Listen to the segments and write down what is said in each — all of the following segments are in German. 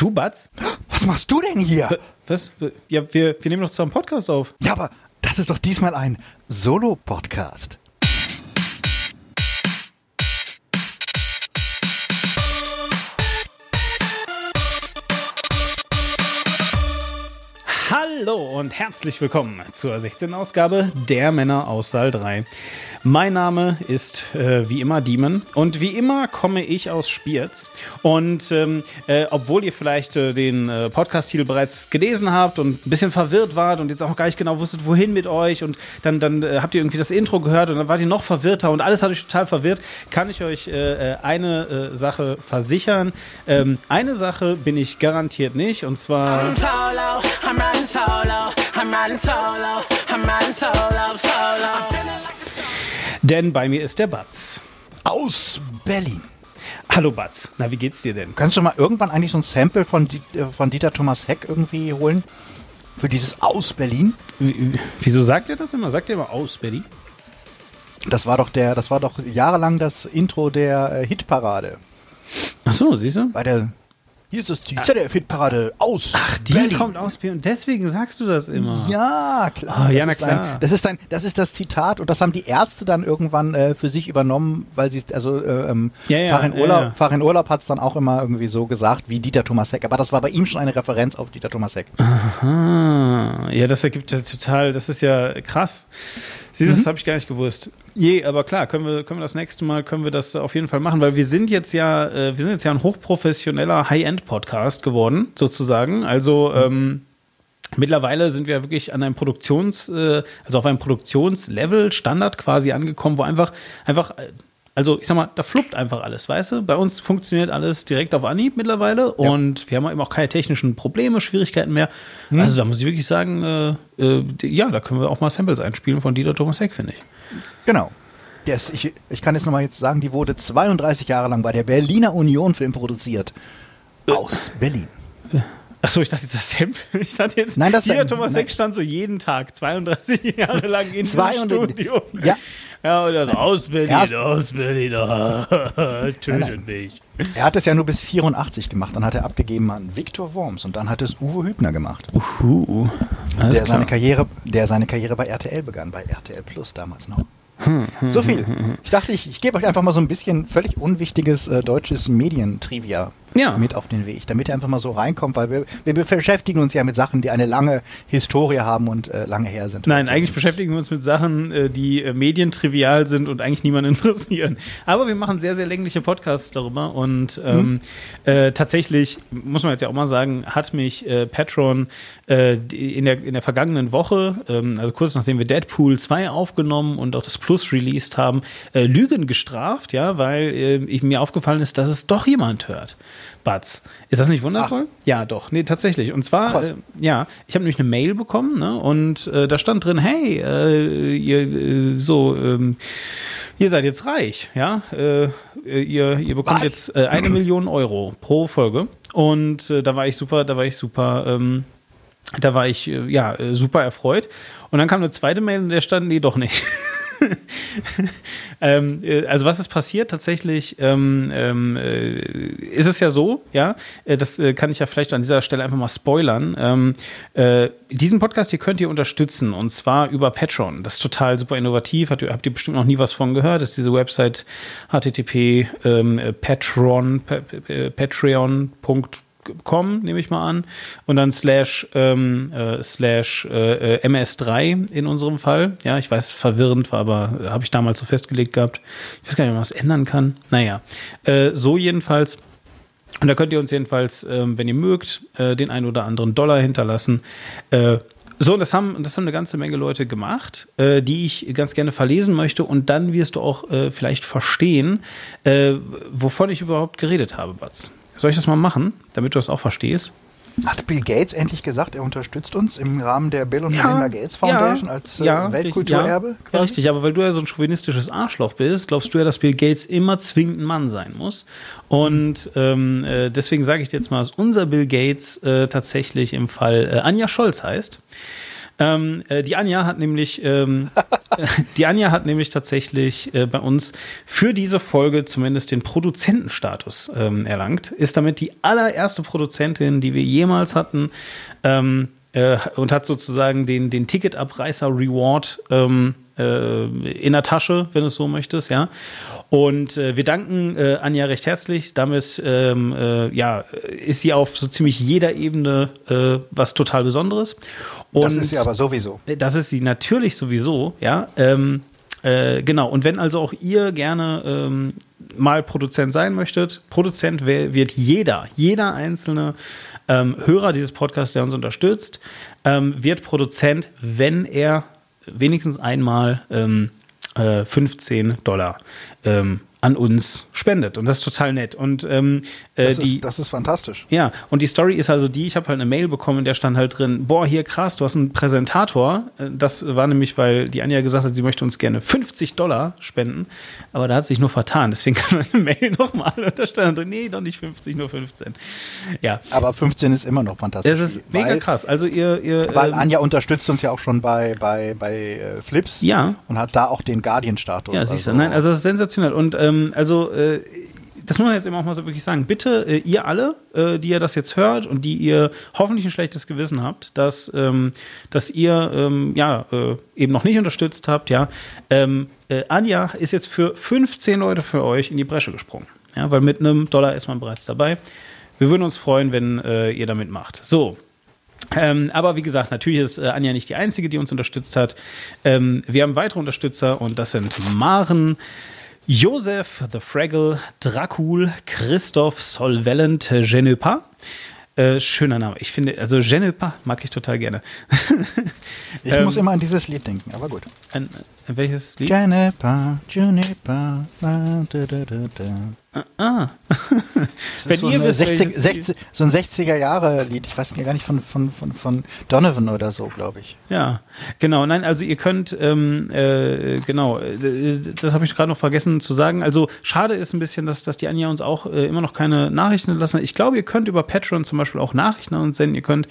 Du, Batz? Was machst du denn hier? Was? Ja, wir, wir nehmen doch zusammen Podcast auf. Ja, aber das ist doch diesmal ein Solo-Podcast. Hallo und herzlich willkommen zur 16. Ausgabe der Männer aus Saal 3. Mein Name ist äh, wie immer Demon und wie immer komme ich aus Spiez. Und ähm, äh, obwohl ihr vielleicht äh, den äh, Podcast-Titel bereits gelesen habt und ein bisschen verwirrt wart und jetzt auch gar nicht genau wusstet, wohin mit euch und dann, dann äh, habt ihr irgendwie das Intro gehört und dann wart ihr noch verwirrter und alles hat euch total verwirrt, kann ich euch äh, eine Sache versichern. Ähm, eine Sache bin ich garantiert nicht und zwar... I'm solo, I'm solo, I'm solo, I'm riding solo, solo. Denn bei mir ist der Batz. Aus Berlin. Hallo Batz, na wie geht's dir denn? Kannst du mal irgendwann eigentlich so ein Sample von, äh, von Dieter Thomas Heck irgendwie holen? Für dieses Aus Berlin? Wieso sagt er das immer? Sagt er immer Aus Berlin? Das war doch der, das war doch jahrelang das Intro der äh, Hitparade. Ach so, siehst du? Bei der hier ist das die ah. ZDF-Hitparade aus Ach, die Berlin. kommt aus Berlin und deswegen sagst du das immer. Ja, klar. Oh, ja, na klar. Ein, das, ist ein, das ist das Zitat und das haben die Ärzte dann irgendwann äh, für sich übernommen, weil sie also äh, ähm, ja, ja, Farin Urlaub, ja, Farin Urlaub hat es dann auch immer irgendwie so gesagt wie Dieter Thomas Heck. Aber das war bei ihm schon eine Referenz auf Dieter Thomas Heck. Aha. Ja, das ergibt ja total, das ist ja krass. Siehst du, mhm. das habe ich gar nicht gewusst. Je, aber klar, können wir, können wir das nächste Mal, können wir das auf jeden Fall machen, weil wir sind jetzt ja, äh, wir sind jetzt ja ein hochprofessioneller High-End-Podcast geworden, sozusagen. Also, ähm, Mittlerweile sind wir wirklich an einem Produktions, äh, also auf einem Produktionslevel, Standard quasi angekommen, wo einfach, einfach äh, also ich sag mal, da fluppt einfach alles, weißt du? Bei uns funktioniert alles direkt auf Anhieb mittlerweile ja. und wir haben eben auch keine technischen Probleme, Schwierigkeiten mehr. Hm. Also da muss ich wirklich sagen, äh, äh, ja, da können wir auch mal Samples einspielen von Dieter Thomas Heck, finde ich. Genau. Das, ich, ich kann jetzt nochmal jetzt sagen, die wurde 32 Jahre lang bei der Berliner Union Film produziert. Aus Berlin. Achso, ich dachte jetzt das Sample. Ich dachte jetzt, nein, das hier Thomas Heck stand so jeden Tag 32 Jahre lang in dem Studio. Ja, ja, und das aus Berlin, aus Berlin, tötet mich. Er hat es ja nur bis 84 gemacht, dann hat er abgegeben an Viktor Worms und dann hat es Uwe Hübner gemacht. Uhu, der seine Karriere, der seine Karriere bei RTL begann, bei RTL Plus damals noch. Hm, hm, so viel. Hm, ich dachte, ich, ich gebe euch einfach mal so ein bisschen völlig unwichtiges äh, deutsches Medientrivia ja. mit auf den Weg, damit er einfach mal so reinkommt, weil wir, wir beschäftigen uns ja mit Sachen, die eine lange Historie haben und äh, lange her sind. Nein, eigentlich beschäftigen wir uns mit Sachen, äh, die äh, medientrivial sind und eigentlich niemanden interessieren. Aber wir machen sehr, sehr längliche Podcasts darüber und ähm, mhm. äh, tatsächlich, muss man jetzt ja auch mal sagen, hat mich äh, Patron äh, in, der, in der vergangenen Woche, ähm, also kurz nachdem wir Deadpool 2 aufgenommen und auch das Plus released haben, Lügen gestraft, ja, weil ich, mir aufgefallen ist, dass es doch jemand hört. Buds. Ist das nicht wundervoll? Ach. Ja, doch. Nee, tatsächlich. Und zwar, äh, ja, ich habe nämlich eine Mail bekommen ne, und äh, da stand drin, hey, äh, ihr, äh, so, ähm, ihr seid jetzt reich, ja, äh, ihr, ihr bekommt Was? jetzt äh, eine Million Euro pro Folge und da war ich super, da war ich super, ähm, da war ich, ja, super erfreut. Und dann kam eine zweite Mail und der stand, nee, doch nicht. ähm, äh, also was ist passiert? Tatsächlich ähm, ähm, äh, ist es ja so, ja, äh, das äh, kann ich ja vielleicht an dieser Stelle einfach mal spoilern. Ähm, äh, diesen Podcast hier könnt ihr unterstützen und zwar über Patreon. Das ist total super innovativ. Habt ihr, habt ihr bestimmt noch nie was von gehört? Das ist diese Website http ähm, patreon, patreon.com com, nehme ich mal an, und dann slash, ähm, äh, slash äh, äh ms3 in unserem Fall. Ja, ich weiß, verwirrend war, aber habe ich damals so festgelegt gehabt. Ich weiß gar nicht, ob man was ändern kann. Naja, äh, so jedenfalls. Und da könnt ihr uns jedenfalls, ähm, wenn ihr mögt, äh, den ein oder anderen Dollar hinterlassen. Äh, so, das haben, das haben eine ganze Menge Leute gemacht, äh, die ich ganz gerne verlesen möchte. Und dann wirst du auch äh, vielleicht verstehen, äh, wovon ich überhaupt geredet habe, Batz. Soll ich das mal machen, damit du das auch verstehst? Hat Bill Gates endlich gesagt, er unterstützt uns im Rahmen der Bill und ja, Melinda Gates Foundation ja, als äh, ja, Weltkulturerbe? Ja, richtig, aber weil du ja so ein chauvinistisches Arschloch bist, glaubst du ja, dass Bill Gates immer zwingend ein Mann sein muss. Und ähm, äh, deswegen sage ich dir jetzt mal, dass unser Bill Gates äh, tatsächlich im Fall äh, Anja Scholz heißt. Ähm, äh, die Anja hat nämlich ähm, die Anja hat nämlich tatsächlich äh, bei uns für diese Folge zumindest den Produzentenstatus ähm, erlangt. Ist damit die allererste Produzentin, die wir jemals hatten. Ähm, äh, und hat sozusagen den, den Ticketabreißer-Reward ähm, äh, in der Tasche, wenn du es so möchtest, ja. Und äh, wir danken äh, Anja recht herzlich. Damit ähm, äh, ja, ist sie auf so ziemlich jeder Ebene äh, was total Besonderes. Und das ist sie aber sowieso. Das ist sie natürlich sowieso, ja. Ähm, äh, genau, und wenn also auch ihr gerne ähm, mal Produzent sein möchtet, Produzent wird jeder, jeder einzelne ähm, Hörer dieses Podcasts, der uns unterstützt, ähm, wird Produzent, wenn er wenigstens einmal ähm, äh, 15 Dollar ähm, an uns spendet. Und das ist total nett. Und ähm, äh, das, die, ist, das ist fantastisch. Ja, und die Story ist also die, ich habe halt eine Mail bekommen, in der stand halt drin, boah, hier krass, du hast einen Präsentator. Äh, das war nämlich, weil die Anja gesagt hat, sie möchte uns gerne 50 Dollar spenden. Aber da hat sich nur vertan. Deswegen kam eine Mail nochmal und da stand drin, nee, doch nicht 50, nur 15. Ja. Aber 15 ist immer noch fantastisch. Das ist mega krass. Also ihr, ihr Weil ähm, Anja unterstützt uns ja auch schon bei, bei, bei äh, Flips. Ja. Und hat da auch den Guardian-Status. Ja, siehst du. Also, Nein, also das ist sensationell. Und ähm, also äh, das muss man jetzt eben auch mal so wirklich sagen. Bitte, äh, ihr alle, äh, die ihr das jetzt hört und die ihr hoffentlich ein schlechtes Gewissen habt, dass, ähm, dass ihr ähm, ja äh, eben noch nicht unterstützt habt, ja. Ähm, äh, Anja ist jetzt für 15 Leute für euch in die Bresche gesprungen. Ja, weil mit einem Dollar ist man bereits dabei. Wir würden uns freuen, wenn äh, ihr damit macht. So, ähm, aber wie gesagt, natürlich ist äh, Anja nicht die Einzige, die uns unterstützt hat. Ähm, wir haben weitere Unterstützer und das sind Maren, Joseph the Fraggle, Dracul, Christoph Solvalent, Genepa. Äh, schöner Name. Ich finde, also Genepa mag ich total gerne. ich ähm, muss immer an dieses Lied denken, aber gut. An, an welches Lied? Genepa, Genepa, da, da, da, Ah. Ah. Wenn so, ihr wisst, 60, 60, so ein 60er-Jahre-Lied. Ich weiß gar nicht von, von, von, von Donovan oder so, glaube ich. Ja, genau. Nein, also ihr könnt, ähm, äh, genau, äh, das habe ich gerade noch vergessen zu sagen. Also schade ist ein bisschen, dass, dass die Anja uns auch äh, immer noch keine Nachrichten lassen. Ich glaube, ihr könnt über Patreon zum Beispiel auch Nachrichten an uns senden. Ihr könnt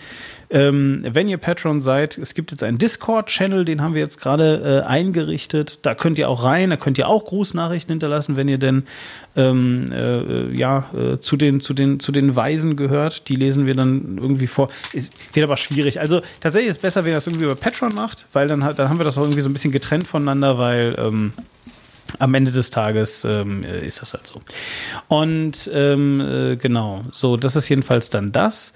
ähm, wenn ihr Patreon seid, es gibt jetzt einen Discord-Channel, den haben wir jetzt gerade äh, eingerichtet. Da könnt ihr auch rein, da könnt ihr auch Grußnachrichten hinterlassen, wenn ihr denn ähm, äh, ja, äh, zu, den, zu, den, zu den Weisen gehört. Die lesen wir dann irgendwie vor. Ist, wird aber schwierig. Also tatsächlich ist es besser, wenn ihr das irgendwie über Patreon macht, weil dann, dann haben wir das auch irgendwie so ein bisschen getrennt voneinander, weil ähm, am Ende des Tages ähm, äh, ist das halt so. Und ähm, äh, genau, so, das ist jedenfalls dann das.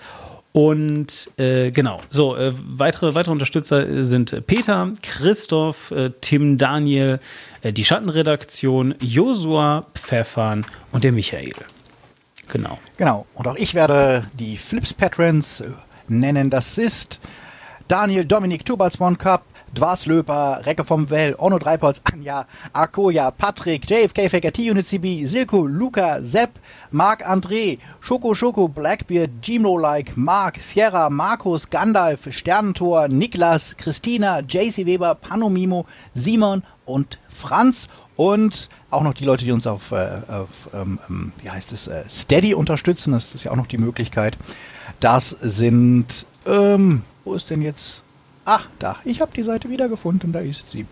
Und äh, genau, so, äh, weitere, weitere Unterstützer sind Peter, Christoph, äh, Tim, Daniel, äh, die Schattenredaktion, Josua, Pfeffern und der Michael. Genau. Genau, und auch ich werde die Flips Patrons nennen. Das ist Daniel, Dominik, Tubalsborn Cup, Dwarslöper, Recke vom Well, Orno Dreipolz, Anja, Akoya, Patrick, JFK Faker, T-Unit CB, Silko, Luca, Sepp, Marc André, Schoko Schoko, Blackbeard, Gino Like, Mark, Sierra, Markus, Gandalf, Sternentor, Niklas, Christina, JC Weber, Panomimo, Simon und Franz und auch noch die Leute, die uns auf, äh, auf ähm, ähm, wie heißt es, äh, Steady unterstützen. Das ist ja auch noch die Möglichkeit. Das sind, ähm, wo ist denn jetzt Ach, da, ich habe die Seite wiedergefunden, da ist sie.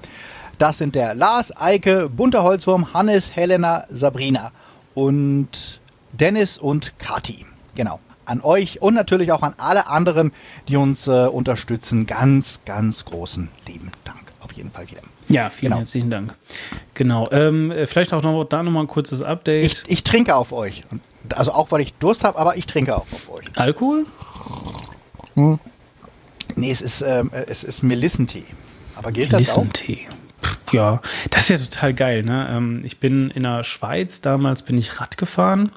Das sind der Lars, Eike, Bunter Holzwurm, Hannes, Helena, Sabrina und Dennis und Kati. Genau. An euch und natürlich auch an alle anderen, die uns äh, unterstützen. Ganz, ganz großen lieben Dank. Auf jeden Fall wieder. Ja, vielen genau. herzlichen Dank. Genau. Ähm, äh, vielleicht auch noch da nochmal ein kurzes Update. Ich, ich trinke auf euch. Also auch, weil ich Durst habe, aber ich trinke auch auf euch. Alkohol? Hm. Nee, es ist, ähm, es ist Melissentee. Aber gilt das auch? Melissentee. Ja, das ist ja total geil. Ne? Ähm, ich bin in der Schweiz, damals bin ich Rad gefahren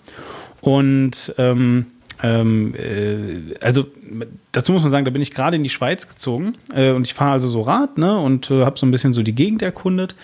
und ähm, ähm, äh, also dazu muss man sagen, da bin ich gerade in die Schweiz gezogen äh, und ich fahre also so Rad ne, und äh, habe so ein bisschen so die Gegend erkundet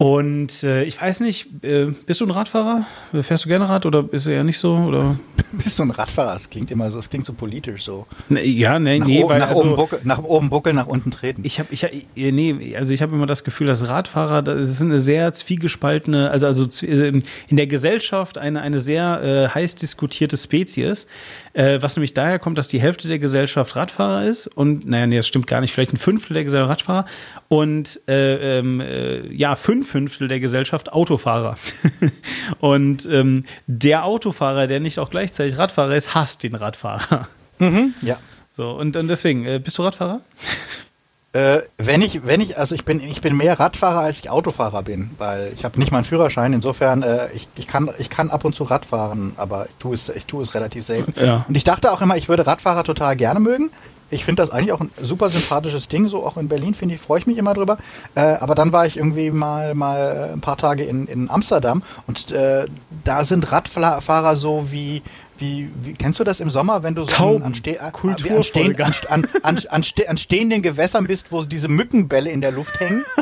Und äh, ich weiß nicht, äh, bist du ein Radfahrer? Fährst du gerne Rad oder bist du eher nicht so? Oder? bist du ein Radfahrer? Das klingt immer so, das klingt so politisch so. Ne, ja, nee, nach nee, oben, weil, nach, also, oben buckel, nach oben buckeln, nach unten treten. Ich habe, ich, nee, also ich habe immer das Gefühl, dass Radfahrer, das ist eine sehr zwiegespaltene, also also ähm, in der Gesellschaft eine eine sehr äh, heiß diskutierte Spezies, äh, was nämlich daher kommt, dass die Hälfte der Gesellschaft Radfahrer ist und naja, nee, das stimmt gar nicht, vielleicht ein Fünftel der Gesellschaft Radfahrer und äh, ähm, äh, ja, fünf Fünftel der Gesellschaft Autofahrer. und ähm, der Autofahrer, der nicht auch gleichzeitig Radfahrer ist, hasst den Radfahrer. Mhm, ja. So, und, und deswegen, äh, bist du Radfahrer? Äh, wenn ich, wenn ich, also ich bin, ich bin mehr Radfahrer als ich Autofahrer bin, weil ich habe nicht meinen Führerschein. Insofern, äh, ich, ich kann, ich kann ab und zu Radfahren, aber ich tue es, ich tue es relativ selten. Ja. Und ich dachte auch immer, ich würde Radfahrer total gerne mögen. Ich finde das eigentlich auch ein super sympathisches Ding, so auch in Berlin finde ich, freue ich mich immer drüber. Äh, aber dann war ich irgendwie mal, mal ein paar Tage in, in Amsterdam und äh, da sind Radfahrer so wie, wie, wie, kennst du das im Sommer, wenn du so Tauben, an, ste an, stehen, an, an, an, an, stehenden Gewässern bist, wo diese Mückenbälle in der Luft hängen?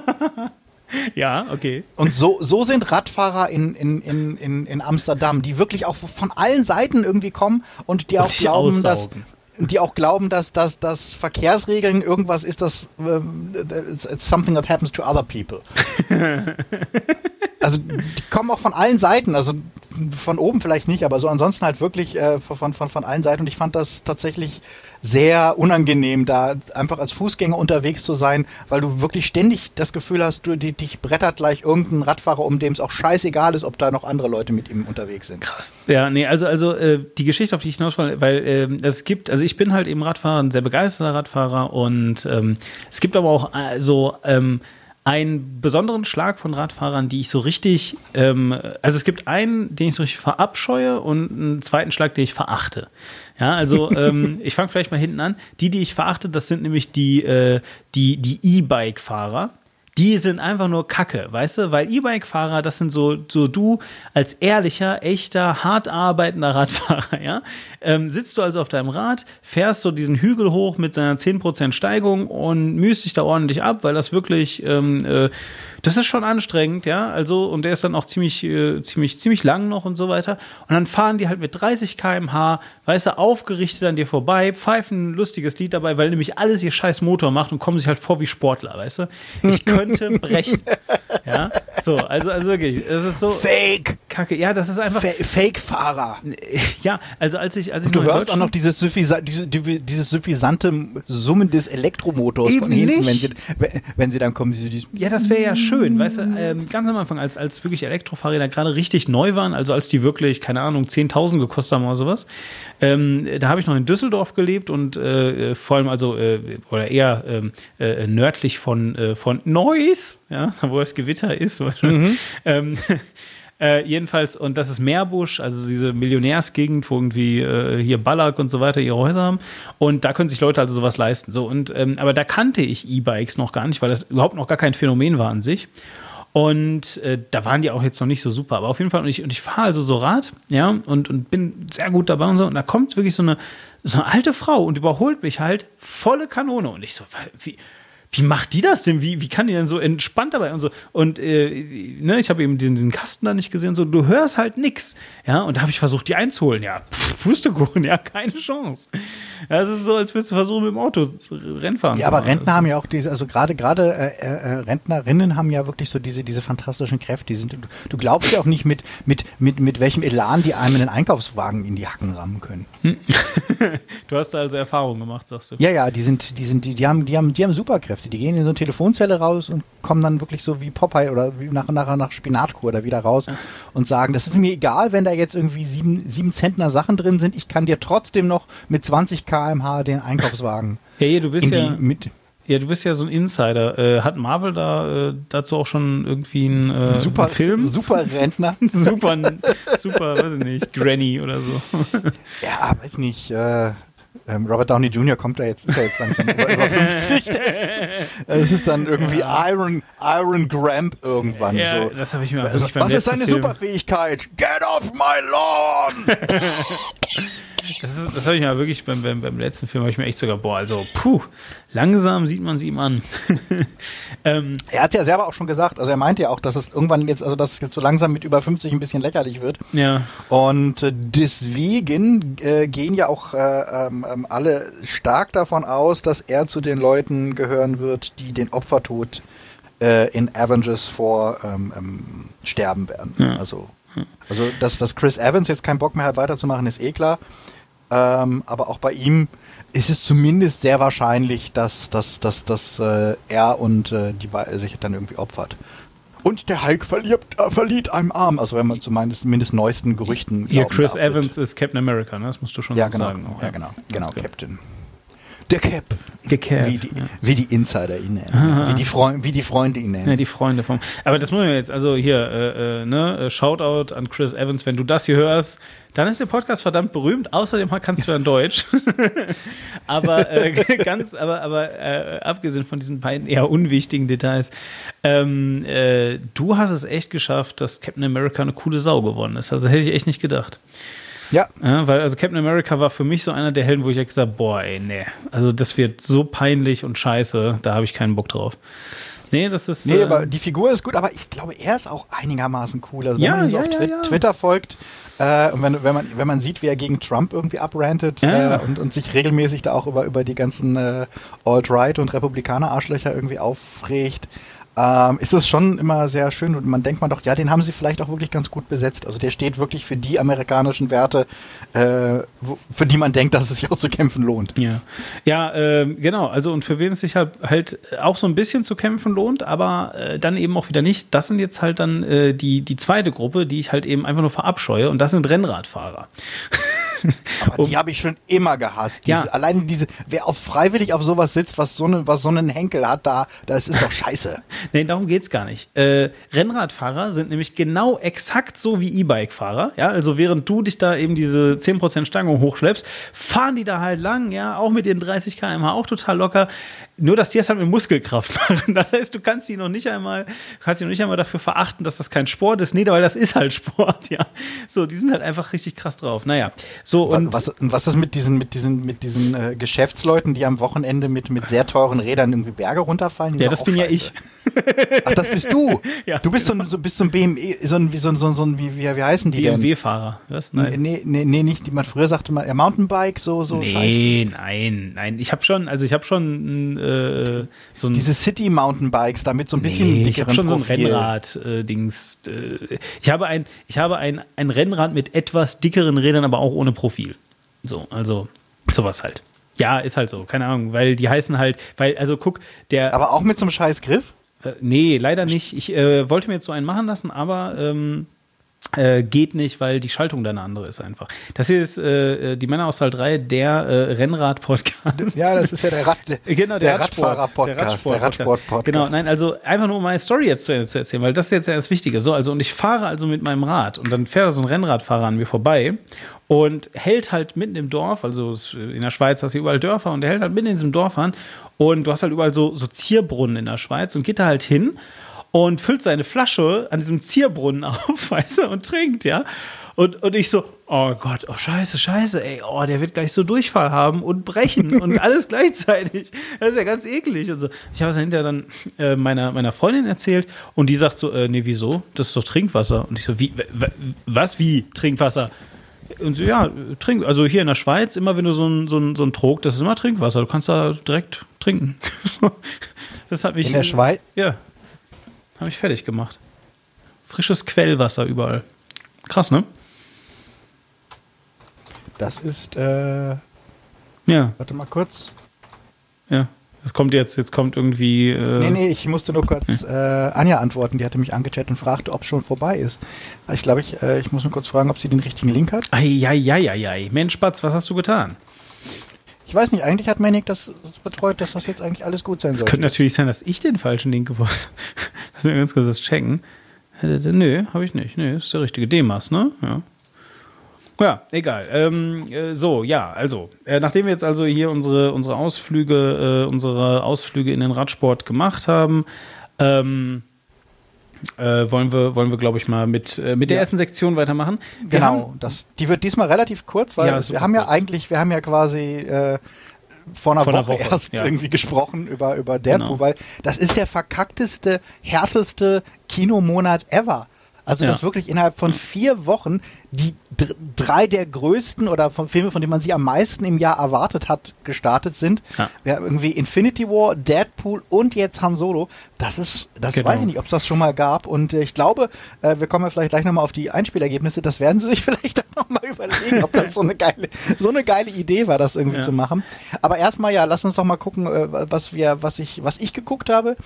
Ja, okay. Und so, so sind Radfahrer in, in, in, in Amsterdam, die wirklich auch von allen Seiten irgendwie kommen und die auch und glauben, dass, die auch glauben, dass, dass, dass Verkehrsregeln irgendwas ist, das it's, it's something that happens to other people. also die kommen auch von allen Seiten, also von oben vielleicht nicht, aber so ansonsten halt wirklich äh, von, von, von allen Seiten und ich fand das tatsächlich sehr unangenehm, da einfach als Fußgänger unterwegs zu sein, weil du wirklich ständig das Gefühl hast, du, die, dich brettert gleich irgendein Radfahrer, um dem es auch scheißegal ist, ob da noch andere Leute mit ihm unterwegs sind. Krass. Ja, nee, also, also äh, die Geschichte, auf die ich hinaus will, weil äh, es gibt, also ich bin halt eben Radfahrer, ein sehr begeisterter Radfahrer und ähm, es gibt aber auch äh, so ähm, einen besonderen Schlag von Radfahrern, die ich so richtig, ähm, also es gibt einen, den ich so richtig verabscheue und einen zweiten Schlag, den ich verachte. Ja, also ähm, ich fange vielleicht mal hinten an. Die, die ich verachte, das sind nämlich die äh, die die E-Bike-Fahrer. Die sind einfach nur Kacke, weißt du? Weil E-Bike-Fahrer, das sind so, so du als ehrlicher, echter, hart arbeitender Radfahrer, ja? Ähm, sitzt du also auf deinem Rad, fährst so diesen Hügel hoch mit seiner 10% Steigung und mühst dich da ordentlich ab, weil das wirklich ähm, äh, das ist schon anstrengend, ja. Also, und der ist dann auch ziemlich, äh, ziemlich, ziemlich lang noch und so weiter. Und dann fahren die halt mit 30 km/h, weißt du, aufgerichtet an dir vorbei, pfeifen ein lustiges Lied dabei, weil nämlich alles ihr scheiß Motor macht und kommen sich halt vor wie Sportler, weißt du. Ich könnte brechen. ja, so, also, also wirklich, es ist so. Fake! Kacke, ja, das ist einfach. Fake-Fahrer. Ja, also als ich, als ich Du hörst auch noch dieses, suffisa dieses suffisante Summen des Elektromotors Eben von hinten, nicht. wenn sie, wenn sie dann kommen. Ja, das wäre ja schön, weißt du, ähm, ganz am Anfang, als, als wirklich Elektrofahrräder gerade richtig neu waren, also als die wirklich, keine Ahnung, 10.000 gekostet haben oder sowas, ähm, da habe ich noch in Düsseldorf gelebt und äh, vor allem also, äh, oder eher ähm, äh, nördlich von, äh, von Neuss, ja, wo das Gewitter ist. Mhm. ähm, Äh, jedenfalls, und das ist Meerbusch, also diese Millionärsgegend, wo irgendwie äh, hier Ballack und so weiter ihre Häuser haben. Und da können sich Leute also sowas leisten. So, und, ähm, aber da kannte ich E-Bikes noch gar nicht, weil das überhaupt noch gar kein Phänomen war an sich. Und äh, da waren die auch jetzt noch nicht so super. Aber auf jeden Fall, und ich, und ich fahre also so Rad, ja, und, und bin sehr gut dabei und so. Und da kommt wirklich so eine, so eine alte Frau und überholt mich halt volle Kanone. Und ich so, wie, wie macht die das denn? Wie, wie kann die denn so entspannt dabei und so? Und äh, ne, ich habe eben diesen, diesen Kasten da nicht gesehen, so du hörst halt nix. Ja, und da habe ich versucht, die einzuholen. Ja, pff, Pustekuchen, ja, keine Chance. Ja, es ist so, als würdest du versuchen, mit dem Auto Rennfahren Ja, aber Rentner haben ja auch diese, also gerade gerade äh, äh, Rentnerinnen haben ja wirklich so diese, diese fantastischen Kräfte. Die sind, du, du glaubst ja auch nicht, mit, mit, mit, mit welchem Elan die einem einen Einkaufswagen in die Hacken rammen können. du hast da also Erfahrungen gemacht, sagst du. Ja, ja, die sind, die sind, die, die haben, die haben, die haben Superkräfte. Kräfte. Die gehen in so eine Telefonzelle raus und kommen dann wirklich so wie Popeye oder wie nach, nach, nach Spinatkur da wieder raus und sagen, das ist mir egal, wenn da jetzt irgendwie sieben, sieben Zentner Sachen drin sind, ich kann dir trotzdem noch mit 20 kmh den Einkaufswagen hey, du bist ja mit ja, du bist ja so ein Insider. Äh, hat Marvel da äh, dazu auch schon irgendwie einen, äh, super, einen Film? Super Rentner. super, super, weiß ich nicht, Granny oder so. ja, weiß nicht. Äh, ähm, Robert Downey Jr. kommt da jetzt, ist ja jetzt langsam über, über 50. Das ist dann irgendwie Iron, Iron Gramp irgendwann. Ja, so. das habe ich mir also, Was ist seine Film. Superfähigkeit? Get off my lawn! Das, ist, das habe ich mir wirklich beim, beim, beim letzten Film, habe ich mir echt sogar, boah, also, puh, langsam sieht man sie ihm an. ähm, er hat ja selber auch schon gesagt, also er meinte ja auch, dass es irgendwann jetzt, also dass es jetzt so langsam mit über 50 ein bisschen lächerlich wird. Ja. Und äh, deswegen äh, gehen ja auch äh, ähm, ähm alle stark davon aus, dass er zu den Leuten gehören wird, die den Opfertod äh, in Avengers 4 ähm, ähm, sterben werden. Ja. Also, also dass, dass Chris Evans jetzt keinen Bock mehr hat, weiterzumachen, ist eh klar. Ähm, aber auch bei ihm ist es zumindest sehr wahrscheinlich, dass, dass, dass, dass äh, er und äh, die sich dann irgendwie opfert. Und der Hulk verliert, äh, verliert einem Arm, also wenn man zumindest zumindest neuesten Gerüchten Hier, Chris Evans wird. ist Captain America, ne? das musst du schon ja, so genau, sagen. Ja, genau, genau, Captain. Der Cap. Der Cap. Wie die, ja. wie die Insider ihn nennen. Wie die, Freund, wie die Freunde ihn nennen. Ja, die Freunde vom. Aber das muss man jetzt, also hier, äh, äh, ne, äh, Shoutout an Chris Evans, wenn du das hier hörst, dann ist der Podcast verdammt berühmt. Außerdem kannst du dann Deutsch. aber äh, ganz, aber, aber äh, abgesehen von diesen beiden eher unwichtigen Details, ähm, äh, du hast es echt geschafft, dass Captain America eine coole Sau geworden ist. Also hätte ich echt nicht gedacht. Ja. ja. Weil also Captain America war für mich so einer der Helden, wo ich echt gesagt boah, ey, nee. Also das wird so peinlich und scheiße, da habe ich keinen Bock drauf. Nee, das ist. Nee, äh, aber die Figur ist gut, aber ich glaube, er ist auch einigermaßen cool. Also, wenn ja, man ja, auf Twi ja. Twitter folgt äh, und wenn, wenn, man, wenn man sieht, wie er gegen Trump irgendwie abrantet Ja. äh, und, und sich regelmäßig da auch über, über die ganzen äh, Alt-Right und Republikaner-Arschlöcher irgendwie aufregt, ähm, ist es schon immer sehr schön und man denkt man doch, ja, den haben sie vielleicht auch wirklich ganz gut besetzt. Also der steht wirklich für die amerikanischen Werte, äh, wo, für die man denkt, dass es sich auch zu kämpfen lohnt. Ja, ja äh, genau. Also und für wen es sich halt, halt auch so ein bisschen zu kämpfen lohnt, aber äh, dann eben auch wieder nicht. Das sind jetzt halt dann äh, die, die zweite Gruppe, die ich halt eben einfach nur verabscheue und das sind Rennradfahrer. Aber die habe ich schon immer gehasst. Diese, Ja. Allein diese, wer auf freiwillig auf sowas sitzt, was so, eine, was so einen Henkel hat, da, das ist doch scheiße. Nee, darum geht's gar nicht. Äh, Rennradfahrer sind nämlich genau exakt so wie E-Bike-Fahrer. Ja, also während du dich da eben diese 10% Stange hochschleppst, fahren die da halt lang, ja, auch mit den 30 km/h auch total locker. Nur, dass die es halt mit Muskelkraft machen. Das heißt, du kannst die noch nicht einmal, kannst die noch nicht einmal dafür verachten, dass das kein Sport ist. Nee, weil das ist halt Sport, ja. So, die sind halt einfach richtig krass drauf. Naja, so und. was, was ist mit diesen, mit diesen, mit diesen äh, Geschäftsleuten, die am Wochenende mit, mit sehr teuren Rädern irgendwie Berge runterfallen? Die ja, das bin ja scheiße. ich. Ach, das bist du. Ja, du bist so, ein- so, bist so ein BMW, so ein, wie so ein, so ein, so ein wie, wie, wie heißen die denn? BMW-Fahrer. Was? Nee, Nein. nee, nee, nee, nicht, die man früher sagte mal, ja, Mountainbike, so, so scheiße. Nee, nein, nein. Ich habe schon, also ich habe schon äh, so ein Diese City-Mountainbikes, da mit so ein bisschen Nee, ich habe dickeren schon so ein Profil. Rennrad-Dings. Äh, ich habe ein, ich habe ein, ein Rennrad mit etwas dickeren Rädern, aber auch ohne Profil. So, also sowas halt. Ja, ist halt so, keine Ahnung, weil die heißen halt, weil, also guck, der. Aber auch mit so einem scheiß Griff? Äh, nee, leider nicht. Ich äh, wollte mir jetzt so einen machen lassen, aber ähm, äh, geht nicht, weil die Schaltung da eine andere ist einfach. Das hier ist äh, die Männer aus Saal 3, der äh, Rennrad-Podcast. Ja, das ist ja der, Rad, Genau, der, der, Radfahrer-Podcast. Der Radsport-Podcast. Genau, nein, also einfach nur um meine Story jetzt zu, zu erzählen, weil das ist jetzt ja das Wichtige. So, also und ich fahre also mit meinem Rad und dann fährt so ein Rennradfahrer an mir vorbei und hält halt mitten im Dorf, also in der Schweiz hast du überall Dörfer und der hält halt mitten in diesem Dorf an und du hast halt überall so, so Zierbrunnen in der Schweiz und geht da halt hin und füllt seine Flasche an diesem Zierbrunnen auf, weißt du, und trinkt, ja. Und, und ich so, oh Gott, oh scheiße, scheiße, ey, oh, der wird gleich so Durchfall haben und brechen und alles gleichzeitig. Das ist ja ganz eklig und so. Ich habe es hinterher dann äh, meiner, meiner Freundin erzählt und die sagt so, äh, nee, wieso? Das ist doch Trinkwasser. Und ich so, wie, was, wie Trinkwasser? Und so, ja, trink, also hier in der Schweiz, immer wenn du so ein, so ein, so ein Trog, das ist immer Trinkwasser. Du kannst da direkt trinken. das hat mich. In der Schweiz? Ja. Habe ich fertig gemacht. Frisches Quellwasser überall. Krass, ne? Das ist, äh, Ja, warte mal kurz. ja. Das kommt jetzt, jetzt kommt irgendwie. Äh, Nee, nee, ich musste nur kurz äh, Anja antworten. Die hatte mich angechattet und fragte, ob es schon vorbei ist. Ich glaube, ich, äh, ich muss nur kurz fragen, ob sie den richtigen Link hat. Eieieiei. Mensch, Spatz, was hast du getan? Ich weiß nicht, eigentlich hat Manik das, betreut, dass das jetzt eigentlich alles gut sein Es soll. könnte natürlich sein, dass ich den falschen Link gewollt habe. Lass mich ganz kurz das checken. Äh, Nö, habe ich nicht. Nö, ist der richtige Demas, ne? Ja. Ja, egal. Ähm, äh, so, ja, also, äh, nachdem wir jetzt also hier unsere, unsere Ausflüge, äh, unsere Ausflüge in den Radsport gemacht haben, ähm, äh, wollen wir, wollen wir glaube ich, mal mit, äh, mit der ja. ersten Sektion weitermachen. Wir genau, haben, das, die wird diesmal relativ kurz, weil ja, wir haben ja eigentlich, wir haben ja quasi äh, vor einer, vor Woche, Woche, erst ja. irgendwie gesprochen über, über Deadpool, genau. weil das ist der verkackteste, härteste Kinomonat ever. Also, ja. dass wirklich innerhalb von vier Wochen die drei der größten oder von Filme, von denen man sie am meisten im Jahr erwartet hat, gestartet sind. Ja. ja irgendwie Infinity War, Deadpool und jetzt Han Solo. Das ist, das genau. weiß ich nicht, ob es das schon mal gab. Und äh, ich glaube, äh, wir kommen ja vielleicht gleich nochmal auf die Einspielergebnisse. Das werden sie sich vielleicht dann nochmal überlegen, ob das so eine geile, so eine geile Idee war, das irgendwie ja. zu machen. Aber erstmal, ja, lass uns doch mal gucken, äh, was wir, was ich, was ich geguckt habe.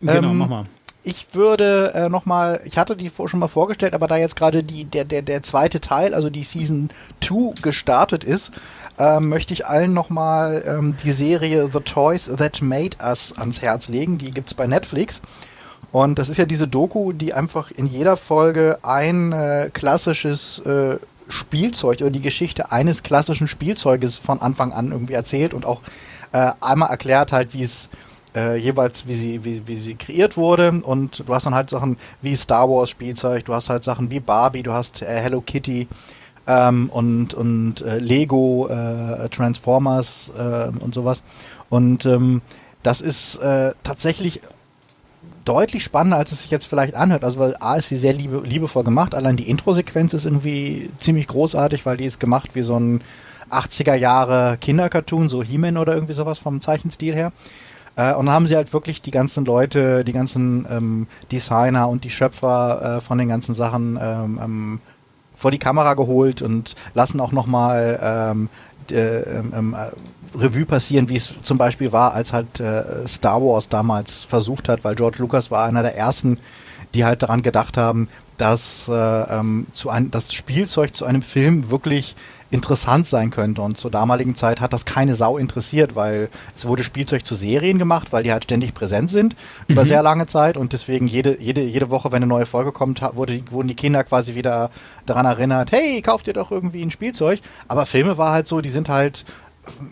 Genau, ähm, mach mal ich würde äh, nochmal, ich hatte die schon mal vorgestellt, aber da jetzt gerade der, der, der zweite Teil, also die Season 2 gestartet ist, äh, möchte ich allen nochmal ähm, die Serie The Toys That Made Us ans Herz legen. Die gibt's bei Netflix. Und das ist ja diese Doku, die einfach in jeder Folge ein äh, klassisches äh, Spielzeug oder die Geschichte eines klassischen Spielzeuges von Anfang an irgendwie erzählt und auch äh, einmal erklärt halt, wie es äh, jeweils, wie sie, wie, wie sie kreiert wurde. Und du hast dann halt Sachen wie Star Wars Spielzeug, du hast halt Sachen wie Barbie, du hast äh, Hello Kitty ähm, und, und äh, Lego, äh, Transformers äh, und sowas. Und ähm, das ist äh, tatsächlich deutlich spannender, als es sich jetzt vielleicht anhört. Also weil A ist sie sehr liebe, liebevoll gemacht. Allein die Intro-Sequenz ist irgendwie ziemlich großartig, weil die ist gemacht wie so ein 80er Jahre Kindercartoon, so He-Man oder irgendwie sowas vom Zeichenstil her. Äh, und dann haben sie halt wirklich die ganzen Leute, die ganzen ähm, Designer und die Schöpfer äh, von den ganzen Sachen ähm, ähm, vor die Kamera geholt und lassen auch nochmal ähm, äh, ähm, äh, Revue passieren, wie es zum Beispiel war, als halt äh, Star Wars damals versucht hat, weil George Lucas war einer der ersten, die halt daran gedacht haben, dass äh, ähm, zu ein, das Spielzeug zu einem Film wirklich interessant sein könnte. Und zur damaligen Zeit hat das keine Sau interessiert, weil es wurde Spielzeug zu Serien gemacht, weil die halt ständig präsent sind mhm. über sehr lange Zeit und deswegen jede, jede, jede Woche, wenn eine neue Folge kommt, wurde, wurden die Kinder quasi wieder daran erinnert, hey, kauft ihr doch irgendwie ein Spielzeug. Aber Filme war halt so, die sind halt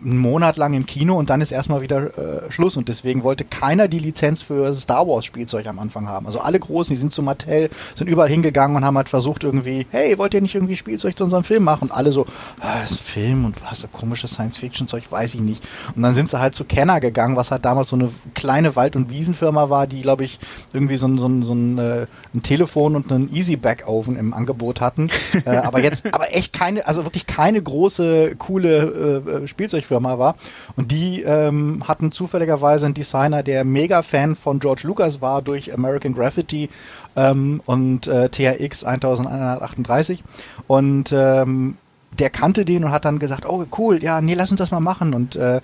einen Monat lang im Kino und dann ist erstmal wieder äh, Schluss. Und deswegen wollte keiner die Lizenz für Star Wars Spielzeug am Anfang haben. Also alle Großen, die sind zu Mattel, sind überall hingegangen und haben halt versucht irgendwie, hey, wollt ihr nicht irgendwie Spielzeug zu unserem Film machen? Und alle so, ah, ist ein Film und was, so komisches Science-Fiction-Zeug, weiß ich nicht. Und dann sind sie halt zu Kenner gegangen, was halt damals so eine kleine Wald- und Wiesenfirma war, die, glaube ich, irgendwie so ein, so ein, so ein, äh, ein Telefon und einen Easy-Back-Oven im Angebot hatten. äh, aber jetzt, aber echt keine, also wirklich keine große, coole äh, Spielzeug Spielzeugfirma war. Und die ähm, hatten zufälligerweise einen Designer, der Mega-Fan von George Lucas war durch American Graffiti ähm, und äh, THX 1138. Und ähm, der kannte den und hat dann gesagt, oh cool, ja, nee, lass uns das mal machen. Und äh,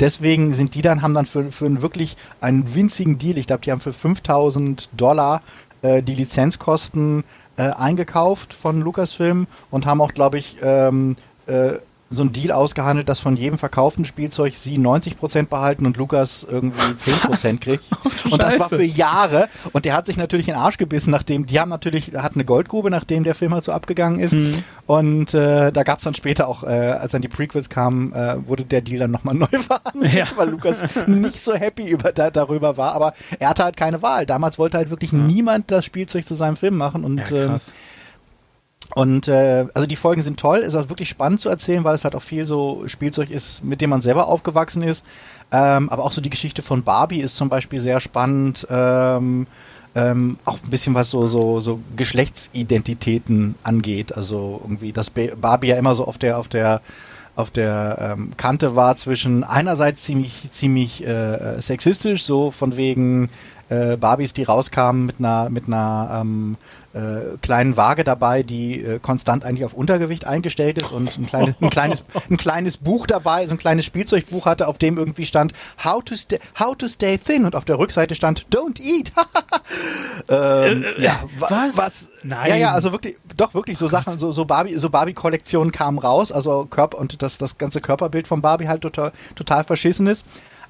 deswegen sind die dann, haben dann für, für einen wirklich einen winzigen Deal, ich glaube, die haben für 5000 Dollar äh, die Lizenzkosten äh, eingekauft von Lucasfilm und haben auch, glaube ich, ähm, äh, so ein Deal ausgehandelt, dass von jedem verkauften Spielzeug sie 90% behalten und Lukas irgendwie 10% kriegt. und das war für Jahre. Und der hat sich natürlich in den Arsch gebissen, nachdem, die haben natürlich, hat eine Goldgrube, nachdem der Film halt so abgegangen ist. Mhm. Und äh, da gab es dann später auch, äh, als dann die Prequels kamen, äh, wurde der Deal dann nochmal neu verhandelt, ja. weil Lukas nicht so happy über, da, darüber war. Aber er hatte halt keine Wahl. Damals wollte halt wirklich mhm. niemand das Spielzeug zu seinem Film machen. Und ja. Ähm, und äh, also die Folgen sind toll, ist auch wirklich spannend zu erzählen, weil es halt auch viel so Spielzeug ist, mit dem man selber aufgewachsen ist. Ähm, aber auch so die Geschichte von Barbie ist zum Beispiel sehr spannend. Ähm, ähm, auch ein bisschen was so, so, so Geschlechtsidentitäten angeht. Also irgendwie, dass Barbie ja immer so auf der, auf der auf der ähm, Kante war zwischen einerseits ziemlich ziemlich äh, sexistisch so von wegen äh, Barbies die rauskamen mit einer mit einer ähm, äh, kleinen Waage dabei, die äh, konstant eigentlich auf Untergewicht eingestellt ist und ein, kleine, ein, kleines, ein kleines Buch dabei, so ein kleines Spielzeugbuch hatte, auf dem irgendwie stand How to, stay, how to stay thin und auf der Rückseite stand Don't eat. ähm, äh, ja, was? was? Nein. Ja, ja, also wirklich, doch wirklich so Sachen, so, so Barbie, so Barbie-Kollektionen kamen raus, also Körper und das, das ganze Körperbild von Barbie halt total, total verschissen ist.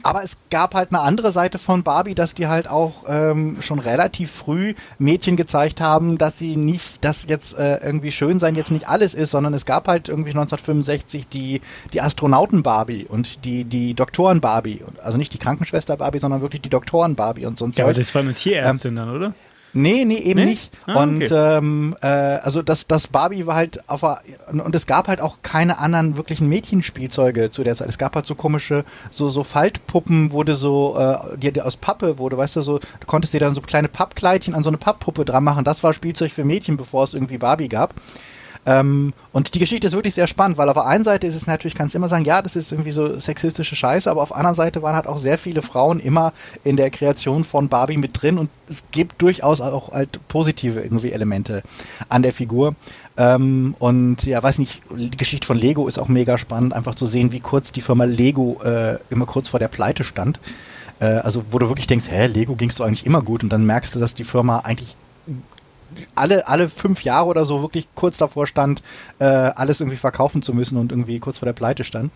Aber es gab halt eine andere Seite von Barbie, dass die halt auch ähm, schon relativ früh Mädchen gezeigt haben, dass sie nicht, dass jetzt äh, irgendwie schön sein jetzt nicht alles ist, sondern es gab halt irgendwie 1965 die, die Astronauten Barbie und die, die Doktoren Barbie. Also nicht die Krankenschwester Barbie, sondern wirklich die Doktoren Barbie und so ein Ja, aber das war eine Tierärztin ähm, dann, oder? Nee, nee, eben nee? nicht. Ah, und okay. ähm, äh, also das, das Barbie war halt auf und es gab halt auch keine anderen wirklichen Mädchenspielzeuge zu der Zeit. Es gab halt so komische, so, so Faltpuppen, wurde so, äh, die, die aus Pappe wurde, weißt du, so, du konntest dir dann so kleine Pappkleidchen an so eine Papppuppe dran machen. Das war Spielzeug für Mädchen, bevor es irgendwie Barbie gab. Ähm, und die Geschichte ist wirklich sehr spannend, weil auf der einen Seite ist es natürlich, kannst du immer sagen, ja, das ist irgendwie so sexistische Scheiße, aber auf der anderen Seite waren halt auch sehr viele Frauen immer in der Kreation von Barbie mit drin und es gibt durchaus auch halt positive irgendwie Elemente an der Figur. Ähm, und ja, weiß nicht, die Geschichte von Lego ist auch mega spannend, einfach zu sehen, wie kurz die Firma Lego äh, immer kurz vor der Pleite stand. Äh, also, wo du wirklich denkst, hä, Lego ging's doch eigentlich immer gut und dann merkst du, dass die Firma eigentlich alle, alle fünf Jahre oder so wirklich kurz davor stand, äh, alles irgendwie verkaufen zu müssen und irgendwie kurz vor der Pleite stand.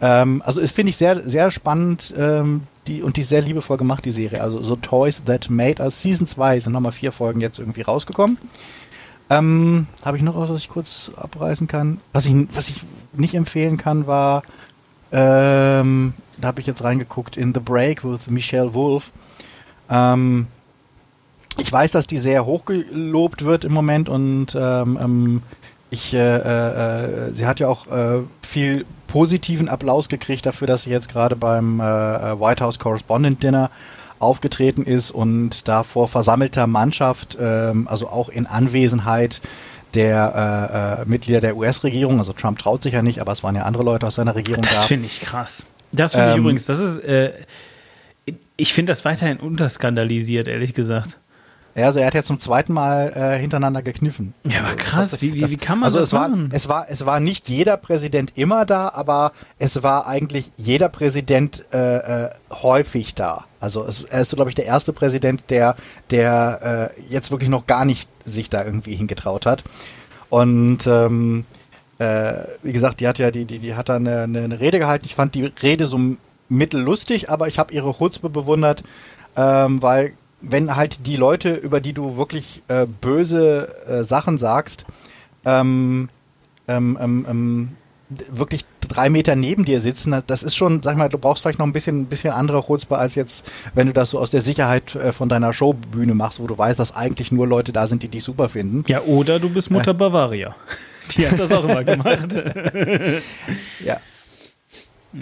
Ähm, also finde ich sehr, sehr spannend ähm, die, und die sehr liebevoll gemacht, die Serie. Also so Toys That Made Us. Season 2 sind nochmal vier Folgen jetzt irgendwie rausgekommen. Ähm, Habe ich noch was, was ich kurz abreißen kann? Was ich, was ich nicht empfehlen kann, war, ähm, da habe ich jetzt reingeguckt, in The Break with Michelle Wolf. Ähm, ich weiß, dass die sehr hochgelobt wird im Moment und ähm, ähm, ich, äh, äh, sie hat ja auch äh, viel positiven Applaus gekriegt dafür, dass sie jetzt gerade beim äh, äh, White House Correspondent Dinner aufgetreten ist und da vor versammelter Mannschaft, ähm, also auch in Anwesenheit der äh, äh, Mitglieder der US-Regierung, also Trump traut sich ja nicht, aber es waren ja andere Leute aus seiner Regierung das da. Das finde ich krass. Das finde ich ähm, übrigens, das ist, äh, ich finde das weiterhin unterskandalisiert, ehrlich gesagt. Ja, also er hat ja zum zweiten Mal äh, hintereinander gekniffen. Ja, aber also, krass, das, wie, wie, wie kann man also das es machen? War, es, war, es war nicht jeder Präsident immer da, aber es war eigentlich jeder Präsident äh, äh, häufig da. Also es, er ist, glaube ich, der erste Präsident, der, der äh, jetzt wirklich noch gar nicht sich da irgendwie hingetraut hat. Und ähm, äh, wie gesagt, die hat ja die, die, die hat da eine, eine Rede gehalten. Ich fand die Rede so mittellustig, aber ich habe ihre Chutzpe bewundert, ähm, weil wenn halt die Leute, über die du wirklich äh, böse äh, Sachen sagst, ähm, ähm, ähm, ähm wirklich drei Meter neben dir sitzen, das ist schon, sag mal, du brauchst vielleicht noch ein bisschen, bisschen andere Chutzpe als jetzt, wenn du das so aus der Sicherheit äh, von deiner Showbühne machst, wo du weißt, dass eigentlich nur Leute da sind, die dich super finden. Ja, oder du bist Mutter äh. Bavaria. Die hat das auch immer gemacht. ja.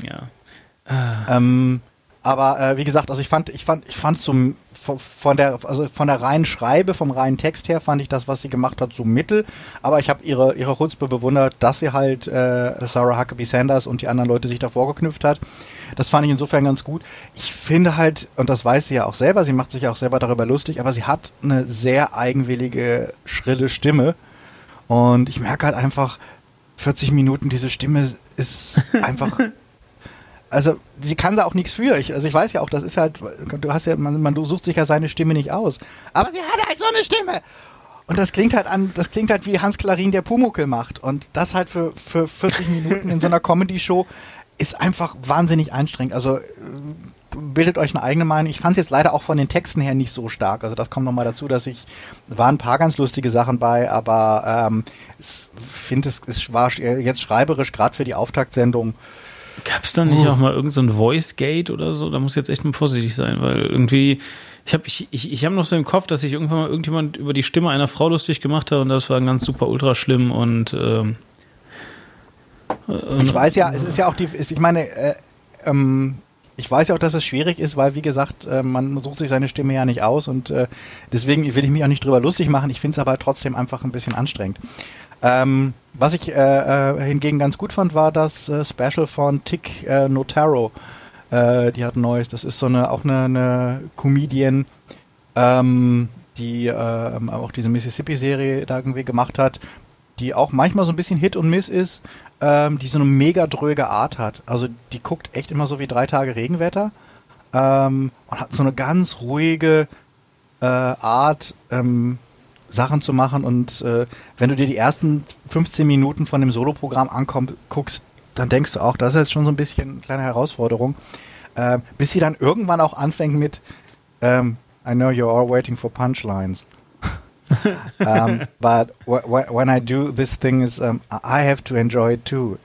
Ja. Ah. Ähm, aber äh, wie gesagt, also ich fand, ich fand, ich fand zum von der, also von der reinen Schreibe, vom reinen Text her fand ich das, was sie gemacht hat, so mittel. Aber ich habe ihre ihre Chutzpe bewundert, dass sie halt äh, Sarah Huckabee Sanders und die anderen Leute sich davor geknüpft hat. Das fand ich insofern ganz gut. Ich finde halt, und das weiß sie ja auch selber, sie macht sich ja auch selber darüber lustig, aber sie hat eine sehr eigenwillige, schrille Stimme. Und ich merke halt einfach, 40 Minuten, diese Stimme ist einfach also sie kann da auch nichts für. Ich, also ich weiß ja auch, das ist halt, du hast ja, man, man sucht sich ja seine Stimme nicht aus. Aber sie hat halt so eine Stimme. Und das klingt halt an, das klingt halt wie Hans Klarin, der Pumuckel macht. Und das halt für, für 40 Minuten in so einer Comedy-Show ist einfach wahnsinnig anstrengend. Also äh, bildet euch eine eigene Meinung. Ich fand es jetzt leider auch von den Texten her nicht so stark. Also das kommt nochmal dazu, dass ich, waren ein paar ganz lustige Sachen bei, aber ähm, ich finde es, es war jetzt schreiberisch, gerade für die Auftaktsendung, Gab es da nicht oh. auch mal irgendein so Voice Gate oder so? Da muss ich jetzt echt mal vorsichtig sein, weil irgendwie, ich habe ich, ich, ich hab noch so im Kopf, dass sich irgendwann mal irgendjemand über die Stimme einer Frau lustig gemacht hat und das war ganz super ultra schlimm und ähm, ich weiß ja, es ist ja auch die, ich meine, äh, ähm, ich weiß ja auch, dass es schwierig ist, weil wie gesagt, äh, man sucht sich seine Stimme ja nicht aus und äh, deswegen will ich mich auch nicht drüber lustig machen. Ich finde es aber trotzdem einfach ein bisschen anstrengend. Ähm, was ich äh, äh, hingegen ganz gut fand, war das äh, Special von Tick äh, Notaro. Äh, die hat ein neues. Das ist so eine auch eine, eine Comedian, ähm, die äh, auch diese Mississippi-Serie da irgendwie gemacht hat, die auch manchmal so ein bisschen Hit und Miss ist, ähm, die so eine mega dröge Art hat. Also die guckt echt immer so wie drei Tage Regenwetter ähm, und hat so eine ganz ruhige äh, Art. Ähm, Sachen zu machen. Und äh, wenn du dir die ersten 15 Minuten von dem Soloprogramm anguckst, dann denkst du auch, das ist jetzt schon so ein bisschen eine kleine Herausforderung. Äh, bis sie dann irgendwann auch anfängt mit ähm, I know you're all waiting for punchlines. um, but when I do this thing is um, I have to enjoy it too.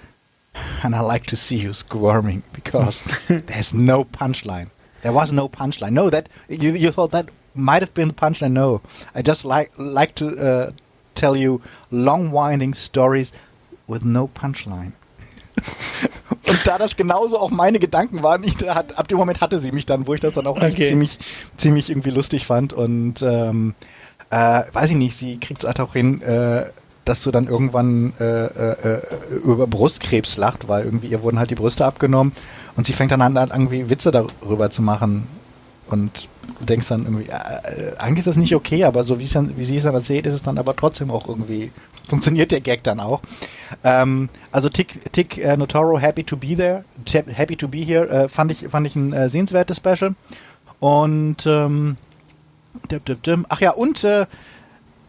And I like to see you squirming because there's no punchline. There was no punchline. No, that you, you thought that might have been the punchline. No, I just like like to uh, tell you long winding stories with no punchline. Und da das genauso auch meine Gedanken waren, ich, ab dem Moment hatte sie mich dann, wo ich das dann auch okay. ziemlich, ziemlich irgendwie lustig fand. Und ähm, äh, weiß ich nicht, sie kriegt es halt auch hin, äh, dass du dann irgendwann äh, äh, über Brustkrebs lacht, weil irgendwie ihr wurden halt die Brüste abgenommen und sie fängt dann an, irgendwie Witze darüber zu machen. Und denkst dann irgendwie, äh, eigentlich ist das nicht okay, aber so wie, dann, wie sie es dann erzählt, ist es dann aber trotzdem auch irgendwie, funktioniert der Gag dann auch. Ähm, also Tick, Tick äh, Notaro, Happy to be there, Happy to be here, äh, fand ich, fand ich ein äh, sehenswertes Special. Und ähm, ach ja, und äh,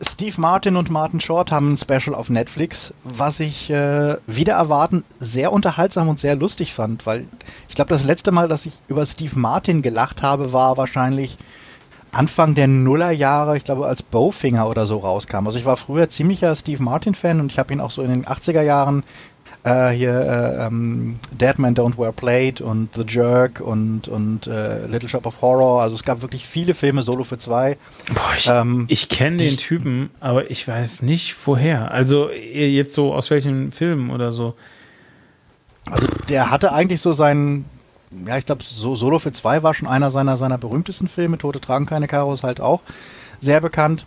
Steve Martin und Martin Short haben ein Special auf Netflix, was ich äh, wieder erwarten sehr unterhaltsam und sehr lustig fand, weil ich glaube, das letzte Mal, dass ich über Steve Martin gelacht habe, war wahrscheinlich Anfang der Nullerjahre, ich glaube, als Bowfinger oder so rauskam. Also ich war früher ziemlicher Steve Martin-Fan und ich habe ihn auch so in den 80er Jahren äh, hier äh, ähm, Dead Man Don't Wear Plate und The Jerk und, und äh, Little Shop of Horror. Also es gab wirklich viele Filme, Solo für zwei. Boah, ich, ähm, ich kenne den Typen, aber ich weiß nicht woher. Also jetzt so aus welchem Film oder so. Also der hatte eigentlich so seinen, ja, ich glaube, so Solo für zwei war schon einer seiner, seiner berühmtesten Filme. Tote tragen keine Karos halt auch sehr bekannt.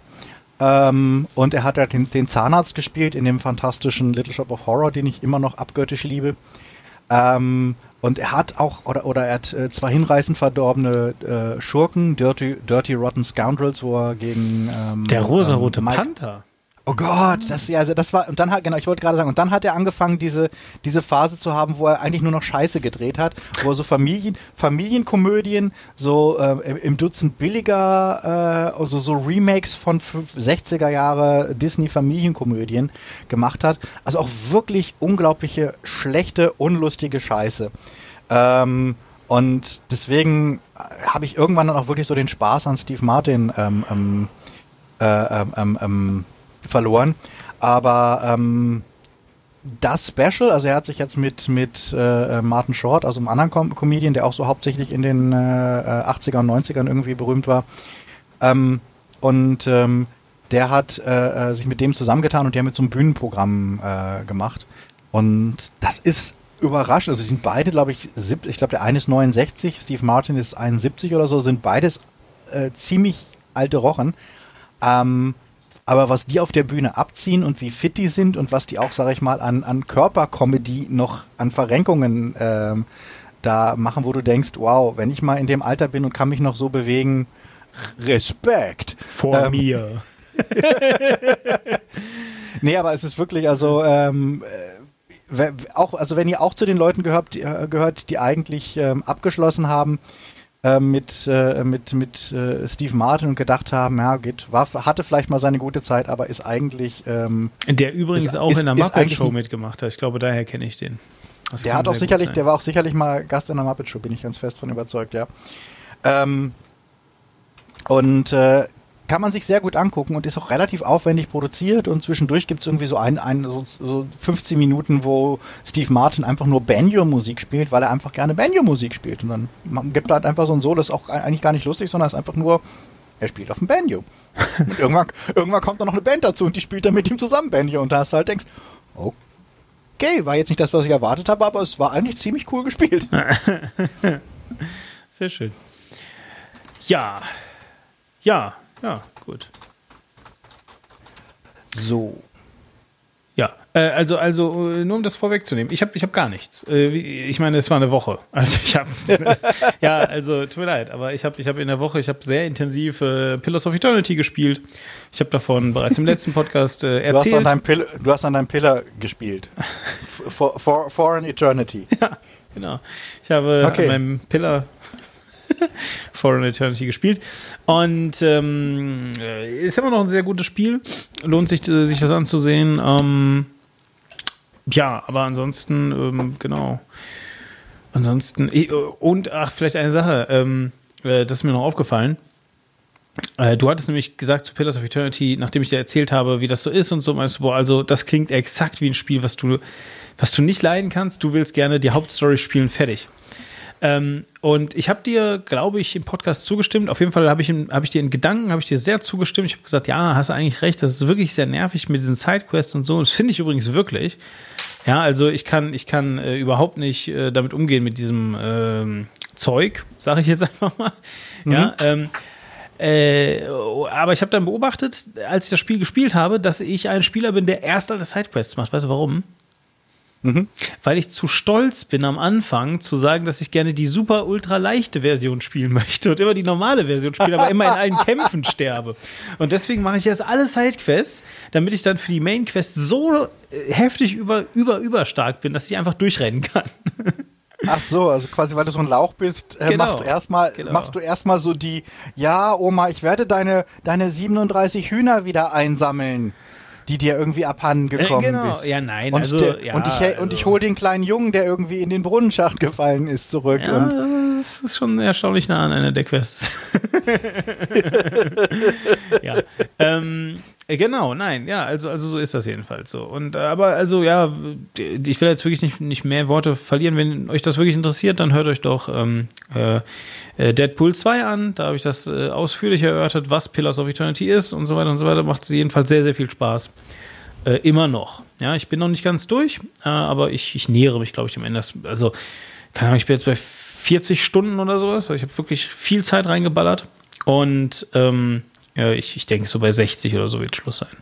Ähm, und er hat ja den, den, Zahnarzt gespielt in dem fantastischen Little Shop of Horror, den ich immer noch abgöttisch liebe. Ähm, und er hat auch, oder, oder er hat äh, zwei hinreißend verdorbene äh, Schurken, Dirty, Dirty Rotten Scoundrels, wo er gegen ähm, Der rosarote ähm, Panther. Oh Gott, das ja, also das war und dann hat genau, ich wollte gerade sagen und dann hat er angefangen diese diese Phase zu haben, wo er eigentlich nur noch Scheiße gedreht hat, wo er so Familien Familienkomödien so äh, im Dutzend billiger äh, also so Remakes von 60er Jahre Disney Familienkomödien gemacht hat, also auch wirklich unglaubliche schlechte unlustige Scheiße. Ähm, und deswegen habe ich irgendwann dann auch wirklich so den Spaß an Steve Martin ähm, ähm, äh, ähm, ähm, ähm verloren. Aber ähm, das Special, also er hat sich jetzt mit, mit äh, Martin Short, also einem anderen Com Comedian, der auch so hauptsächlich in den äh, 80er und 90ern irgendwie berühmt war, ähm, und ähm, der hat äh, äh, sich mit dem zusammengetan und die haben mit so einem Bühnenprogramm äh, gemacht. Und das ist überraschend. Also sind beide, glaube ich, ich glaube der eine ist 69, Steve Martin ist 71 oder so, sind beides äh, ziemlich alte Rochen. Ähm, aber was die auf der Bühne abziehen und wie fit die sind und was die auch, sage ich mal, an, an Körpercomedy noch an Verrenkungen ähm, da machen, wo du denkst, wow, wenn ich mal in dem Alter bin und kann mich noch so bewegen, Respekt. Vor ähm, mir. nee, aber es ist wirklich, also ähm, äh, auch, also wenn ihr auch zu den Leuten gehört, die, äh, gehört, die eigentlich ähm, abgeschlossen haben, äh, mit, äh, mit, mit äh, Steve Martin und gedacht haben, ja, geht, war, hatte vielleicht mal seine gute Zeit, aber ist eigentlich. Ähm, der übrigens ist, auch ist, in der Muppet Show mitgemacht hat. Ich glaube, daher kenne ich den. Das der hat auch sicherlich, der war auch sicherlich mal Gast in der Muppet Show, bin ich ganz fest von überzeugt, ja. Ähm, und äh, kann man sich sehr gut angucken und ist auch relativ aufwendig produziert und zwischendurch gibt es irgendwie so ein, ein so, so 15 Minuten, wo Steve Martin einfach nur Banjo-Musik spielt, weil er einfach gerne Banjo-Musik spielt und dann gibt er halt einfach so ein Solo, das ist auch eigentlich gar nicht lustig, sondern ist einfach nur er spielt auf dem Banjo. Und irgendwann, irgendwann kommt dann noch eine Band dazu und die spielt dann mit ihm zusammen Banjo und da hast du halt denkst, okay, war jetzt nicht das, was ich erwartet habe, aber es war eigentlich ziemlich cool gespielt. Sehr schön. Ja. Ja, ja, gut. So. Ja, äh, also, also äh, nur um das vorwegzunehmen, ich habe ich hab gar nichts. Äh, ich meine, es war eine Woche. Also ich habe, ja, also tut mir leid, aber ich habe ich hab in der Woche, ich habe sehr intensiv äh, Pillars of Eternity gespielt. Ich habe davon bereits im letzten Podcast äh, erzählt. Du hast, an deinem Pill du hast an deinem Pillar gespielt. for, for, for an Eternity. Ja, genau. Ich habe okay. an meinem Pillar Foreign Eternity gespielt. Und ähm, äh, ist immer noch ein sehr gutes Spiel. Lohnt sich, äh, sich das anzusehen. Ähm, ja, aber ansonsten, ähm, genau. Ansonsten, äh, und ach, vielleicht eine Sache, ähm, äh, das ist mir noch aufgefallen. Du hattest nämlich gesagt zu Pillars of Eternity, nachdem ich dir erzählt habe, wie das so ist und so, meinst du, boah, also das klingt exakt wie ein Spiel, was du, was du nicht leiden kannst. Du willst gerne die Hauptstory spielen, fertig. Ähm, und ich habe dir, glaube ich, im Podcast zugestimmt. Auf jeden Fall habe ich, hab ich dir in Gedanken, habe ich dir sehr zugestimmt. Ich habe gesagt, ja, hast du eigentlich recht, das ist wirklich sehr nervig mit diesen Sidequests und so. Das finde ich übrigens wirklich. Ja, also ich kann, ich kann äh, überhaupt nicht äh, damit umgehen mit diesem ähm, Zeug, sage ich jetzt einfach mal. Mhm. Ja, ähm, äh, aber ich habe dann beobachtet, als ich das Spiel gespielt habe, dass ich ein Spieler bin, der erst alle Sidequests macht. Weißt du warum? Mhm. Weil ich zu stolz bin am Anfang zu sagen, dass ich gerne die super ultra leichte Version spielen möchte und immer die normale Version spiele, aber immer in allen Kämpfen sterbe. Und deswegen mache ich jetzt alle Sidequests, damit ich dann für die Main Quest so äh, heftig über, über, über stark bin, dass ich einfach durchrennen kann. Ach so, also quasi, weil du so ein Lauch bist, äh, genau, machst du erstmal, genau. machst du erstmal so die, ja, Oma, ich werde deine, deine 37 Hühner wieder einsammeln die dir irgendwie abhanden äh, gekommen äh, genau. bist. Ja, nein, und also, der, ja, und ich, also. und ich hole den kleinen Jungen, der irgendwie in den Brunnenschacht gefallen ist, zurück. Ja, und das ist schon erstaunlich nah an einer der Quests. ja. Ähm, äh, genau, nein, ja, also, also so ist das jedenfalls so. Und äh, aber also ja, ich will jetzt wirklich nicht, nicht mehr Worte verlieren. Wenn euch das wirklich interessiert, dann hört euch doch ähm, äh, Deadpool 2 an. Da habe ich das äh, ausführlich erörtert, was Pillars of Eternity ist und so weiter und so weiter. Macht jedenfalls sehr, sehr viel Spaß. Äh, immer noch. Ja, ich bin noch nicht ganz durch, äh, aber ich, ich nähere mich, glaube ich, dem Ende. Also, keine Ahnung, ich bin jetzt bei 40 Stunden oder sowas. Ich habe wirklich viel Zeit reingeballert. Und ähm, ja, ich, ich denke, so bei 60 oder so wird Schluss sein.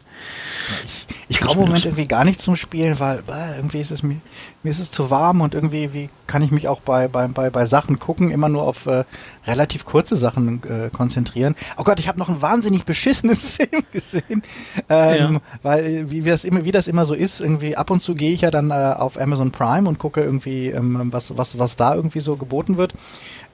Ich, ich komme im Moment irgendwie gar nicht zum Spielen, weil äh, irgendwie ist es mir, mir ist es zu warm und irgendwie wie kann ich mich auch bei, bei, bei, bei Sachen gucken, immer nur auf äh, relativ kurze Sachen äh, konzentrieren. Oh Gott, ich habe noch einen wahnsinnig beschissenen Film gesehen, ähm, ja. weil wie, wie, das immer, wie das immer so ist, irgendwie ab und zu gehe ich ja dann äh, auf Amazon Prime und gucke irgendwie, ähm, was, was, was da irgendwie so geboten wird.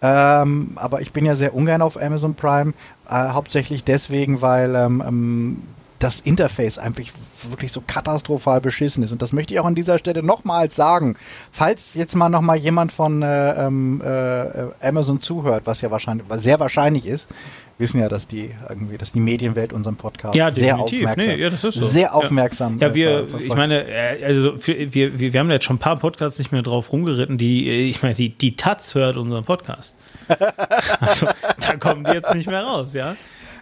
Ähm, aber ich bin ja sehr ungern auf Amazon Prime, äh, hauptsächlich deswegen, weil ähm, ähm, das Interface einfach wirklich so katastrophal beschissen ist. Und das möchte ich auch an dieser Stelle nochmals sagen. Falls jetzt mal nochmal jemand von äh, ähm, äh, Amazon zuhört, was ja wahrscheinlich, was sehr wahrscheinlich ist, wissen ja, dass die irgendwie, dass die Medienwelt unseren Podcast ja, sehr aufmerksam, nee, ja, so. sehr aufmerksam. Ja, ja wir, ver ich meine, äh, also wir, wir, wir haben jetzt schon ein paar Podcasts nicht mehr drauf rumgeritten. Die, äh, ich meine, die, die Taz hört unseren Podcast. also da kommen die jetzt nicht mehr raus, ja.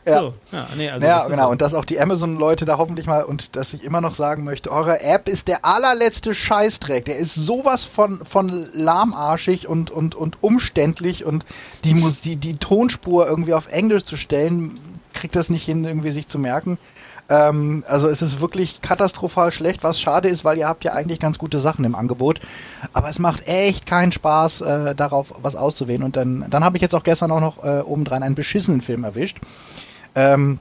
Ja, so, ja, nee, also ja genau. So. Und dass auch die Amazon-Leute da hoffentlich mal und dass ich immer noch sagen möchte, eure App ist der allerletzte Scheißdreck. Der ist sowas von, von lahmarschig und, und, und umständlich und die, muss, die, die Tonspur irgendwie auf Englisch zu stellen, kriegt das nicht hin, irgendwie sich zu merken. Ähm, also es ist wirklich katastrophal schlecht, was schade ist, weil ihr habt ja eigentlich ganz gute Sachen im Angebot. Aber es macht echt keinen Spaß, äh, darauf was auszuwählen. Und dann, dann habe ich jetzt auch gestern auch noch äh, obendrein einen beschissenen Film erwischt. Ähm,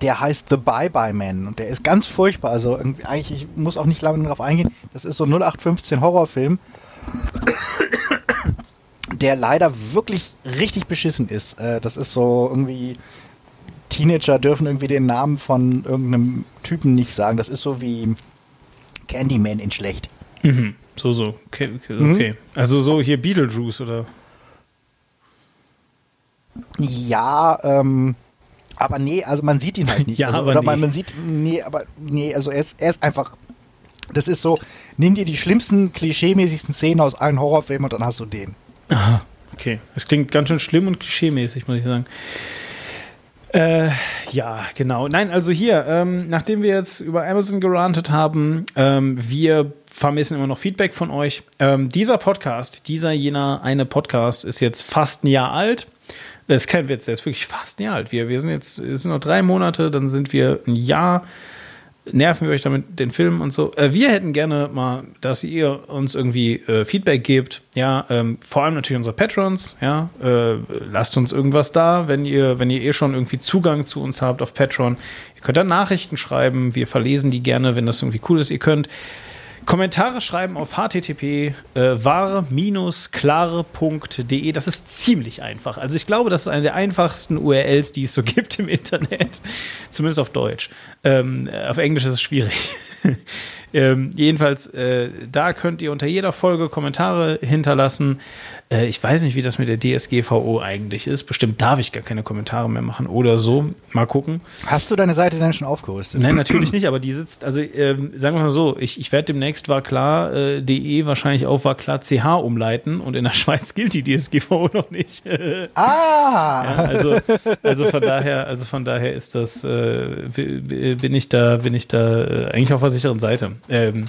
der heißt The Bye Bye Man und der ist ganz furchtbar. Also eigentlich, ich muss auch nicht lange darauf eingehen. Das ist so 0815 Horrorfilm, der leider wirklich richtig beschissen ist. Äh, das ist so irgendwie Teenager dürfen irgendwie den Namen von irgendeinem Typen nicht sagen. Das ist so wie Candyman in schlecht. Mhm. So, so. Okay. okay. Mhm. Also so hier Beetlejuice oder? Ja, ähm, aber nee, also man sieht ihn halt nicht. ja, also, aber oder nee. man, man sieht, nee, aber nee, also er ist, er ist einfach, das ist so, nimm dir die schlimmsten, klischeemäßigsten Szenen aus allen Horrorfilmen und dann hast du den. Aha, okay. Das klingt ganz schön schlimm und klischeemäßig, muss ich sagen. Äh, ja, genau. Nein, also hier, ähm, nachdem wir jetzt über Amazon gerantet haben, ähm, wir vermissen immer noch Feedback von euch. Ähm, dieser Podcast, dieser jener eine Podcast ist jetzt fast ein Jahr alt. Das ist kein Witz, der ist wirklich fast ein Jahr alt. Wir, wir sind jetzt, es sind noch drei Monate, dann sind wir ein Jahr. Nerven wir euch damit den Film und so. Äh, wir hätten gerne mal, dass ihr uns irgendwie äh, Feedback gebt. Ja, ähm, vor allem natürlich unsere Patrons. Ja, äh, lasst uns irgendwas da, wenn ihr, wenn ihr eh schon irgendwie Zugang zu uns habt auf Patreon. Ihr könnt dann Nachrichten schreiben. Wir verlesen die gerne, wenn das irgendwie cool ist. Ihr könnt Kommentare schreiben auf http äh, war-klare.de. Das ist ziemlich einfach. Also ich glaube, das ist eine der einfachsten URLs, die es so gibt im Internet. Zumindest auf Deutsch. Ähm, auf Englisch ist es schwierig. ähm, jedenfalls, äh, da könnt ihr unter jeder Folge Kommentare hinterlassen. Äh, ich weiß nicht, wie das mit der DSGVO eigentlich ist. Bestimmt darf ich gar keine Kommentare mehr machen oder so. Mal gucken. Hast du deine Seite denn schon aufgerüstet? Nein, natürlich nicht, aber die sitzt, also ähm, sagen wir mal so, ich, ich werde demnächst war klar äh, de wahrscheinlich auf war klar ch umleiten und in der Schweiz gilt die DSGVO noch nicht. ah! Ja, also, also von daher, also von daher ist das, äh, bin ich da, bin ich da äh, eigentlich auf der sicheren Seite. Ähm,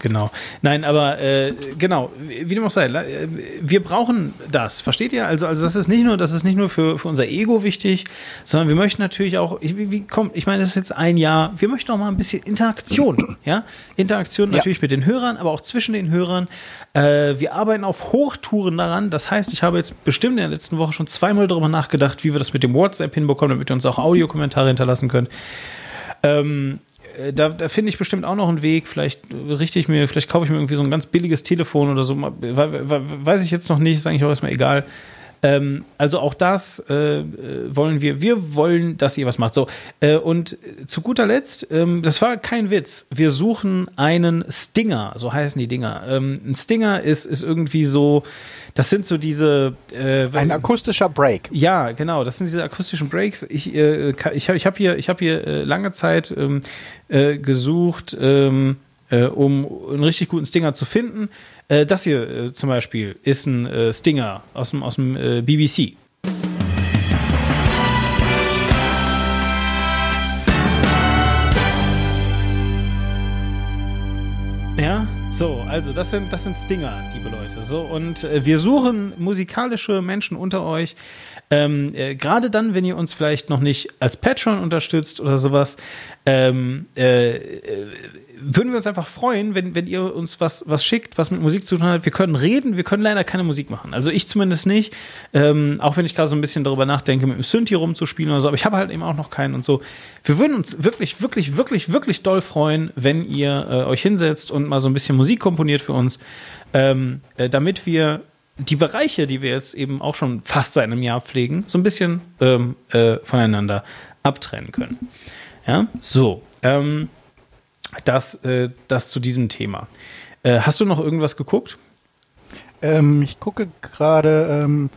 Genau. Nein, aber äh, genau, wie dem auch sei, äh, wir brauchen das, versteht ihr? Also, also das ist nicht nur, das ist nicht nur für, für unser Ego wichtig, sondern wir möchten natürlich auch, wie, wie kommt, ich meine, das ist jetzt ein Jahr, wir möchten auch mal ein bisschen Interaktion, ja? Interaktion ja. natürlich mit den Hörern, aber auch zwischen den Hörern. Äh, wir arbeiten auf Hochtouren daran. Das heißt, ich habe jetzt bestimmt in der letzten Woche schon zweimal darüber nachgedacht, wie wir das mit dem WhatsApp hinbekommen, damit ihr uns auch Audiokommentare hinterlassen könnt. Ähm, äh, da, da finde ich bestimmt auch noch einen Weg. Vielleicht richte ich mir, vielleicht kaufe ich mir irgendwie so ein ganz billiges Telefon oder so. Weiß ich jetzt noch nicht, ist eigentlich auch erstmal egal. Ähm, also auch das äh, wollen wir. Wir wollen, dass ihr was macht. So, äh, und zu guter Letzt, ähm, das war kein Witz. Wir suchen einen Stinger, so heißen die Dinger. Ähm, ein Stinger ist, ist irgendwie so, das sind so diese. Äh, Ein akustischer Break. Ja, genau. Das sind diese akustischen Breaks. Ich, äh, ich, ich habe hier, ich hab hier äh, lange Zeit ähm, äh, gesucht, ähm, äh, um einen richtig guten Stinger zu finden. Äh, das hier zum Beispiel ist ein Stinger aus dem, aus dem BBC. Ja, so, also das sind, das sind Stinger, liebe Leute. So, und äh, wir suchen musikalische Menschen unter euch. Ähm, äh, Gerade dann, wenn ihr uns vielleicht noch nicht als Patreon unterstützt oder sowas, ähm, äh, äh würden wir uns einfach freuen, wenn, wenn ihr uns was, was schickt, was mit Musik zu tun hat. Wir können reden, wir können leider keine Musik machen. Also ich zumindest nicht. Ähm, auch wenn ich gerade so ein bisschen darüber nachdenke, mit dem Synthi rumzuspielen oder so, aber ich habe halt eben auch noch keinen und so. Wir würden uns wirklich, wirklich, wirklich, wirklich doll freuen, wenn ihr äh, euch hinsetzt und mal so ein bisschen Musik komponiert für uns, ähm, äh, damit wir die Bereiche, die wir jetzt eben auch schon fast seit einem Jahr pflegen, so ein bisschen ähm, äh, voneinander abtrennen können. Ja, so. Ähm, das, äh, das zu diesem Thema. Äh, hast du noch irgendwas geguckt? Ähm, ich gucke gerade, ähm,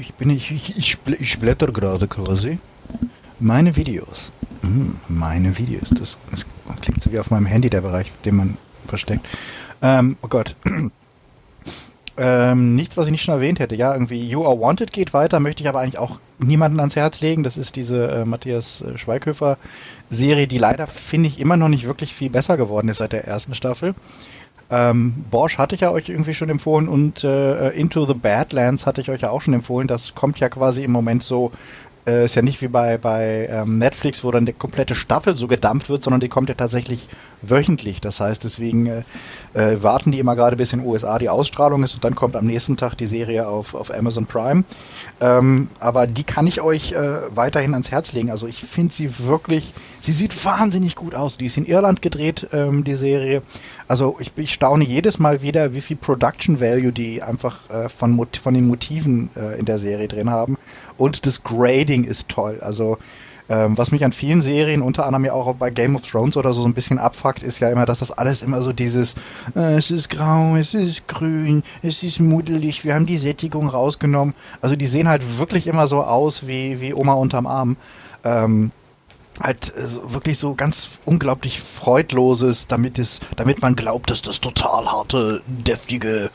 ich bin ich, ich, ich, blätter gerade quasi. Meine Videos. Hm, meine Videos. Das, das, klingt so wie auf meinem Handy der Bereich, den man versteckt. Ähm, oh Gott. Ähm, nichts, was ich nicht schon erwähnt hätte. Ja, irgendwie You Are Wanted geht weiter, möchte ich aber eigentlich auch niemanden ans Herz legen. Das ist diese äh, Matthias äh, Schweighöfer Serie, die leider, finde ich, immer noch nicht wirklich viel besser geworden ist seit der ersten Staffel. Ähm, Bosch hatte ich ja euch irgendwie schon empfohlen und äh, Into the Badlands hatte ich euch ja auch schon empfohlen. Das kommt ja quasi im Moment so äh, ist ja nicht wie bei, bei ähm, Netflix, wo dann die komplette Staffel so gedampft wird, sondern die kommt ja tatsächlich wöchentlich. Das heißt, deswegen äh, äh, warten die immer gerade bis in den USA die Ausstrahlung ist und dann kommt am nächsten Tag die Serie auf, auf Amazon Prime. Ähm, aber die kann ich euch äh, weiterhin ans Herz legen. Also ich finde sie wirklich, sie sieht wahnsinnig gut aus. Die ist in Irland gedreht, ähm, die Serie. Also ich, ich staune jedes Mal wieder, wie viel Production Value die einfach äh, von, von den Motiven äh, in der Serie drin haben. Und das Grading ist toll. Also ähm, was mich an vielen Serien, unter anderem ja auch bei Game of Thrones oder so, so ein bisschen abfuckt, ist ja immer, dass das alles immer so dieses, äh, es ist grau, es ist grün, es ist muddelig, wir haben die Sättigung rausgenommen. Also die sehen halt wirklich immer so aus wie, wie Oma unterm Arm. Ähm, halt äh, wirklich so ganz unglaublich freudloses, damit es, damit man glaubt, dass das total harte, deftige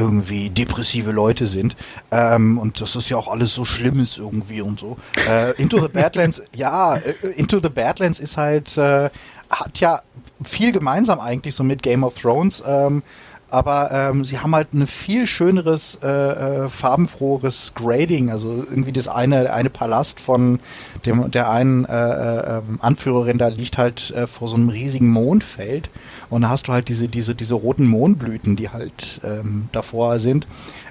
irgendwie depressive Leute sind. Ähm, und das ist ja auch alles so schlimm ist irgendwie und so. Äh, Into the Badlands, ja, äh, Into the Badlands ist halt, äh, hat ja viel gemeinsam eigentlich so mit Game of Thrones. Ähm, aber ähm, sie haben halt ein viel schöneres, äh, äh, farbenfroheres Grading. Also irgendwie das eine, eine Palast von dem, der einen äh, äh, ähm, Anführerin da liegt halt vor so einem riesigen Mondfeld. Und da hast du halt diese, diese, diese roten Mohnblüten, die halt ähm, davor sind.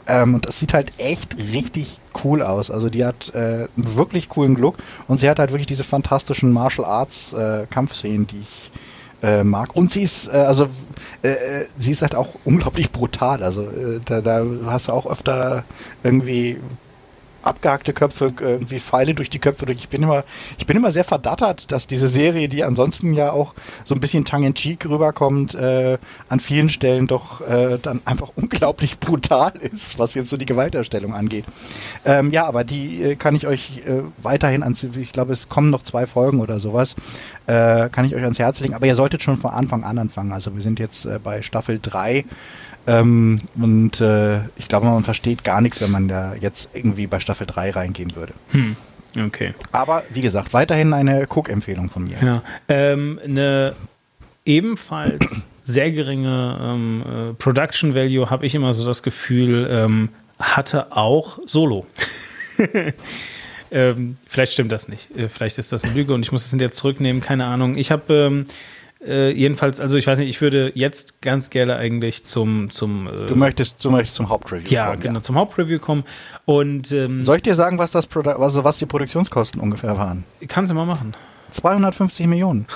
Ähm, und das sieht halt echt richtig cool aus. Also die hat äh, einen wirklich coolen Look und sie hat halt wirklich diese fantastischen Martial Arts äh, Kampfszenen, die ich äh, mag. Und sie ist, äh, also äh, äh, sie ist halt auch unglaublich brutal. Also äh, da, da hast du auch öfter irgendwie abgehackte Köpfe, irgendwie Pfeile durch die Köpfe durch. Ich bin immer, ich bin immer sehr verdattert, dass diese Serie, die ansonsten ja auch so ein bisschen tongue-in-cheek rüberkommt, äh, an vielen Stellen doch äh, dann einfach unglaublich brutal ist, was jetzt so die Gewalterstellung angeht. Ähm, ja, aber die äh, kann ich euch äh, weiterhin ans, ich glaube, es kommen noch zwei Folgen oder sowas, äh, kann ich euch ans Herz legen. Aber ihr solltet schon von Anfang an anfangen. Also wir sind jetzt äh, bei Staffel 3 ähm, und äh, ich glaube, man versteht gar nichts, wenn man da jetzt irgendwie bei Staffel 3 reingehen würde. Hm. Okay. Aber wie gesagt, weiterhin eine Cook-Empfehlung von mir. Ja. Ähm, eine ebenfalls sehr geringe ähm, äh, Production Value, habe ich immer so das Gefühl, ähm, hatte auch Solo. ähm, vielleicht stimmt das nicht. Äh, vielleicht ist das eine Lüge und ich muss es hinterher zurücknehmen. Keine Ahnung. Ich habe ähm, äh, jedenfalls, also ich weiß nicht, ich würde jetzt ganz gerne eigentlich zum. zum äh, du, möchtest, du möchtest zum Hauptreview ja, kommen. Genau, ja, genau, zum Hauptreview kommen. Und, ähm, Soll ich dir sagen, was, das Produ also was die Produktionskosten ungefähr waren? Kannst du mal machen. 250 Millionen.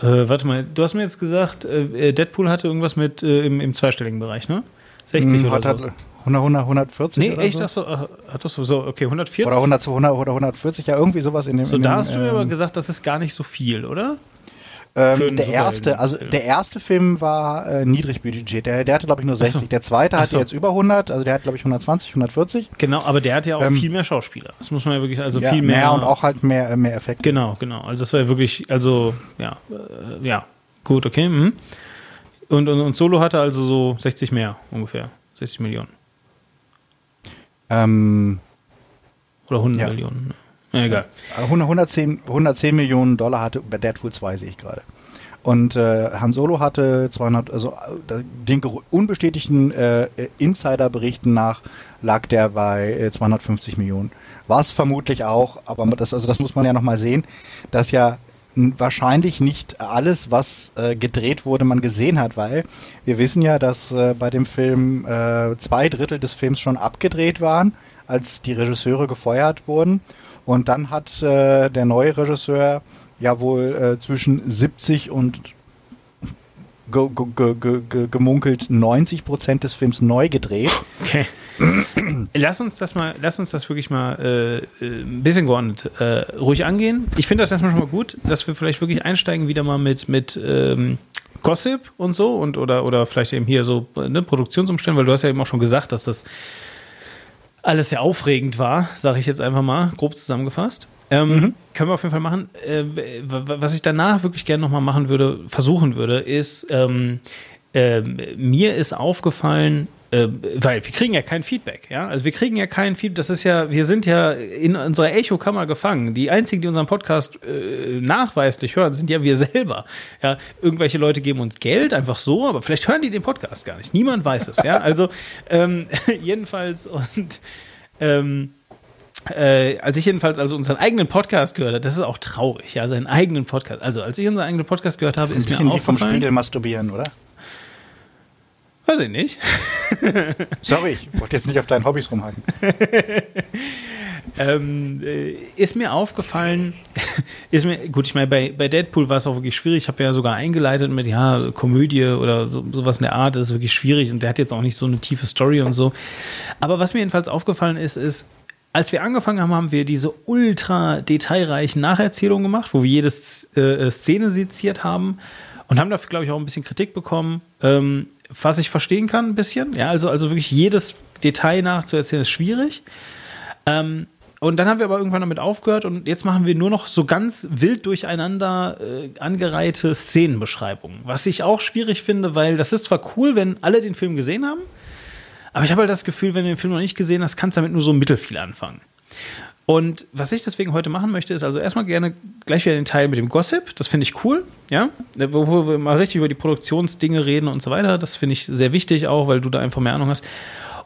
Äh, warte mal, du hast mir jetzt gesagt, äh, Deadpool hatte irgendwas mit äh, im, im zweistelligen Bereich, ne? 60 hm, oder hat, so. Hat 100, 140 nee, echt, so? Hat das so, so, okay, 140? Oder 100, 100 oder 140, ja, irgendwie sowas in dem. So, in da dem, hast du mir ähm, aber gesagt, das ist gar nicht so viel, oder? Ähm, der erste, also der erste Film war äh, niedrig Budget. Der, der hatte glaube ich nur 60. So. Der zweite hatte so. jetzt über 100, also der hat glaube ich 120, 140. Genau, aber der hat ja auch ähm, viel mehr Schauspieler. Das muss man ja wirklich, also ja, viel mehr. mehr und auch halt mehr, mehr Effekte. Genau, genau. Also das war ja wirklich, also ja, äh, ja, gut, okay. Mhm. Und, und, und Solo hatte also so 60 mehr ungefähr, 60 Millionen. Ähm, Oder 100 ja. Millionen. Ne? Egal. 110, 110 Millionen Dollar hatte bei Deadpool 2, sehe ich gerade. Und äh, Han Solo hatte 200, also äh, den unbestätigten äh, Insider-Berichten nach lag der bei äh, 250 Millionen. War es vermutlich auch, aber das, also das muss man ja nochmal sehen, dass ja wahrscheinlich nicht alles, was äh, gedreht wurde, man gesehen hat, weil wir wissen ja, dass äh, bei dem Film äh, zwei Drittel des Films schon abgedreht waren, als die Regisseure gefeuert wurden. Und dann hat äh, der neue Regisseur ja wohl äh, zwischen 70 und ge ge ge gemunkelt 90 Prozent des Films neu gedreht. Okay. lass uns das mal, lass uns das wirklich mal äh, äh, ein bisschen geordnet äh, ruhig angehen. Ich finde das erstmal schon mal gut, dass wir vielleicht wirklich einsteigen wieder mal mit, mit ähm, Gossip und so und oder, oder vielleicht eben hier so ne, Produktionsumstände, weil du hast ja eben auch schon gesagt, dass das alles sehr aufregend war, sage ich jetzt einfach mal, grob zusammengefasst. Ähm, mhm. Können wir auf jeden Fall machen. Äh, was ich danach wirklich gerne nochmal machen würde, versuchen würde, ist, ähm, äh, mir ist aufgefallen, äh, weil wir kriegen ja kein Feedback, ja. Also wir kriegen ja kein Feedback. Das ist ja, wir sind ja in unserer Echo-Kammer gefangen. Die einzigen, die unseren Podcast äh, nachweislich hören, sind ja wir selber. Ja, irgendwelche Leute geben uns Geld einfach so, aber vielleicht hören die den Podcast gar nicht. Niemand weiß es, ja. Also ähm, jedenfalls und ähm, äh, als ich jedenfalls also unseren eigenen Podcast gehört habe, das ist auch traurig, ja, seinen eigenen Podcast. Also als ich unseren eigenen Podcast gehört habe, das ist, ist ein bisschen wie vom Spiegel masturbieren, oder? Weiß ich nicht. Sorry, ich wollte jetzt nicht auf deinen Hobbys rumhaken. ähm, äh, ist mir aufgefallen, ist mir, gut, ich meine, bei, bei Deadpool war es auch wirklich schwierig. Ich habe ja sogar eingeleitet mit, ja, Komödie oder so, sowas in der Art, ist wirklich schwierig und der hat jetzt auch nicht so eine tiefe Story und so. Aber was mir jedenfalls aufgefallen ist, ist, als wir angefangen haben, haben wir diese ultra detailreichen Nacherzählungen gemacht, wo wir jede äh, Szene seziert haben und haben dafür, glaube ich, auch ein bisschen Kritik bekommen. Ähm, was ich verstehen kann, ein bisschen. Ja, also, also wirklich jedes Detail nachzuerzählen ist schwierig. Ähm, und dann haben wir aber irgendwann damit aufgehört und jetzt machen wir nur noch so ganz wild durcheinander äh, angereihte Szenenbeschreibungen. Was ich auch schwierig finde, weil das ist zwar cool, wenn alle den Film gesehen haben, aber ich habe halt das Gefühl, wenn du den Film noch nicht gesehen hast, kannst du damit nur so mittelfiel anfangen. Und was ich deswegen heute machen möchte, ist also erstmal gerne gleich wieder den Teil mit dem Gossip. Das finde ich cool, ja, wo, wo, wir mal richtig über die Produktionsdinge reden und so weiter. Das finde ich sehr wichtig auch, weil du da einfach mehr Ahnung hast.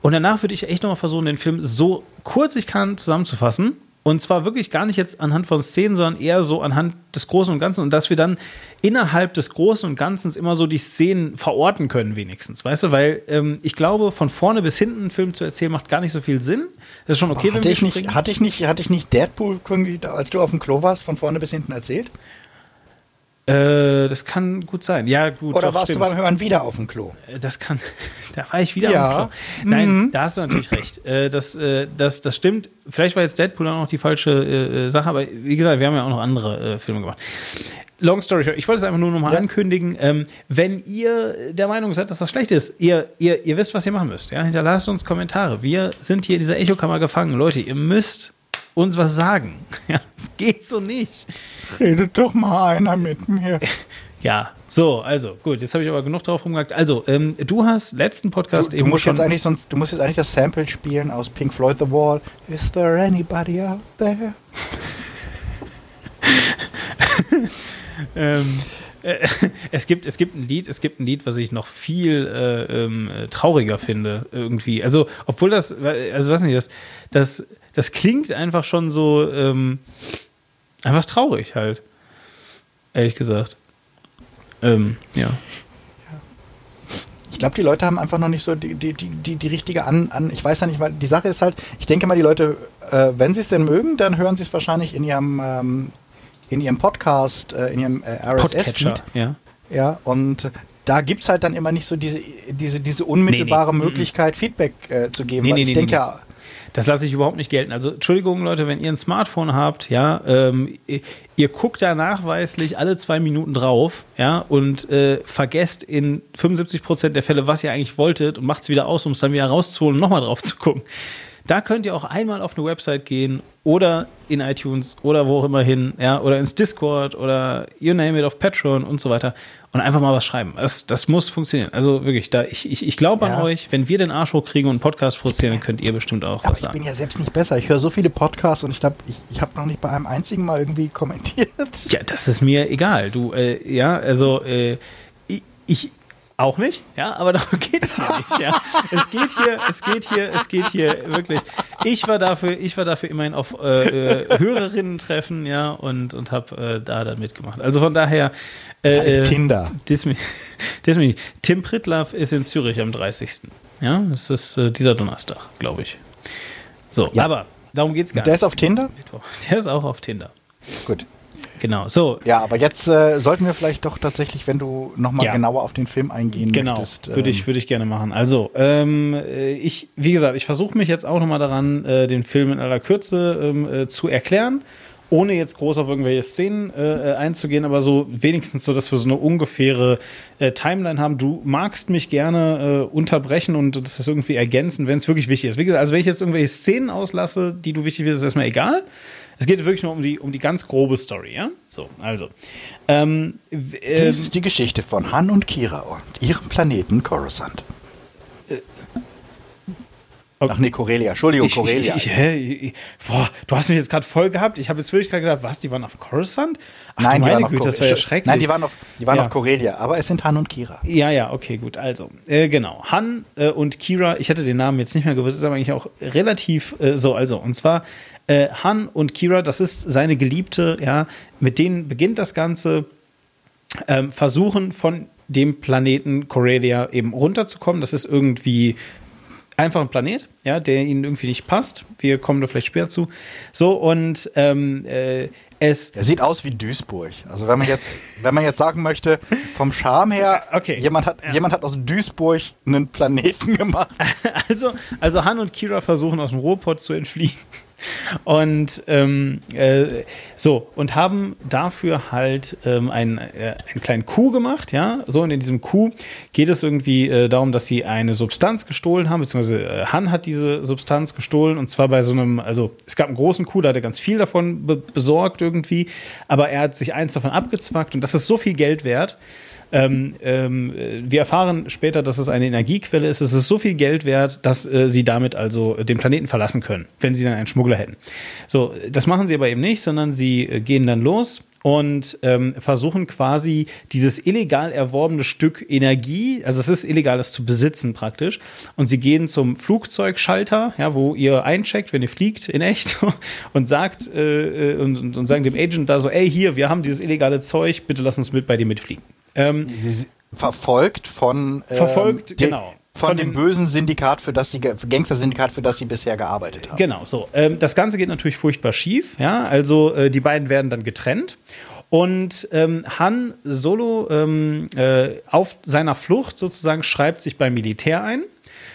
Und danach würde ich echt nochmal versuchen, den Film so kurz ich kann zusammenzufassen und zwar wirklich gar nicht jetzt anhand von Szenen, sondern eher so anhand des Großen und Ganzen. Und dass wir dann innerhalb des Großen und Ganzen immer so die Szenen verorten können, wenigstens. Weißt du, weil ähm, ich glaube, von vorne bis hinten einen Film zu erzählen, macht gar nicht so viel Sinn. Das ist schon okay, Aber wenn hatte wir ich nicht, hatte ich nicht, hatte ich nicht Deadpool, als du auf dem Klo warst, von vorne bis hinten erzählt? Äh, das kann gut sein. Ja, gut. Oder doch, warst stimmt. du beim Hören wieder auf dem Klo? Äh, das kann. Da war ich wieder ja. auf dem Klo. Nein, mhm. da hast du natürlich recht. Äh, das, äh, das, das stimmt. Vielleicht war jetzt Deadpool auch noch die falsche Sache, aber wie gesagt, wir haben ja auch noch andere Filme gemacht. Long story short, ich wollte es einfach nur nochmal ja. ankündigen. Ähm, wenn ihr der Meinung seid, dass das schlecht ist, ihr, ihr, ihr wisst, was ihr machen müsst. Ja? Hinterlasst uns Kommentare. Wir sind hier in dieser Echokammer gefangen. Leute, ihr müsst uns was sagen. Ja, es geht so nicht. Redet doch mal einer mit mir. Ja, so, also gut, jetzt habe ich aber genug drauf rumgehackt. Also, ähm, du hast letzten Podcast du, du musst jetzt eigentlich sonst, du musst jetzt eigentlich das Sample spielen aus Pink Floyd The Wall. Is there anybody out there? ähm, äh, es gibt es gibt ein Lied, es gibt ein Lied, was ich noch viel äh, ähm, trauriger finde irgendwie. Also, obwohl das also weiß nicht, das das das klingt einfach schon so ähm, einfach traurig halt. Ehrlich gesagt. Ähm, ja. Ich glaube, die Leute haben einfach noch nicht so die, die, die, die richtige an, an. Ich weiß ja nicht, weil die Sache ist halt, ich denke mal, die Leute, äh, wenn sie es denn mögen, dann hören sie es wahrscheinlich in ihrem, ähm, in ihrem Podcast, äh, in ihrem äh, RSS-Feed. Ja. ja, und da gibt es halt dann immer nicht so diese, diese, diese unmittelbare nee, nee. Möglichkeit, Feedback äh, zu geben. Nee, weil ich denke ja, das lasse ich überhaupt nicht gelten. Also, Entschuldigung, Leute, wenn ihr ein Smartphone habt, ja, ähm, ihr, ihr, guckt da nachweislich alle zwei Minuten drauf, ja, und äh, vergesst in 75 Prozent der Fälle, was ihr eigentlich wolltet und macht es wieder aus, um es dann wieder rauszuholen und nochmal drauf zu gucken. Da könnt ihr auch einmal auf eine Website gehen oder in iTunes oder wo auch immer hin, ja, oder ins Discord oder you name it auf Patreon und so weiter und einfach mal was schreiben. Das, das muss funktionieren. Also wirklich, da ich, ich, ich glaube ja. an euch, wenn wir den Arsch hochkriegen und einen Podcast produzieren, dann könnt ihr bestimmt auch was sagen. Ich bin ja selbst nicht besser. Ich höre so viele Podcasts und ich glaube, ich, ich habe noch nicht bei einem einzigen Mal irgendwie kommentiert. Ja, das ist mir egal. Du, äh, ja, also äh, ich, ich auch nicht, ja, aber darum geht es hier nicht, ja. Es geht hier, es geht hier, es geht hier wirklich. Ich war dafür, ich war dafür immerhin auf äh, äh Hörerinnen-Treffen, ja, und, und habe äh, da dann mitgemacht. Also von daher. Äh, das heißt äh, Tinder. Dismi, Dismi, Tim Pritlaff ist in Zürich am 30. Ja, das ist dieser Donnerstag, glaube ich. So, ja. aber darum geht es gar nicht. Der ist auf Tinder? Der ist auch auf Tinder. Gut. Genau, so. Ja, aber jetzt äh, sollten wir vielleicht doch tatsächlich, wenn du nochmal ja. genauer auf den Film eingehen genau, möchtest. Genau, würde ich, ähm, würd ich gerne machen. Also, ähm, äh, ich, wie gesagt, ich versuche mich jetzt auch nochmal daran, äh, den Film in aller Kürze ähm, äh, zu erklären, ohne jetzt groß auf irgendwelche Szenen äh, äh, einzugehen, aber so wenigstens so, dass wir so eine ungefähre Timeline haben. Du magst mich gerne unterbrechen und das ist irgendwie ergänzen, wenn es wirklich wichtig ist. Wie gesagt, also wenn ich jetzt irgendwelche Szenen auslasse, die du wichtig findest, ist erstmal egal. Es geht wirklich nur um die, um die ganz grobe Story, ja? So, also. Ähm, äh, Dies ist die Geschichte von Han und Kira und ihrem Planeten Coruscant. Äh, okay. Ach nee, Corelia. Entschuldigung, ich, Corelia. Ich, ich, boah, du hast mich jetzt gerade voll gehabt. Ich habe jetzt wirklich gerade gedacht, was, die waren auf Coruscant? Ach, Nein, die waren Güte, auf das war ja schrecklich. Nein, die waren auf, die waren ja. auf Corelia, aber es sind Han und Kira. Ja, ja, okay, gut. Also, äh, genau. Han äh, und Kira, ich hätte den Namen jetzt nicht mehr gewusst, ist aber eigentlich auch relativ äh, so. Also, und zwar äh, Han und Kira, das ist seine Geliebte, ja, mit denen beginnt das Ganze. Ähm, versuchen von dem Planeten Corellia eben runterzukommen. Das ist irgendwie einfach ein Planet, ja, der ihnen irgendwie nicht passt. Wir kommen da vielleicht später zu. So, und ähm, äh, es. Er sieht aus wie Duisburg. Also wenn man jetzt, wenn man jetzt sagen möchte, vom Charme her, okay. jemand, hat, ja. jemand hat aus Duisburg einen Planeten gemacht. Also, also Han und Kira versuchen aus dem Ruhrpott zu entfliehen. Und ähm, äh, so, und haben dafür halt ähm, einen, äh, einen kleinen Coup gemacht, ja. So, und in diesem Coup geht es irgendwie äh, darum, dass sie eine Substanz gestohlen haben, beziehungsweise äh, Han hat diese Substanz gestohlen und zwar bei so einem, also es gab einen großen Coup, da hat er ganz viel davon be besorgt irgendwie, aber er hat sich eins davon abgezwackt und das ist so viel Geld wert, ähm, ähm, wir erfahren später, dass es eine Energiequelle ist. Es ist so viel Geld wert, dass äh, sie damit also den Planeten verlassen können, wenn sie dann einen Schmuggler hätten. So, das machen sie aber eben nicht, sondern sie äh, gehen dann los und ähm, versuchen quasi dieses illegal erworbene Stück Energie, also es ist illegal, das zu besitzen praktisch. Und sie gehen zum Flugzeugschalter, ja, wo ihr eincheckt, wenn ihr fliegt in echt und sagt äh, äh und, und, sagen dem Agent da so, ey hier, wir haben dieses illegale Zeug, bitte lass uns mit bei dir mitfliegen. Ähm, verfolgt von ähm, verfolgt genau von, von dem bösen Syndikat, für das sie Gangster-Syndikat, für das sie bisher gearbeitet haben. Genau, so. Ähm, das Ganze geht natürlich furchtbar schief. Ja, also äh, die beiden werden dann getrennt Und ähm, Han Solo ähm, äh, auf seiner Flucht sozusagen schreibt sich beim Militär ein.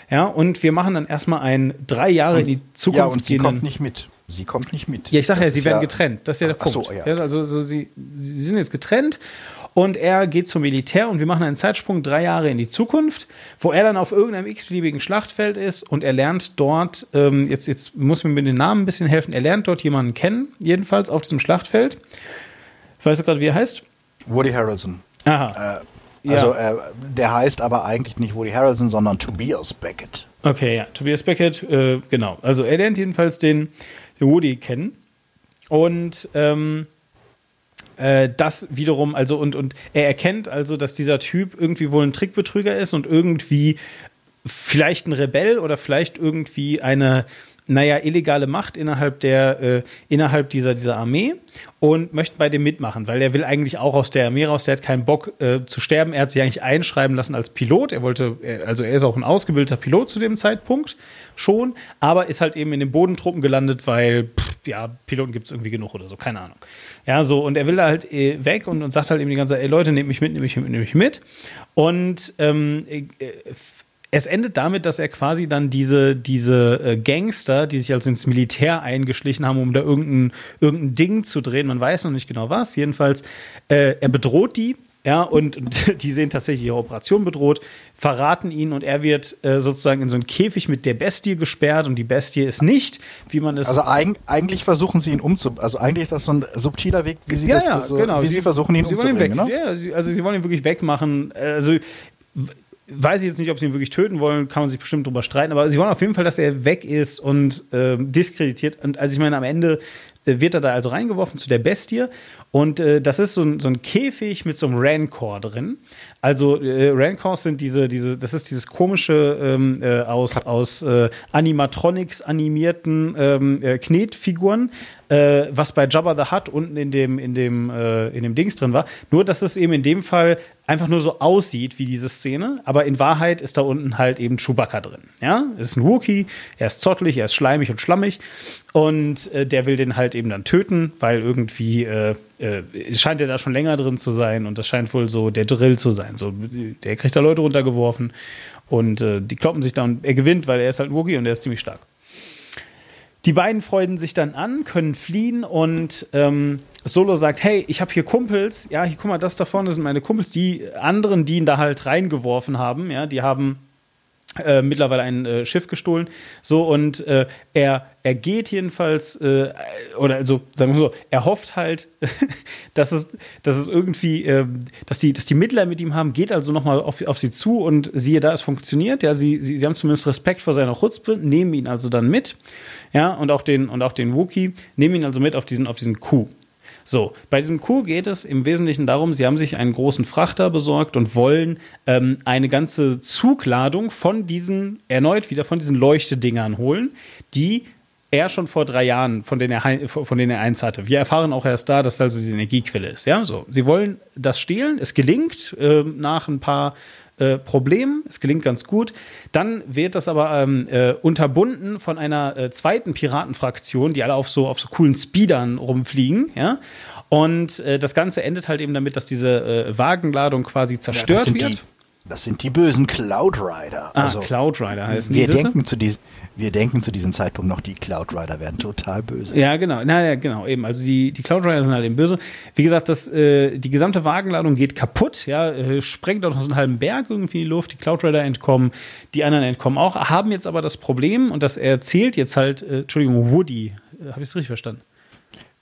Ja, und wir machen dann erstmal ein drei Jahre und, in die Zukunft. Ja, und sie kommt nicht mit. Sie kommt nicht mit. Ja, ich sage ja, sie werden ja, getrennt. Das ist ja der Punkt. So, ja. Also, also sie, sie sind jetzt getrennt und er geht zum Militär und wir machen einen Zeitsprung drei Jahre in die Zukunft, wo er dann auf irgendeinem x-beliebigen Schlachtfeld ist und er lernt dort, ähm, jetzt, jetzt muss mir mit den Namen ein bisschen helfen, er lernt dort jemanden kennen, jedenfalls auf diesem Schlachtfeld. Weißt du gerade, wie er heißt? Woody Harrelson. Aha. Äh, also ja. äh, der heißt aber eigentlich nicht Woody Harrelson, sondern Tobias Beckett. Okay, ja, Tobias Beckett, äh, genau. Also er lernt jedenfalls den, den Woody kennen und ähm, äh, das wiederum, also und, und er erkennt also, dass dieser Typ irgendwie wohl ein Trickbetrüger ist und irgendwie vielleicht ein Rebell oder vielleicht irgendwie eine, naja, illegale Macht innerhalb der, äh, innerhalb dieser, dieser Armee und möchte bei dem mitmachen, weil er will eigentlich auch aus der Armee raus, der hat keinen Bock äh, zu sterben. Er hat sich eigentlich einschreiben lassen als Pilot. Er wollte, äh, also er ist auch ein ausgebildeter Pilot zu dem Zeitpunkt schon, aber ist halt eben in den Bodentruppen gelandet, weil, pff, ja, Piloten gibt es irgendwie genug oder so, keine Ahnung. Ja, so, und er will halt äh, weg und, und sagt halt eben die ganze Zeit, ey Leute, nehmt mich mit, nehmt mich mit, nehmt mich mit. Und ähm, äh, es endet damit, dass er quasi dann diese, diese äh, Gangster, die sich also ins Militär eingeschlichen haben, um da irgendein, irgendein Ding zu drehen, man weiß noch nicht genau was, jedenfalls, äh, er bedroht die, ja, und, die sehen tatsächlich ihre Operation bedroht, verraten ihn und er wird äh, sozusagen in so einen Käfig mit der Bestie gesperrt und die Bestie ist nicht, wie man es. Also eig eigentlich versuchen sie ihn umzubringen. Also eigentlich ist das so ein subtiler Weg, wie sie ja, das, ja, so, genau. wie sie, sie versuchen ihn sie umzubringen. Ihn ne? Ja, sie, also sie wollen ihn wirklich wegmachen. Also weiß ich jetzt nicht, ob sie ihn wirklich töten wollen, kann man sich bestimmt drüber streiten, aber sie wollen auf jeden Fall, dass er weg ist und äh, diskreditiert. Und also ich meine, am Ende äh, wird er da also reingeworfen zu der Bestie und äh, das ist so ein, so ein, Käfig mit so einem Rancor drin. Also äh, Rancors sind diese, diese, das ist dieses komische ähm, äh, aus, aus äh, Animatronics animierten ähm, äh, Knetfiguren, äh, was bei Jabba the Hutt unten in dem, in dem, in dem Dings drin war. Nur, dass es eben in dem Fall einfach nur so aussieht wie diese Szene, aber in Wahrheit ist da unten halt eben Chewbacca drin. Ja, es ist ein Wookie, er ist zottelig, er ist schleimig und schlammig und der will den halt eben dann töten, weil irgendwie äh, scheint er da schon länger drin zu sein und das scheint wohl so der Drill zu sein. So, der kriegt da Leute runtergeworfen und äh, die kloppen sich da und er gewinnt, weil er ist halt ein Wookie und er ist ziemlich stark. Die beiden freuen sich dann an, können fliehen und ähm, Solo sagt, hey, ich habe hier Kumpels, ja, hier guck mal, das da vorne sind meine Kumpels, die anderen, die ihn da halt reingeworfen haben, ja, die haben äh, mittlerweile ein äh, Schiff gestohlen. So, und äh, er, er geht jedenfalls, äh, oder also, sagen wir so, er hofft halt, dass es, dass es irgendwie, ähm, dass, die, dass die Mittler mit ihm haben, geht also nochmal auf, auf sie zu und siehe da, es funktioniert. Ja, sie, sie, sie haben zumindest Respekt vor seiner Chutzpe, nehmen ihn also dann mit. Ja, und auch den, und auch den Wookie, nehmen ihn also mit auf diesen, auf diesen Kuh. So, bei diesem Coup geht es im Wesentlichen darum, sie haben sich einen großen Frachter besorgt und wollen ähm, eine ganze Zugladung von diesen, erneut wieder von diesen Leuchtedingern holen, die er schon vor drei Jahren, von denen er, von denen er eins hatte. Wir erfahren auch erst da, dass das also die Energiequelle ist. Ja, so. Sie wollen das stehlen. Es gelingt äh, nach ein paar äh, Problem. Es gelingt ganz gut. Dann wird das aber ähm, äh, unterbunden von einer äh, zweiten Piratenfraktion, die alle auf so, auf so coolen Speedern rumfliegen. Ja? Und äh, das Ganze endet halt eben damit, dass diese äh, Wagenladung quasi zerstört ja, wird. Die das sind die bösen Cloud Rider. Ah, also, Cloud Rider heißt wir denken zu diesem, Wir denken zu diesem Zeitpunkt noch, die Cloud Rider werden total böse. Ja, genau. Naja, genau, eben. Also die, die Cloud Rider sind halt eben böse. Wie gesagt, das, äh, die gesamte Wagenladung geht kaputt, ja, äh, sprengt auch noch so einen halben Berg irgendwie in die Luft. Die Cloud Rider entkommen, die anderen entkommen auch, haben jetzt aber das Problem, und das erzählt jetzt halt, äh, Entschuldigung, Woody, äh, habe ich es richtig verstanden?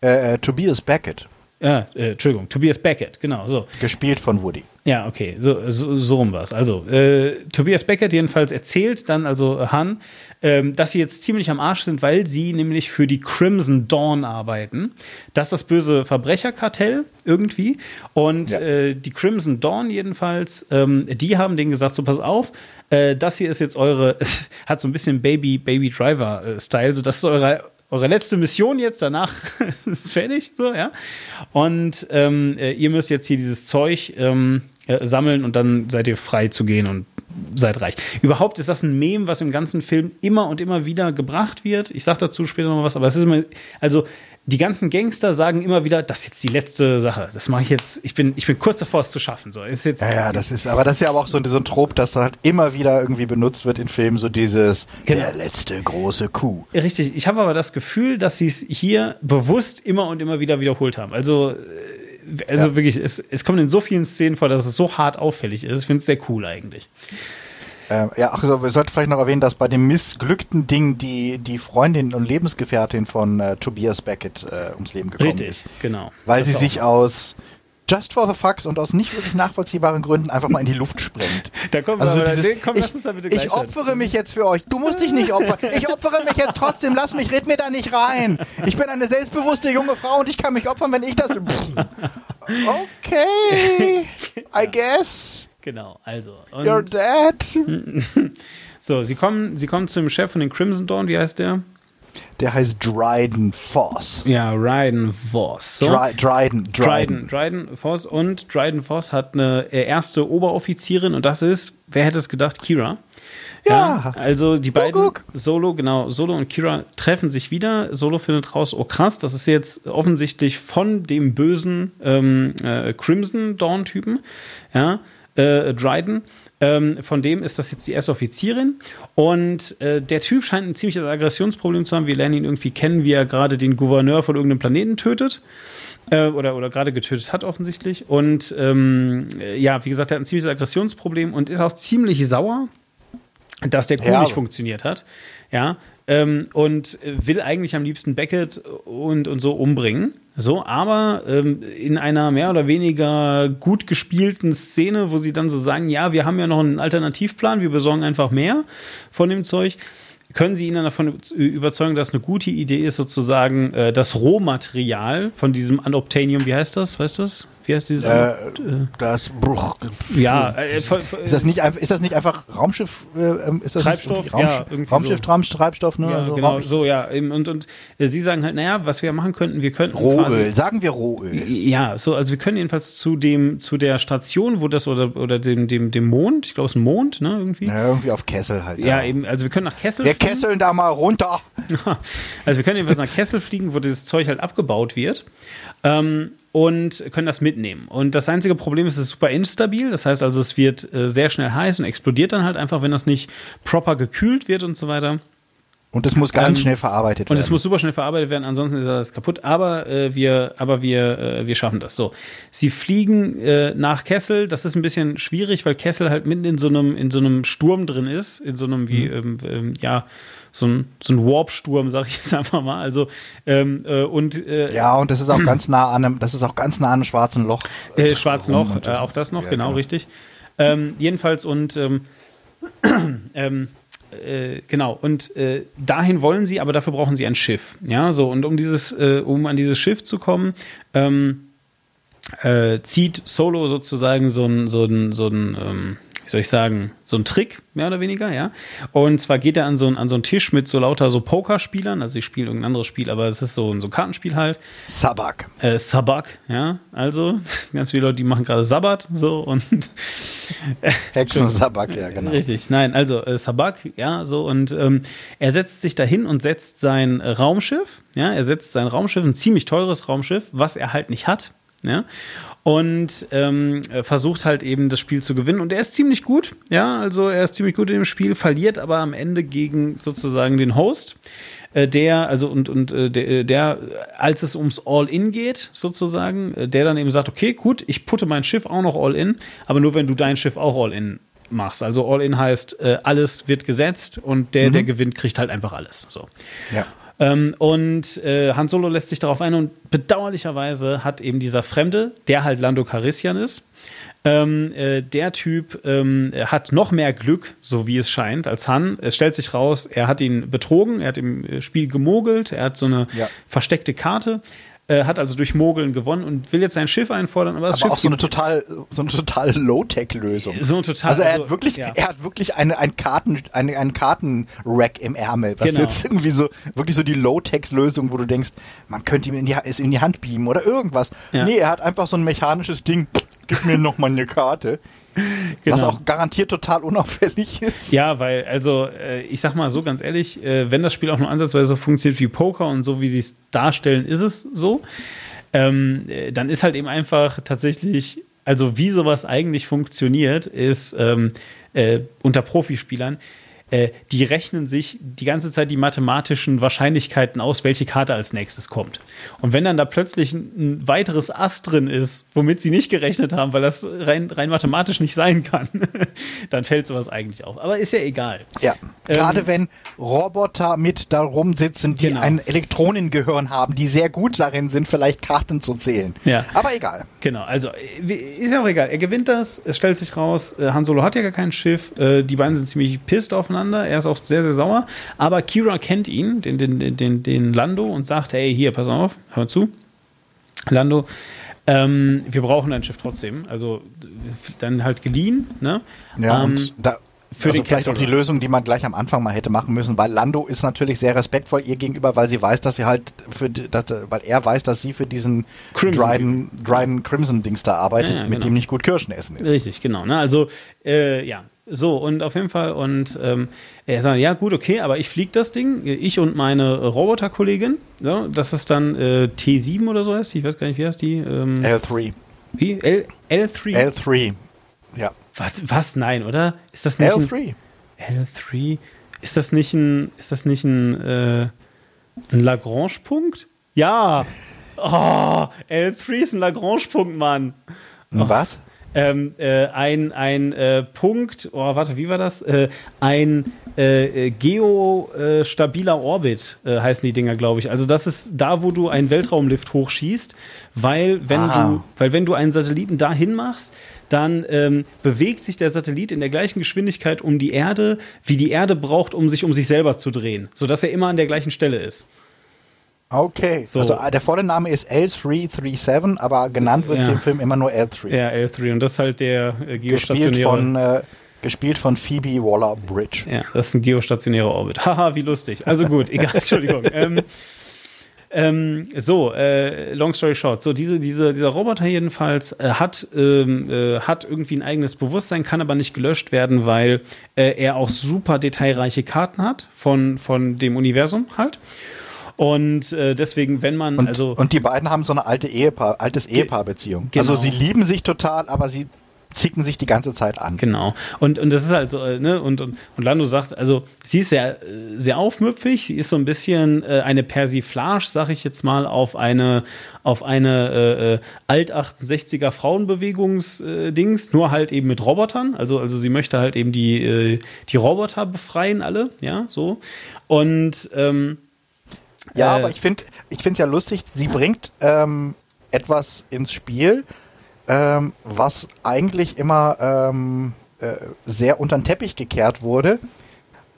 Äh, äh, Tobias Beckett. Ja, Entschuldigung, Tobias Beckett, genau, so. Gespielt von Woody. Ja, okay, so, so, so rum war es. Also, äh, Tobias Beckett jedenfalls erzählt dann, also Han, ähm, dass sie jetzt ziemlich am Arsch sind, weil sie nämlich für die Crimson Dawn arbeiten. Das ist das böse Verbrecherkartell irgendwie. Und ja. äh, die Crimson Dawn jedenfalls, ähm, die haben denen gesagt, so pass auf, äh, das hier ist jetzt eure, hat so ein bisschen Baby, Baby Driver-Style, äh, so das ist eure eure letzte Mission jetzt, danach ist es fertig, so, ja. Und ähm, äh, ihr müsst jetzt hier dieses Zeug ähm, äh, sammeln und dann seid ihr frei zu gehen und seid reich. Überhaupt ist das ein Mem, was im ganzen Film immer und immer wieder gebracht wird. Ich sag dazu später noch was, aber es ist immer, also die ganzen Gangster sagen immer wieder, das ist jetzt die letzte Sache. Das mache ich jetzt, ich bin, ich bin kurz davor, es zu schaffen. So, ist jetzt, ja, ja, das ist, aber das ist ja aber auch so, so ein Trop, das halt immer wieder irgendwie benutzt wird in Filmen, so dieses, genau. der letzte große Coup. Richtig, ich habe aber das Gefühl, dass sie es hier bewusst immer und immer wieder wiederholt haben. Also, äh, also ja. wirklich, es, es kommt in so vielen Szenen vor, dass es so hart auffällig ist. Ich finde es sehr cool eigentlich. Ähm, ja, ach so, wir sollten vielleicht noch erwähnen, dass bei dem missglückten Ding die, die Freundin und Lebensgefährtin von äh, Tobias Beckett äh, ums Leben gekommen Richtig, ist. genau. Weil das sie sich aus Just for the Fucks und aus nicht wirklich nachvollziehbaren Gründen einfach mal in die Luft sprengt. Da kommen also wir dieses, nee, komm, ich, ich opfere mich jetzt für euch. Du musst dich nicht opfern. Ich opfere mich jetzt trotzdem. Lass mich, red mir da nicht rein. Ich bin eine selbstbewusste junge Frau und ich kann mich opfern, wenn ich das. Okay, I guess. Genau, also. You're dead. so, sie kommen, sie kommen zum Chef von den Crimson Dawn, wie heißt der? Der heißt Dryden Foss. Ja, Dryden Foss. So. Dry, Dryden, Dryden. Dryden. Dryden Foss. Und Dryden Foss hat eine erste Oberoffizierin und das ist, wer hätte es gedacht, Kira. Ja. ja. Also die beiden, guck, guck. Solo, genau, Solo und Kira treffen sich wieder. Solo findet raus, oh krass, das ist jetzt offensichtlich von dem bösen ähm, äh, Crimson Dawn-Typen. Ja äh, Dryden. Ähm, von dem ist das jetzt die erste Offizierin. Und äh, der Typ scheint ein ziemliches Aggressionsproblem zu haben. Wir lernen ihn irgendwie kennen, wie er gerade den Gouverneur von irgendeinem Planeten tötet. Äh, oder, oder gerade getötet hat, offensichtlich. Und ähm, ja, wie gesagt, er hat ein ziemliches Aggressionsproblem und ist auch ziemlich sauer, dass der Coup ja, nicht funktioniert hat. Ja, ähm, und will eigentlich am liebsten Beckett und, und so umbringen. So, aber ähm, in einer mehr oder weniger gut gespielten Szene, wo sie dann so sagen, ja, wir haben ja noch einen Alternativplan, wir besorgen einfach mehr von dem Zeug, können Sie ihn dann davon überzeugen, dass eine gute Idee ist, sozusagen äh, das Rohmaterial von diesem Unobtainium, wie heißt das? Weißt du das? Wie heißt dieses? Äh, das Bruch. Ja. Äh, ist, das nicht, ist das nicht einfach Raumschiff? Äh, ähm, ist das Treibstoff? Raumschiff, ja, Raumschiff so. Treibstoff, ne? Ja, also genau, Raumschiff. so, ja. Und, und äh, Sie sagen halt, naja, was wir machen könnten, wir könnten. Rohöl, sagen wir Rohöl. Ja, so, also wir können jedenfalls zu dem, zu der Station, wo das, oder, oder dem, dem, dem Mond, ich glaube, es ist ein Mond, ne, irgendwie. Ja, irgendwie auf Kessel halt. Ja, ja, eben, also wir können nach Kessel Wir fliegen. kesseln da mal runter. also wir können jedenfalls nach Kessel fliegen, wo dieses Zeug halt abgebaut wird ähm, und können das mitnehmen. Und das einzige Problem ist, es ist super instabil. Das heißt also, es wird äh, sehr schnell heiß und explodiert dann halt einfach, wenn das nicht proper gekühlt wird und so weiter. Und es muss ganz ähm, schnell verarbeitet werden. Und es muss super schnell verarbeitet werden, ansonsten ist das kaputt. Aber äh, wir, aber wir, äh, wir schaffen das. So, sie fliegen äh, nach Kessel. Das ist ein bisschen schwierig, weil Kessel halt mitten in so einem in so einem Sturm drin ist, in so einem wie mhm. ähm, ähm, ja so ein, so ein Warp-Sturm, sag ich jetzt einfach mal. Also ähm, äh, und äh, ja, und das ist auch ganz nah an einem, das ist auch ganz nah an einem schwarzen Loch. Äh, schwarzen Loch, äh, auch das noch, ja, genau, genau, richtig. Ähm, jedenfalls und ähm, ähm, äh, genau, und äh, dahin wollen sie, aber dafür brauchen sie ein Schiff. Ja, so, und um dieses, äh, um an dieses Schiff zu kommen, ähm, äh, zieht Solo sozusagen so ein, so ein, so ein, ähm, wie soll ich sagen, so ein Trick, mehr oder weniger, ja. Und zwar geht er an so, an so einen Tisch mit so lauter so Pokerspielern, also ich spiele irgendein anderes Spiel, aber es ist so, so ein Kartenspiel halt. Sabak. Äh, Sabak, ja. Also, ganz viele Leute, die machen gerade Sabbat, so und. Hexen Sabak, ja, genau. Richtig, nein, also äh, Sabak, ja, so und ähm, er setzt sich dahin und setzt sein Raumschiff, ja, er setzt sein Raumschiff, ein ziemlich teures Raumschiff, was er halt nicht hat, ja und ähm, versucht halt eben das Spiel zu gewinnen. Und er ist ziemlich gut, ja, also er ist ziemlich gut in dem Spiel, verliert aber am Ende gegen sozusagen den Host, äh, der, also und, und äh, der, äh, der, als es ums All-In geht, sozusagen, der dann eben sagt, okay, gut, ich putte mein Schiff auch noch All-In, aber nur wenn du dein Schiff auch All-In machst. Also All-In heißt, alles wird gesetzt und der, mhm. der gewinnt, kriegt halt einfach alles. So. Ja. Ähm, und äh, Han Solo lässt sich darauf ein und bedauerlicherweise hat eben dieser Fremde, der halt Lando Carissian ist, ähm, äh, der Typ ähm, hat noch mehr Glück, so wie es scheint, als Han. Es stellt sich raus, er hat ihn betrogen, er hat im Spiel gemogelt, er hat so eine ja. versteckte Karte äh, hat also durch Mogeln gewonnen und will jetzt sein Schiff einfordern. Aber, aber Schiff auch so eine total, so eine total Low-Tech-Lösung. So total. Also er hat also, wirklich, ja. er hat wirklich eine, ein Karten, eine, einen Kartenrack im Ärmel, was genau. jetzt irgendwie so, wirklich so die Low-Tech-Lösung, wo du denkst, man könnte ihm in die, es in die Hand beamen oder irgendwas. Ja. Nee, er hat einfach so ein mechanisches Ding, gib mir noch mal eine Karte. Genau. Was auch garantiert total unauffällig ist. Ja, weil, also, äh, ich sag mal so ganz ehrlich, äh, wenn das Spiel auch nur ansatzweise so funktioniert wie Poker und so, wie sie es darstellen, ist es so. Ähm, äh, dann ist halt eben einfach tatsächlich, also wie sowas eigentlich funktioniert, ist ähm, äh, unter Profispielern, äh, die rechnen sich die ganze Zeit die mathematischen Wahrscheinlichkeiten aus, welche Karte als nächstes kommt. Und wenn dann da plötzlich ein, ein weiteres Ass drin ist, womit sie nicht gerechnet haben, weil das rein, rein mathematisch nicht sein kann, dann fällt sowas eigentlich auf. Aber ist ja egal. Ja. Ähm, Gerade wenn Roboter mit da rumsitzen, die genau. ein Elektronengehirn haben, die sehr gut darin sind, vielleicht Karten zu zählen. Ja. Aber egal. Genau, also äh, ist ja auch egal. Er gewinnt das, es stellt sich raus, äh, Han Solo hat ja gar kein Schiff, die beiden sind ziemlich pisst aufeinander miteinander. Er ist auch sehr, sehr sauer. Aber Kira kennt ihn, den, den, den, den Lando, und sagt: Hey, hier, pass auf, hör zu. Lando, ähm, wir brauchen dein Schiff trotzdem. Also dann halt geliehen. Ne? Ja, ähm, und da, für also vielleicht auch die Lösung, die man gleich am Anfang mal hätte machen müssen, weil Lando ist natürlich sehr respektvoll ihr gegenüber, weil sie weiß, dass sie halt für, dass, weil er weiß, dass sie für diesen Crimson Dryden, Dryden Crimson Dings da arbeitet, ja, ja, genau. mit dem nicht gut Kirschen essen ist. Richtig, genau. Ne? Also äh, ja, so, und auf jeden Fall, und ähm, er sagt, ja gut, okay, aber ich fliege das Ding, ich und meine Roboterkollegin, so, das ist dann äh, T7 oder so heißt die, ich weiß gar nicht, wie heißt die? Ähm, L3. Wie? L, L3? L3, ja. Was, was? Nein, oder? Ist das nicht L3. Ein, L3? Ist das nicht ein, ist das nicht ein, äh, ein Lagrange-Punkt? Ja! Oh, L3 ist ein Lagrange-Punkt, Mann. Oh. Was? Ähm, äh, ein, ein äh, Punkt, oh, warte, wie war das? Äh, ein äh, geostabiler Orbit äh, heißen die Dinger, glaube ich. Also das ist da, wo du einen Weltraumlift hochschießt, weil wenn ah. du, weil wenn du einen Satelliten dahin machst, dann ähm, bewegt sich der Satellit in der gleichen Geschwindigkeit um die Erde, wie die Erde braucht, um sich um sich selber zu drehen, sodass er immer an der gleichen Stelle ist. Okay, so. also äh, der volle Name ist L337, aber genannt wird ja. sie im Film immer nur L3. Ja, L3 und das ist halt der äh, geostationäre... Gespielt von, äh, gespielt von Phoebe Waller-Bridge. Ja, das ist ein geostationärer Orbit. Haha, wie lustig. Also gut, egal, Entschuldigung. ähm, ähm, so, äh, long story short. So, diese, diese, dieser Roboter jedenfalls äh, hat, ähm, äh, hat irgendwie ein eigenes Bewusstsein, kann aber nicht gelöscht werden, weil äh, er auch super detailreiche Karten hat von, von dem Universum halt. Und äh, deswegen, wenn man und, also und die beiden haben so eine alte Ehepaar, altes Ehepaarbeziehung. Genau. Also sie lieben sich total, aber sie zicken sich die ganze Zeit an. Genau. Und, und das ist halt so, äh, ne, und, und, und Lando sagt, also sie ist sehr, sehr aufmüpfig, sie ist so ein bisschen äh, eine Persiflage, sag ich jetzt mal, auf eine, auf eine äh, äh Alt-68er Frauenbewegungsdings, äh, nur halt eben mit Robotern. Also, also sie möchte halt eben die, äh, die Roboter befreien, alle, ja, so. Und ähm, ja, äh, aber ich finde ich es ja lustig, sie bringt ähm, etwas ins Spiel, ähm, was eigentlich immer ähm, äh, sehr unter den Teppich gekehrt wurde.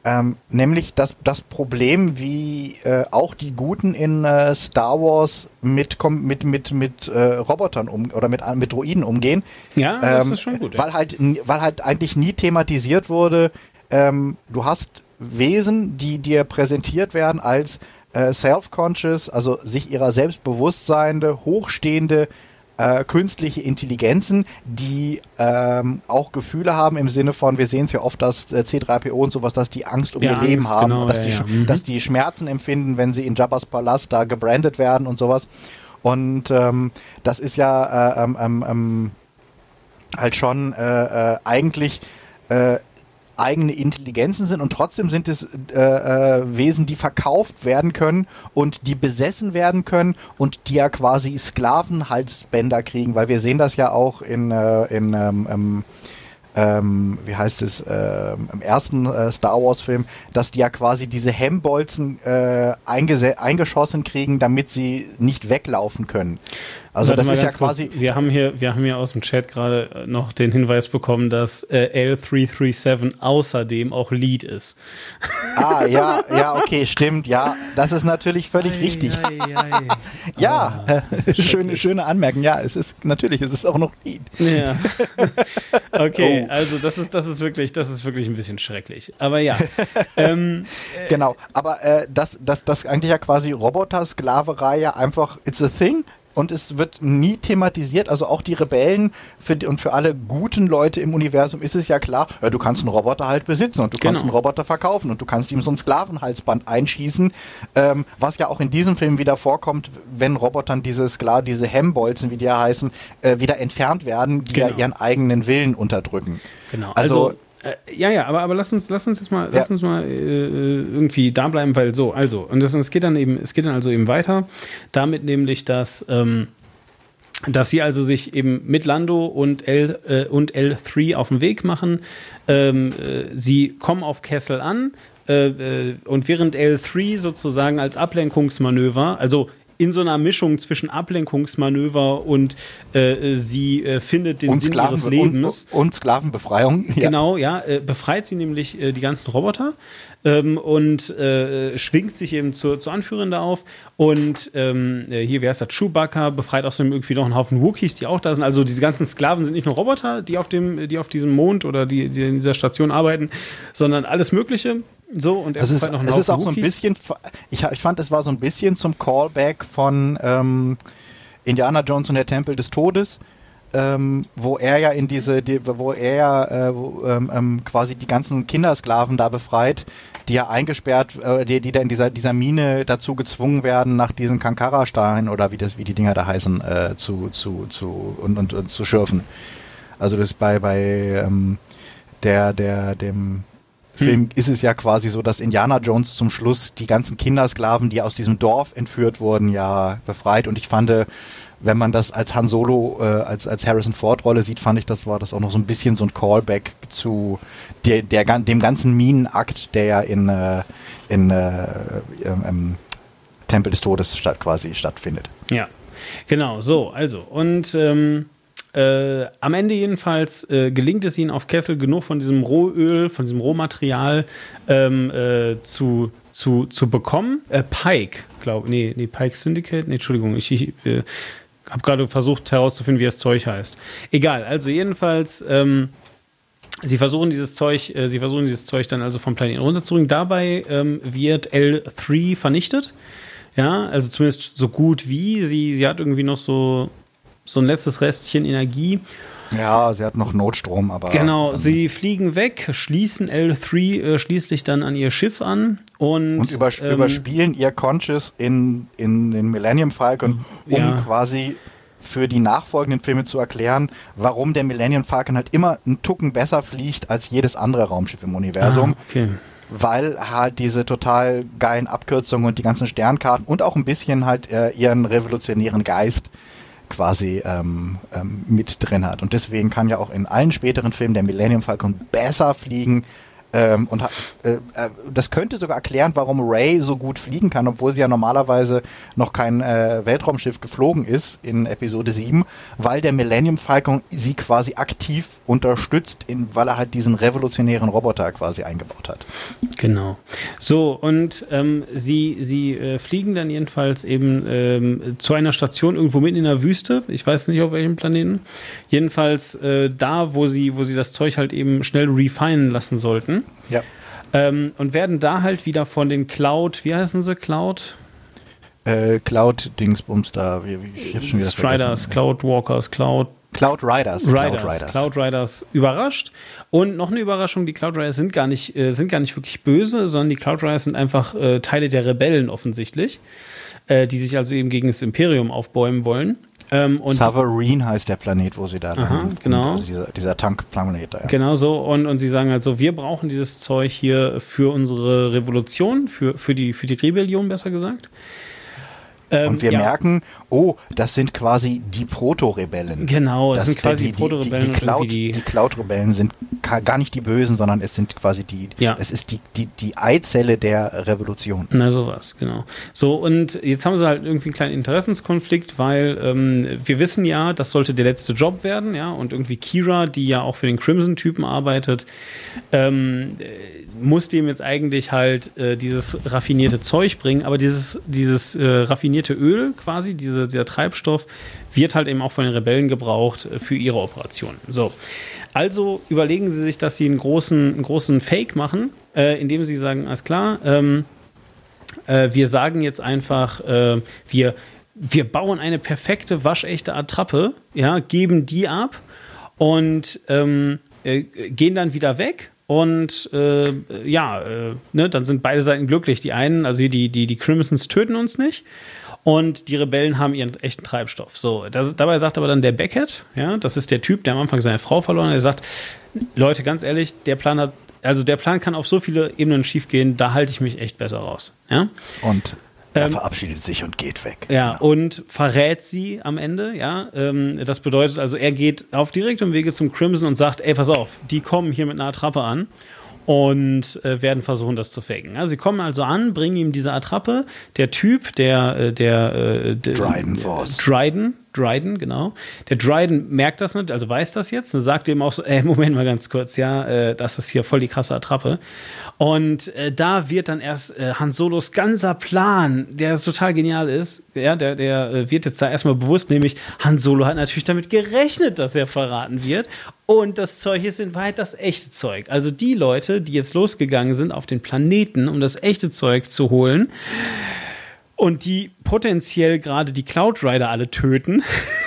Ähm, nämlich das, das Problem, wie äh, auch die Guten in äh, Star Wars mit, mit, mit, mit äh, Robotern um oder mit, mit Droiden umgehen. Ja, das ähm, ist schon gut. Ja. Weil, halt, weil halt eigentlich nie thematisiert wurde, ähm, du hast Wesen, die dir präsentiert werden als äh, self-conscious, also sich ihrer selbstbewusstseinende, hochstehende äh, künstliche Intelligenzen, die ähm, auch Gefühle haben im Sinne von, wir sehen es ja oft, dass äh, C3PO und sowas, dass die Angst um ja, ihr Angst, Leben haben, genau, dass, ja, die, ja. Mhm. dass die Schmerzen empfinden, wenn sie in Jabba's Palast da gebrandet werden und sowas. Und ähm, das ist ja äh, ähm, ähm, ähm halt schon äh, äh, eigentlich äh, eigene Intelligenzen sind und trotzdem sind es äh, äh, Wesen, die verkauft werden können und die besessen werden können und die ja quasi Sklavenhalsbänder kriegen, weil wir sehen das ja auch in, äh, in ähm, ähm, ähm, wie heißt es, äh, im ersten äh, Star Wars Film, dass die ja quasi diese Hemmbolzen äh, eingeschossen kriegen, damit sie nicht weglaufen können. Also Warte das ist ja quasi. Kurz, wir haben hier, wir haben hier aus dem Chat gerade noch den Hinweis bekommen, dass äh, L337 außerdem auch Lead ist. Ah, ja, ja, okay, stimmt, ja. Das ist natürlich völlig ei, richtig. Ei, ei. ja, oh, äh, schöne, schöne Anmerkung. Ja, es ist natürlich, es ist auch noch Lead. Ja. Okay, oh. also das ist, das ist wirklich, das ist wirklich ein bisschen schrecklich. Aber ja. ähm, äh, genau, aber äh, das, das, das eigentlich ja quasi Roboter-Sklaverei ja einfach, it's a thing und es wird nie thematisiert. Also auch die Rebellen für, und für alle guten Leute im Universum ist es ja klar, ja, du kannst einen Roboter halt besitzen und du genau. kannst einen Roboter verkaufen und du kannst ihm so ein Sklavenhalsband einschießen, ähm, was ja auch in diesem Film wieder vorkommt, wenn Robotern diese Skla diese Hemmbolzen, wie die ja heißen, äh, wieder entfernt werden, die genau. ja ihren eigenen Willen unterdrücken. Genau. Also, also ja, ja, aber, aber lass uns, lass uns jetzt mal, ja. lass uns mal äh, irgendwie da bleiben, weil so, also, und das, es geht dann eben, es geht dann also eben weiter, damit nämlich, dass, ähm, dass sie also sich eben mit Lando und, L, äh, und L3 auf den Weg machen. Ähm, äh, sie kommen auf Kessel an äh, äh und während L3 sozusagen als Ablenkungsmanöver, also in so einer Mischung zwischen Ablenkungsmanöver und äh, sie äh, findet den und Sinn Sklaven, ihres Lebens. Und, und Sklavenbefreiung. Ja. Genau, ja. Äh, befreit sie nämlich äh, die ganzen Roboter ähm, und äh, schwingt sich eben zur, zur Anführerin da auf. Und ähm, äh, hier, wer ist das? Chewbacca befreit außerdem irgendwie noch einen Haufen Wookiees, die auch da sind. Also diese ganzen Sklaven sind nicht nur Roboter, die auf, dem, die auf diesem Mond oder die, die in dieser Station arbeiten, sondern alles Mögliche. So, und er also es, noch es ist auch so ein bisschen, ich, ich fand, es war so ein bisschen zum Callback von ähm, Indiana Jones und der Tempel des Todes, ähm, wo er ja in diese, die, wo er ja äh, wo, ähm, ähm quasi die ganzen Kindersklaven da befreit, die ja eingesperrt, äh, die, die da in dieser, dieser Mine dazu gezwungen werden, nach diesen Kankara-Steinen oder wie das, wie die Dinger da heißen, äh, zu, zu, zu und, und, und zu schürfen. Also das bei, bei ähm, der, der, dem Film hm. ist es ja quasi so, dass Indiana Jones zum Schluss die ganzen Kindersklaven, die aus diesem Dorf entführt wurden, ja befreit. Und ich fand, wenn man das als Han Solo, äh, als, als Harrison Ford Rolle sieht, fand ich, das war das auch noch so ein bisschen so ein Callback zu der, der, dem ganzen Minenakt, der ja in, äh, in äh, im, Tempel des Todes statt, quasi stattfindet. Ja, genau, so, also. Und ähm äh, am Ende jedenfalls äh, gelingt es ihnen auf Kessel genug von diesem Rohöl, von diesem Rohmaterial ähm, äh, zu, zu, zu bekommen. Äh, Pike, glaube nee, nee, Pike Syndicate, nee, Entschuldigung, ich, ich äh, habe gerade versucht herauszufinden, wie das Zeug heißt. Egal, also jedenfalls, ähm, sie versuchen dieses Zeug, äh, sie versuchen dieses Zeug dann also vom Planeten runterzubringen. Dabei ähm, wird L3 vernichtet. Ja, also zumindest so gut wie. Sie, sie hat irgendwie noch so so ein letztes Restchen Energie. Ja, sie hat noch Notstrom, aber. Genau, sie fliegen weg, schließen L3 äh, schließlich dann an ihr Schiff an und. Und übers ähm, überspielen ihr Conscious in, in den Millennium Falcon, um ja. quasi für die nachfolgenden Filme zu erklären, warum der Millennium Falcon halt immer einen Tucken besser fliegt als jedes andere Raumschiff im Universum. Ah, okay weil halt diese total geilen Abkürzungen und die ganzen Sternkarten und auch ein bisschen halt äh, ihren revolutionären Geist quasi ähm, ähm, mit drin hat. Und deswegen kann ja auch in allen späteren Filmen der Millennium Falcon besser fliegen ähm, und äh, äh, das könnte sogar erklären, warum Ray so gut fliegen kann, obwohl sie ja normalerweise noch kein äh, Weltraumschiff geflogen ist in Episode 7, weil der Millennium Falcon sie quasi aktiv unterstützt, in, weil er halt diesen revolutionären Roboter quasi eingebaut hat. Genau. So, und ähm, sie, sie äh, fliegen dann jedenfalls eben ähm, zu einer Station irgendwo mitten in der Wüste. Ich weiß nicht auf welchem Planeten. Jedenfalls äh, da, wo sie, wo sie das Zeug halt eben schnell refinen lassen sollten. Ja. Ähm, und werden da halt wieder von den Cloud, wie heißen sie, Cloud? Äh, Cloud Dingsbums da, ich hab's schon wieder Striders, Cloud Walkers, Cloud Cloud Riders. Riders. Cloud Riders. Cloud Riders überrascht. Und noch eine Überraschung, die Cloud Riders sind gar nicht, äh, sind gar nicht wirklich böse, sondern die Cloud Riders sind einfach äh, Teile der Rebellen offensichtlich, äh, die sich also eben gegen das Imperium aufbäumen wollen. Ähm, Savarine heißt der Planet, wo sie da Aha, genau. Also dieser, dieser Tankplanet da. Ja. Genau so. Und, und sie sagen also, wir brauchen dieses Zeug hier für unsere Revolution, für, für, die, für die Rebellion, besser gesagt. Ähm, und wir ja. merken, oh, das sind quasi die Proto-Rebellen. Genau, das, das sind quasi die, die Proto-Rebellen. Die, die, Cloud, die, Cloud-Rebellen sind gar nicht die Bösen, sondern es sind quasi die, ja. es ist die, die, die Eizelle der Revolution. Na, sowas, genau. So, und jetzt haben sie halt irgendwie einen kleinen Interessenskonflikt, weil ähm, wir wissen ja, das sollte der letzte Job werden, ja, und irgendwie Kira, die ja auch für den Crimson-Typen arbeitet, ähm, muss dem jetzt eigentlich halt äh, dieses raffinierte Zeug bringen, aber dieses, dieses äh, raffinierte Öl quasi, diese, dieser Treibstoff, wird halt eben auch von den Rebellen gebraucht äh, für ihre Operation. So. Also überlegen sie sich, dass sie einen großen, einen großen Fake machen, äh, indem sie sagen, alles klar, ähm, äh, wir sagen jetzt einfach, äh, wir wir bauen eine perfekte, waschechte Attrappe, ja, geben die ab und ähm, äh, gehen dann wieder weg und äh, ja, äh, ne, dann sind beide Seiten glücklich. Die einen, also die, die, die Crimsons töten uns nicht. Und die Rebellen haben ihren echten Treibstoff. So, das, dabei sagt aber dann der Beckett, ja, das ist der Typ, der am Anfang seine Frau verloren hat, der sagt, Leute, ganz ehrlich, der Plan hat, also der Plan kann auf so viele Ebenen schiefgehen, da halte ich mich echt besser raus. Ja? Und er ähm, verabschiedet sich und geht weg. Ja, genau. und verrät sie am Ende, ja. Ähm, das bedeutet also, er geht auf direktem Wege zum Crimson und sagt, ey, pass auf, die kommen hier mit einer Attrappe an und äh, werden versuchen, das zu faken. Ja, sie kommen also an, bringen ihm diese Attrappe. Der Typ, der, äh, der, äh, der Dryden Force. Dryden, Dryden, genau. Der Dryden merkt das nicht, also weiß das jetzt und sagt ihm auch so, ey, Moment mal ganz kurz, ja, äh, das ist hier voll die krasse Attrappe. Und äh, da wird dann erst äh, Han Solos ganzer Plan, der total genial ist, ja, der, der äh, wird jetzt da erstmal bewusst, nämlich Han Solo hat natürlich damit gerechnet, dass er verraten wird. Und das Zeug ist in Wahrheit das echte Zeug. Also die Leute, die jetzt losgegangen sind auf den Planeten, um das echte Zeug zu holen, und die potenziell gerade die Cloud Rider alle töten.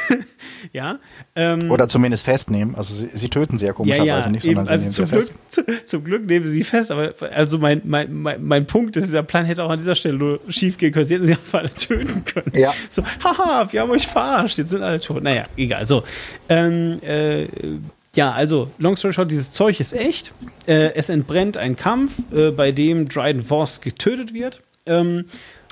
ja. Ähm, Oder zumindest festnehmen. Also sie, sie töten sie ja komischerweise ja, ja, nicht, sondern eben, also sie nehmen zum sie Glück, fest. Zum Glück nehmen sie fest, aber also mein, mein, mein, mein Punkt ist, dieser Plan hätte auch an dieser Stelle nur schief gehen können. Sie hätten sie einfach alle töten können. Ja. So, haha, wir haben euch verarscht, jetzt sind alle tot. Naja, egal. So. Ähm, äh, ja, also, long story short, dieses Zeug ist echt. Äh, es entbrennt ein Kampf, äh, bei dem Dryden Voss getötet wird. Ähm,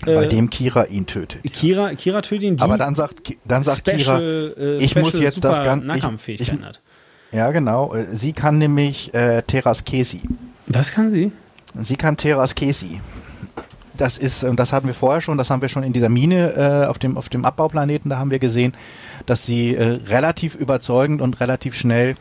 bei äh, dem Kira ihn tötet. Kira, Kira tötet ihn. Aber dann sagt, dann sagt Special, Kira, äh, ich muss jetzt das Ganze. Ja, genau. Äh, sie kann nämlich äh, Teras Kesi. Was kann sie? Sie kann Teras Kesi. Das ist, und das hatten wir vorher schon, das haben wir schon in dieser Mine äh, auf, dem, auf dem Abbauplaneten, da haben wir gesehen, dass sie äh, relativ überzeugend und relativ schnell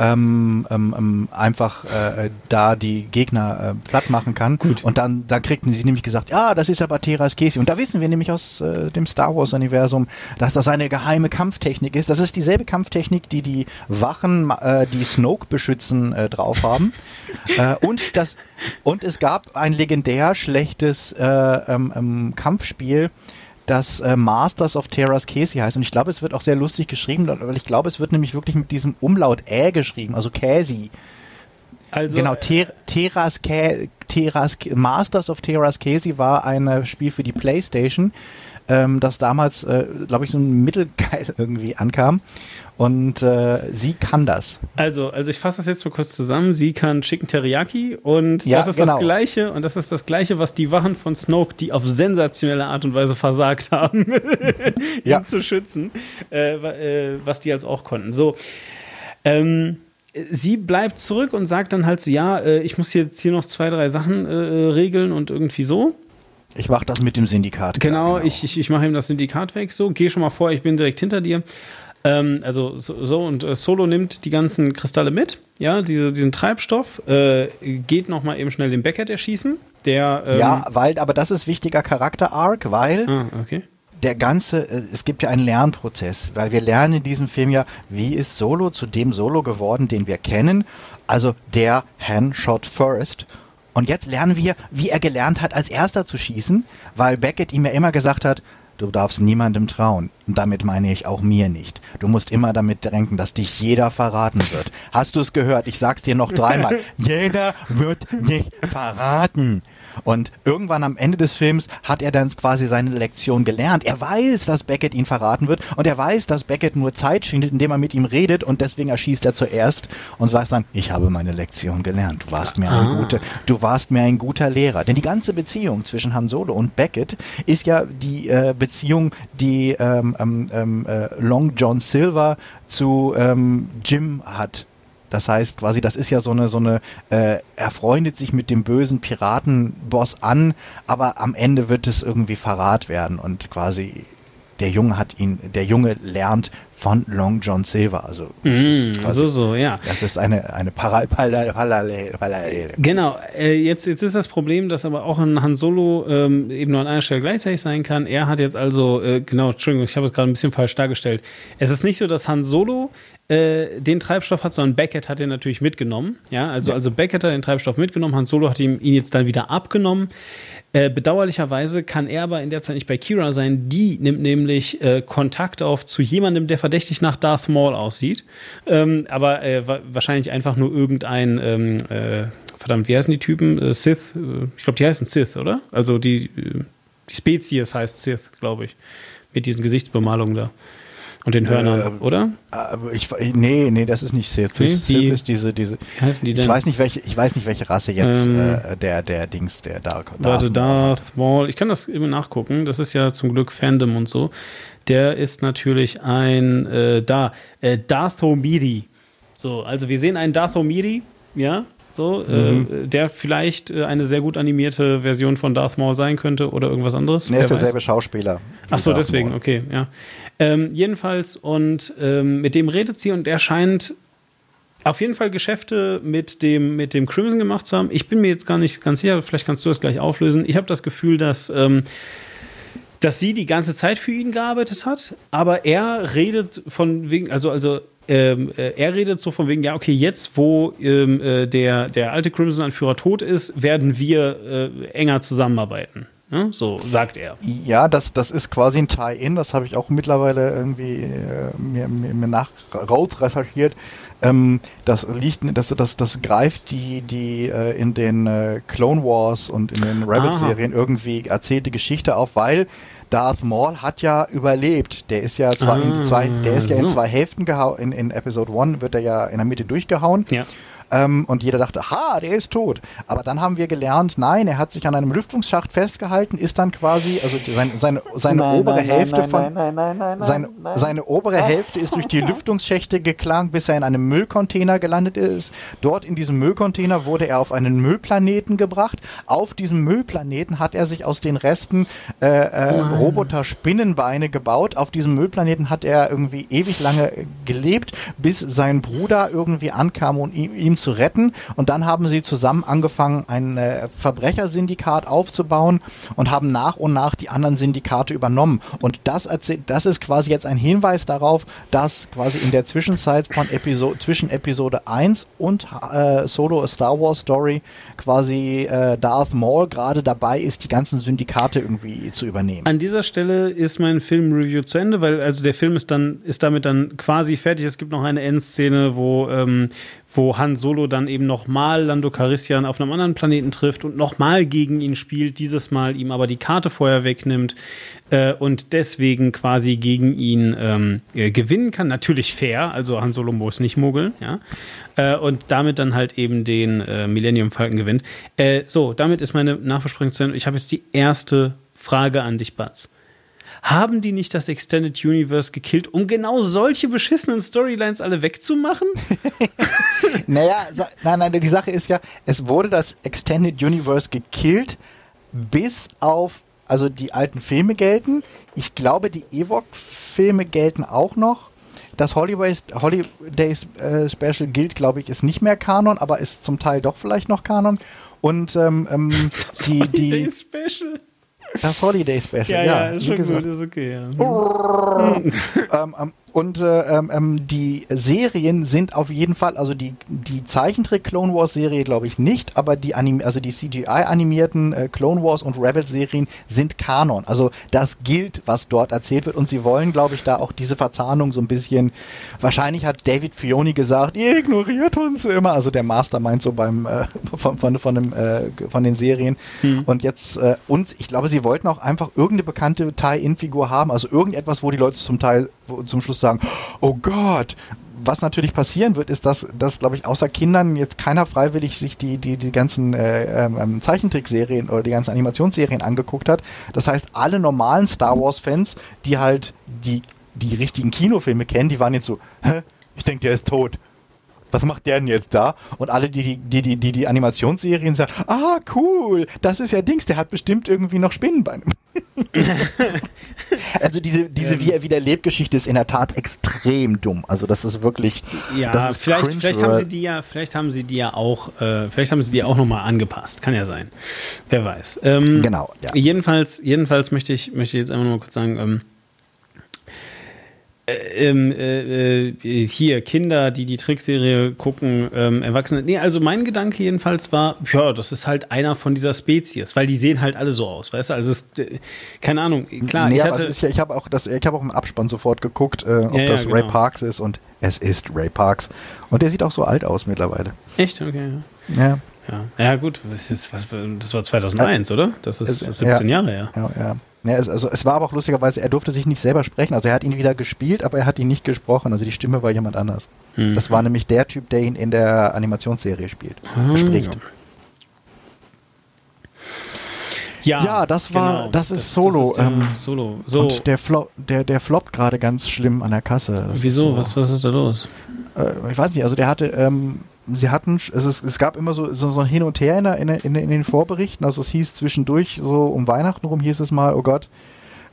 ähm, ähm, ähm, einfach äh, da die Gegner äh, platt machen kann. Gut. Und dann, dann kriegten sie nämlich gesagt, ja, das ist aber Teras Kesi. Und da wissen wir nämlich aus äh, dem Star Wars Universum, dass das eine geheime Kampftechnik ist. Das ist dieselbe Kampftechnik, die die Wachen, äh, die Snoke beschützen, äh, drauf haben. äh, und das und es gab ein legendär schlechtes äh, ähm, ähm, Kampfspiel das äh, Masters of Terras Casey heißt. Und ich glaube, es wird auch sehr lustig geschrieben, weil ich glaube, es wird nämlich wirklich mit diesem Umlaut Ä geschrieben, also Casey. Also, genau, Ter Terras, Terras, Masters of Terras Casey war ein Spiel für die Playstation, ähm, das damals, äh, glaube ich, so ein mittelgeil irgendwie ankam. Und äh, sie kann das. Also, also ich fasse das jetzt mal kurz zusammen. Sie kann Chicken Teriyaki und ja, das ist genau. das Gleiche und das ist das Gleiche, was die Wachen von Snoke, die auf sensationelle Art und Weise versagt haben, ihn ja. zu schützen, äh, äh, was die als auch konnten. So. Ähm, sie bleibt zurück und sagt dann halt so, ja, äh, ich muss jetzt hier noch zwei, drei Sachen äh, regeln und irgendwie so. Ich mache das mit dem Syndikat. Genau, genau. ich, ich, ich mache ihm das Syndikat weg. So, geh schon mal vor, ich bin direkt hinter dir. Ähm, also so, so und äh, Solo nimmt die ganzen Kristalle mit, ja, diese, diesen Treibstoff, äh, geht nochmal eben schnell den Beckett erschießen. Der, ähm ja, weil, aber das ist wichtiger Charakter-Arc, weil ah, okay. der ganze, äh, es gibt ja einen Lernprozess, weil wir lernen in diesem Film ja, wie ist Solo zu dem Solo geworden, den wir kennen, also der Handshot First. Und jetzt lernen wir, wie er gelernt hat, als erster zu schießen, weil Beckett ihm ja immer gesagt hat, Du darfst niemandem trauen. Und damit meine ich auch mir nicht. Du musst immer damit denken, dass dich jeder verraten wird. Hast du es gehört? Ich sag's dir noch dreimal. jeder wird dich verraten. Und irgendwann am Ende des Films hat er dann quasi seine Lektion gelernt. Er weiß, dass Beckett ihn verraten wird und er weiß, dass Beckett nur Zeit schindet, indem er mit ihm redet und deswegen erschießt er zuerst und sagt dann, ich habe meine Lektion gelernt. Du warst mir ein ah. guter, du warst mir ein guter Lehrer. Denn die ganze Beziehung zwischen Han Solo und Beckett ist ja die äh, Beziehung, die ähm, ähm, ähm äh, Long John Silver zu ähm, Jim hat das heißt quasi, das ist ja so eine, so eine, äh, er freundet sich mit dem bösen Piratenboss an, aber am Ende wird es irgendwie Verrat werden und quasi der Junge hat ihn, der Junge lernt von Long John Silver. Also, mm, quasi, so, so, ja. Das ist eine, eine Parallele. Parallel, genau, äh, jetzt, jetzt ist das Problem, dass aber auch ein Han Solo ähm, eben nur an einer Stelle gleichzeitig sein kann. Er hat jetzt also, äh, genau, Entschuldigung, ich habe es gerade ein bisschen falsch dargestellt. Es ist nicht so, dass Han Solo äh, den Treibstoff hat, sondern Beckett hat den natürlich mitgenommen. Ja, also, ja. also Beckett hat den Treibstoff mitgenommen, Han Solo hat ihm, ihn jetzt dann wieder abgenommen. Äh, bedauerlicherweise kann er aber in der Zeit nicht bei Kira sein. Die nimmt nämlich äh, Kontakt auf zu jemandem, der verdächtig nach Darth Maul aussieht. Ähm, aber äh, wahrscheinlich einfach nur irgendein, ähm, äh, verdammt, wie heißen die Typen? Äh, Sith? Äh, ich glaube, die heißen Sith, oder? Also die, die Spezies heißt Sith, glaube ich. Mit diesen Gesichtsbemalungen da. Und den Hörnern, äh, oder? Ich, nee, nee, das ist nicht Sith. Nee, Sith die, ist diese, diese. Heißen die denn? Ich weiß nicht, welche, ich weiß nicht, welche Rasse jetzt ähm, äh, der, der Dings, der Dark, Darth, warte, Darth Maul. Ich kann das immer nachgucken. Das ist ja zum Glück Fandom und so. Der ist natürlich ein äh, da äh, Dathomiri. So, also wir sehen einen Dathomiri, ja, so, äh, mhm. äh, der vielleicht äh, eine sehr gut animierte Version von Darth Maul sein könnte oder irgendwas anderes. Nee, ist derselbe Schauspieler. Ach so, Darth deswegen, Maul. okay, ja. Ähm, jedenfalls, und ähm, mit dem redet sie und er scheint auf jeden Fall Geschäfte mit dem, mit dem Crimson gemacht zu haben. Ich bin mir jetzt gar nicht ganz sicher, vielleicht kannst du das gleich auflösen. Ich habe das Gefühl, dass, ähm, dass sie die ganze Zeit für ihn gearbeitet hat, aber er redet von wegen, also, also ähm, äh, er redet so von wegen, ja, okay, jetzt, wo ähm, äh, der, der alte Crimson-Anführer tot ist, werden wir äh, enger zusammenarbeiten. Ne? So sagt er. Ja, das, das ist quasi ein Tie-In, das habe ich auch mittlerweile irgendwie äh, mir, mir, mir nach raus recherchiert. Ähm, das liegt, das, das, das greift die, die äh, in den äh, Clone Wars und in den Rabbit-Serien irgendwie erzählte Geschichte auf, weil Darth Maul hat ja überlebt. Der ist ja zwar ah, in zwei, der ist ja in zwei Hälften gehauen. In, in Episode 1 wird er ja in der Mitte durchgehauen. Ja. Ähm, und jeder dachte, ha, der ist tot. Aber dann haben wir gelernt, nein, er hat sich an einem Lüftungsschacht festgehalten, ist dann quasi, also seine, nein, obere nein, Hälfte nein, von, seine, seine obere Hälfte ist durch die Lüftungsschächte geklangt, bis er in einem Müllcontainer gelandet ist. Dort in diesem Müllcontainer wurde er auf einen Müllplaneten gebracht. Auf diesem Müllplaneten hat er sich aus den Resten äh, äh, Roboter-Spinnenbeine gebaut. Auf diesem Müllplaneten hat er irgendwie ewig lange gelebt, bis sein Bruder irgendwie ankam und ihm, ihm zu retten. Und dann haben sie zusammen angefangen, ein äh, Verbrechersyndikat aufzubauen und haben nach und nach die anderen Syndikate übernommen. Und das, das ist quasi jetzt ein Hinweis darauf, dass quasi in der Zwischenzeit von Episode, zwischen Episode 1 und äh, Solo A Star Wars Story quasi äh, Darth Maul gerade dabei ist, die ganzen Syndikate irgendwie zu übernehmen. An dieser Stelle ist mein Film-Review zu Ende, weil also der Film ist dann ist damit dann quasi fertig. Es gibt noch eine Endszene, wo ähm, wo Han Solo dann eben nochmal Lando Carissian auf einem anderen Planeten trifft und nochmal gegen ihn spielt, dieses Mal ihm aber die Karte vorher wegnimmt äh, und deswegen quasi gegen ihn ähm, äh, gewinnen kann. Natürlich fair, also Han Solo muss nicht mogeln, ja. Äh, und damit dann halt eben den äh, Millennium Falcon gewinnt. Äh, so, damit ist meine Nachbesprechung zu Ende. Ich habe jetzt die erste Frage an dich, Batz haben die nicht das Extended Universe gekillt, um genau solche beschissenen Storylines alle wegzumachen? naja, nein, nein, die Sache ist ja, es wurde das Extended Universe gekillt, bis auf, also die alten Filme gelten. Ich glaube, die Ewok-Filme gelten auch noch. Das Holidays, Holidays äh, Special gilt, glaube ich, ist nicht mehr Kanon, aber ist zum Teil doch vielleicht noch Kanon. Und ähm, ähm, die, die Special. Das Holiday Special, ja. Ja, ist schon gesagt. gut, ist okay, ja. ähm, ähm, und äh, ähm, ähm, die Serien sind auf jeden Fall, also die, die Zeichentrick Clone Wars Serie glaube ich nicht, aber die Anim also die CGI animierten äh, Clone Wars und Rebel Serien sind Kanon. Also das gilt, was dort erzählt wird und sie wollen, glaube ich, da auch diese Verzahnung so ein bisschen. Wahrscheinlich hat David Fioni gesagt, ihr ignoriert uns immer. Also der Mastermind so beim äh, von von von, dem, äh, von den Serien. Hm. Und jetzt äh, und ich glaube, sie wollten auch einfach irgendeine bekannte Tie-In-Figur haben, also irgendetwas, wo die Leute zum Teil zum Schluss sagen, oh Gott, was natürlich passieren wird, ist, dass, dass glaube ich, außer Kindern jetzt keiner freiwillig sich die, die, die ganzen äh, ähm, ähm, Zeichentrickserien oder die ganzen Animationsserien angeguckt hat. Das heißt, alle normalen Star Wars-Fans, die halt die, die richtigen Kinofilme kennen, die waren jetzt so, hä? Ich denke, der ist tot was macht der denn jetzt da? Und alle, die die, die, die, die Animationsserien sagen, ah, cool, das ist ja Dings, der hat bestimmt irgendwie noch Spinnenbeine. also diese, diese ähm. wie er wieder lebt Geschichte ist in der Tat extrem dumm. Also das ist wirklich, ja, das ist vielleicht, vielleicht haben sie die ja, vielleicht haben sie die ja auch, äh, vielleicht haben sie die auch nochmal angepasst. Kann ja sein. Wer weiß. Ähm, genau, ja. Jedenfalls, jedenfalls möchte ich, möchte ich jetzt einfach nochmal kurz sagen, ähm, äh, ähm, äh, äh, hier Kinder, die die Trickserie gucken, ähm, Erwachsene. Nee, also mein Gedanke jedenfalls war, ja, das ist halt einer von dieser Spezies, weil die sehen halt alle so aus, weißt du? Also es, äh, keine Ahnung, klar. Nee, ich, hatte, ja, ich habe auch das, ich habe auch im Abspann sofort geguckt, äh, ob ja, das genau. Ray Parks ist und es ist Ray Parks und der sieht auch so alt aus mittlerweile. Echt? Okay. Ja. Ja, ja gut, das, ist, was, das war 2001, oder? Das ist es, 17 Jahre her. Ja, ja. Ja, es, also es war aber auch lustigerweise, er durfte sich nicht selber sprechen. Also er hat ihn wieder gespielt, aber er hat ihn nicht gesprochen. Also die Stimme war jemand anders. Mhm. Das war nämlich der Typ, der ihn in der Animationsserie spielt. Mhm. Spricht. Ja, ja, das war, genau. das ist das, Solo. Das ist ähm, Solo. So. Und der, Flo der, der floppt gerade ganz schlimm an der Kasse. Das Wieso? So, was, was ist da los? Äh, ich weiß nicht, also der hatte, ähm, sie hatten, es, ist, es gab immer so, so, so ein Hin und Her in, in, in, in den Vorberichten. Also es hieß zwischendurch, so um Weihnachten rum hieß es mal, oh Gott,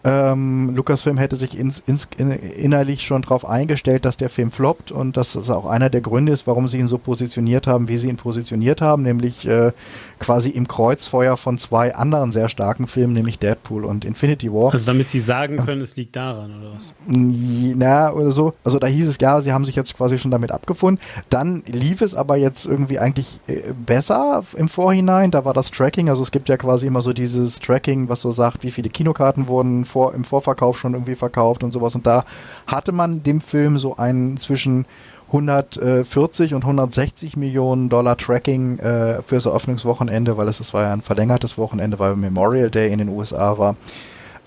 ähm, Lucasfilm hätte sich ins, ins, innerlich schon darauf eingestellt, dass der Film floppt und dass das auch einer der Gründe ist, warum sie ihn so positioniert haben, wie sie ihn positioniert haben, nämlich äh, quasi im Kreuzfeuer von zwei anderen sehr starken Filmen, nämlich Deadpool und Infinity War. Also damit sie sagen können, es liegt daran oder was? Na, oder so. Also da hieß es, ja, sie haben sich jetzt quasi schon damit abgefunden. Dann lief es aber jetzt irgendwie eigentlich äh, besser im Vorhinein. Da war das Tracking, also es gibt ja quasi immer so dieses Tracking, was so sagt, wie viele Kinokarten wurden vor, im Vorverkauf schon irgendwie verkauft und sowas. Und da hatte man dem Film so einen zwischen 140 und 160 Millionen Dollar Tracking äh, fürs Eröffnungswochenende, weil es das war ja ein verlängertes Wochenende, weil Memorial Day in den USA war.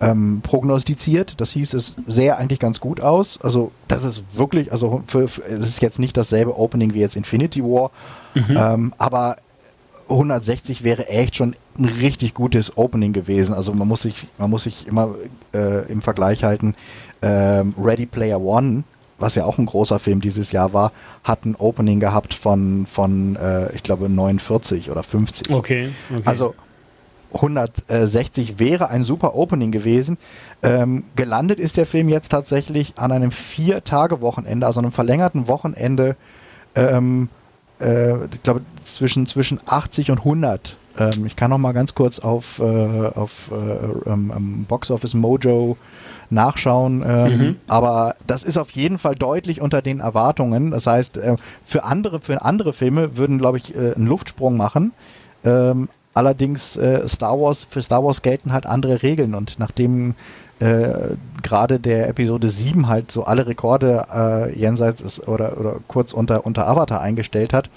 Ähm, prognostiziert. Das hieß, es sähe eigentlich ganz gut aus. Also das ist wirklich, also für, für, es ist jetzt nicht dasselbe Opening wie jetzt Infinity War, mhm. ähm, aber 160 wäre echt schon ein richtig gutes Opening gewesen. Also man muss sich, man muss sich immer äh, im Vergleich halten. Ähm, Ready Player One, was ja auch ein großer Film dieses Jahr war, hat ein Opening gehabt von, von äh, ich glaube, 49 oder 50. Okay. okay. Also 160 wäre ein super Opening gewesen. Ähm, gelandet ist der Film jetzt tatsächlich an einem Vier-Tage-Wochenende, also einem verlängerten Wochenende. Ähm, äh, ich glaube, zwischen, zwischen 80 und 100. Ähm, ich kann noch mal ganz kurz auf, äh, auf äh, ähm, Box Office Mojo nachschauen. Ähm, mhm. Aber das ist auf jeden Fall deutlich unter den Erwartungen. Das heißt, äh, für andere, für andere Filme würden, glaube ich, äh, einen Luftsprung machen. Ähm, allerdings äh, Star Wars, für Star Wars gelten halt andere Regeln und nachdem äh, gerade der Episode 7 halt so alle Rekorde äh, jenseits ist oder, oder kurz unter, unter Avatar eingestellt hat,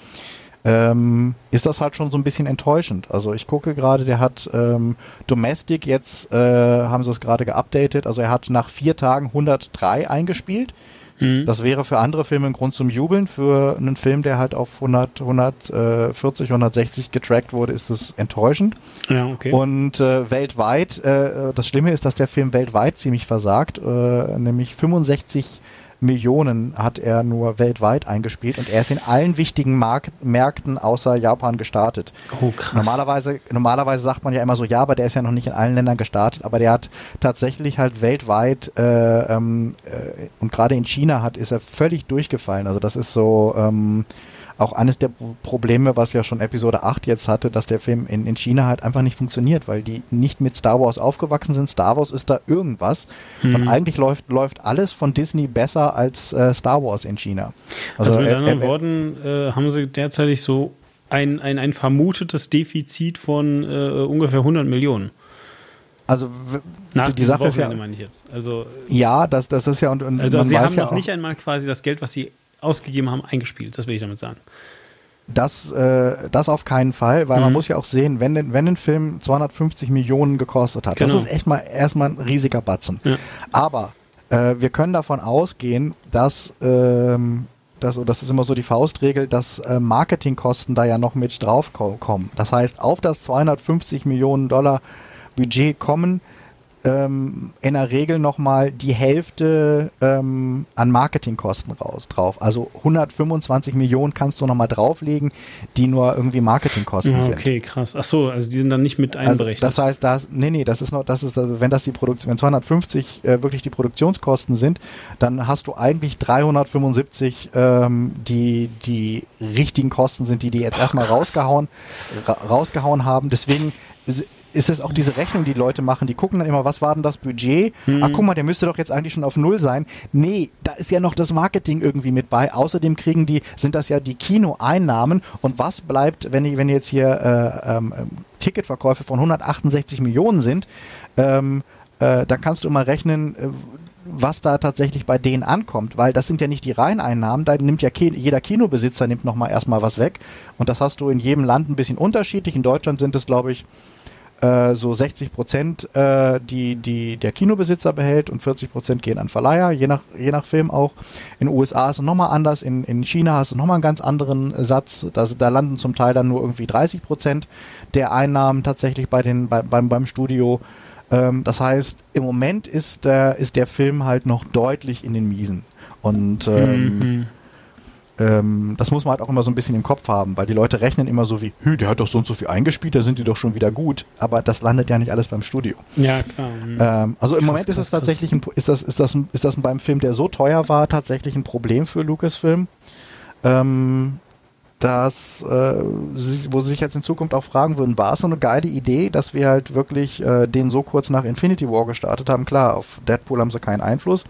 ähm, ist das halt schon so ein bisschen enttäuschend. Also ich gucke gerade, der hat ähm, Domestic jetzt, äh, haben sie es gerade geupdatet, also er hat nach vier Tagen 103 eingespielt. Mhm. Das wäre für andere Filme ein Grund zum Jubeln. Für einen Film, der halt auf 100, 140, 160 getrackt wurde, ist es enttäuschend. Ja, okay. Und äh, weltweit, äh, das Schlimme ist, dass der Film weltweit ziemlich versagt, äh, nämlich 65 Millionen hat er nur weltweit eingespielt und er ist in allen wichtigen Mark Märkten außer Japan gestartet. Oh, krass. Normalerweise, normalerweise sagt man ja immer so, ja, aber der ist ja noch nicht in allen Ländern gestartet, aber der hat tatsächlich halt weltweit äh, ähm, äh, und gerade in China hat, ist er völlig durchgefallen. Also das ist so, ähm, auch eines der Probleme, was ja schon Episode 8 jetzt hatte, dass der Film in, in China halt einfach nicht funktioniert, weil die nicht mit Star Wars aufgewachsen sind. Star Wars ist da irgendwas. Mhm. Und eigentlich läuft, läuft alles von Disney besser als äh, Star Wars in China. Also, also mit äh, anderen äh, Worten äh, haben sie derzeitig so ein, ein, ein vermutetes Defizit von äh, ungefähr 100 Millionen. Also Nach die Sache ist ja, meine ich jetzt. Also ja, das, das ist ja und, und also sie haben ja noch nicht einmal quasi das Geld, was sie ausgegeben haben, eingespielt. Das will ich damit sagen. Das, äh, das auf keinen Fall, weil mhm. man muss ja auch sehen, wenn, wenn ein Film 250 Millionen gekostet hat, genau. das ist echt mal erstmal ein riesiger Batzen. Ja. Aber äh, wir können davon ausgehen, dass ähm, das, das ist immer so die Faustregel, dass äh, Marketingkosten da ja noch mit drauf kommen. Das heißt, auf das 250 Millionen Dollar Budget kommen ähm, in der Regel nochmal die Hälfte ähm, an Marketingkosten raus drauf. Also 125 Millionen kannst du nochmal drauflegen, die nur irgendwie Marketingkosten ja, okay, sind. Okay, krass. Ach so, also die sind dann nicht mit also einberechnet. Also das heißt, das, nee, nee, das ist noch, das ist, wenn das die Produktion, wenn 250 äh, wirklich die Produktionskosten sind, dann hast du eigentlich 375, ähm, die die richtigen Kosten sind, die die jetzt erstmal rausgehauen, ra rausgehauen haben. Deswegen ist es auch diese Rechnung, die Leute machen. Die gucken dann immer, was war denn das Budget? Mhm. Ach, guck mal, der müsste doch jetzt eigentlich schon auf Null sein. Nee, da ist ja noch das Marketing irgendwie mit bei. Außerdem kriegen die, sind das ja die Kinoeinnahmen. Und was bleibt, wenn, wenn jetzt hier äh, ähm, Ticketverkäufe von 168 Millionen sind? Ähm, äh, dann kannst du mal rechnen, äh, was da tatsächlich bei denen ankommt, weil das sind ja nicht die Reineinnahmen, da nimmt ja jeder Kinobesitzer nimmt nochmal erstmal was weg und das hast du in jedem Land ein bisschen unterschiedlich. In Deutschland sind es, glaube ich, äh, so 60 Prozent, äh, die, die der Kinobesitzer behält und 40 Prozent gehen an Verleiher, je nach, je nach Film auch. In den USA ist es nochmal anders, in, in China hast du nochmal einen ganz anderen Satz, da, da landen zum Teil dann nur irgendwie 30 Prozent der Einnahmen tatsächlich bei den, bei, beim, beim Studio. Ähm, das heißt, im Moment ist der, ist der Film halt noch deutlich in den Miesen. Und ähm, mhm. Ähm, das muss man halt auch immer so ein bisschen im Kopf haben, weil die Leute rechnen immer so wie, Hü, der hat doch so und so viel eingespielt, da sind die doch schon wieder gut. Aber das landet ja nicht alles beim Studio. Ja, klar. Mhm. Ähm, also im krass, Moment ist es tatsächlich ein, ist das, ist das, ist das beim Film, der so teuer war, tatsächlich ein Problem für Lucasfilm. Ähm, dass, äh, wo sie sich jetzt in Zukunft auch fragen würden, war es so eine geile Idee, dass wir halt wirklich äh, den so kurz nach Infinity War gestartet haben? Klar, auf Deadpool haben sie keinen Einfluss,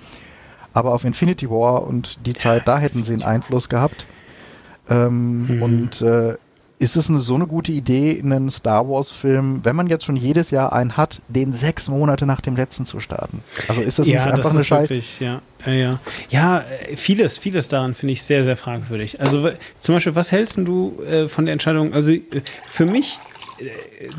aber auf Infinity War und die Zeit da hätten sie einen Einfluss gehabt. Ähm, mhm. Und äh, ist es eine, so eine gute Idee, einen Star Wars-Film, wenn man jetzt schon jedes Jahr einen hat, den sechs Monate nach dem letzten zu starten? Also ist das ja, nicht einfach das eine Scheiße? Ja, ja, ja. Ja, vieles, vieles daran finde ich sehr, sehr fragwürdig. Also zum Beispiel, was hältst du äh, von der Entscheidung? Also äh, für mich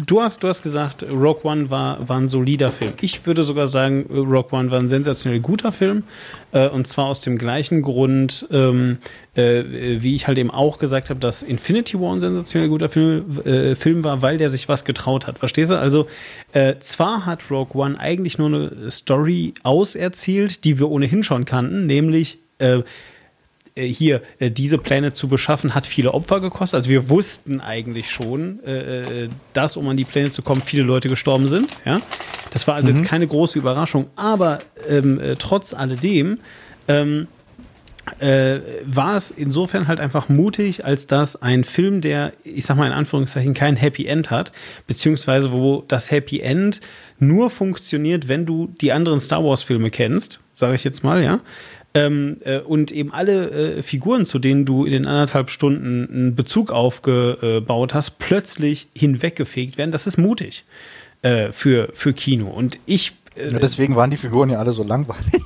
du hast, du hast gesagt, Rogue One war, war ein solider Film. Ich würde sogar sagen, Rogue One war ein sensationell guter Film. Äh, und zwar aus dem gleichen Grund, ähm, äh, wie ich halt eben auch gesagt habe, dass Infinity War ein sensationell guter Film, äh, Film war, weil der sich was getraut hat. Verstehst du? Also, äh, zwar hat Rogue One eigentlich nur eine Story auserzählt, die wir ohnehin schon kannten, nämlich äh, äh, hier äh, diese Pläne zu beschaffen, hat viele Opfer gekostet. Also wir wussten eigentlich schon, äh, dass, um an die Pläne zu kommen, viele Leute gestorben sind. Ja? Das war also mhm. jetzt keine große Überraschung. Aber ähm, trotz alledem ähm, äh, war es insofern halt einfach mutig, als dass ein Film, der, ich sag mal in Anführungszeichen, kein Happy End hat, beziehungsweise wo das Happy End nur funktioniert, wenn du die anderen Star Wars Filme kennst, sage ich jetzt mal, ja, ähm, äh, und eben alle äh, Figuren, zu denen du in den anderthalb Stunden einen Bezug aufgebaut hast, plötzlich hinweggefegt werden, das ist mutig äh, für, für Kino. Und ich ja, deswegen waren die Figuren ja alle so langweilig.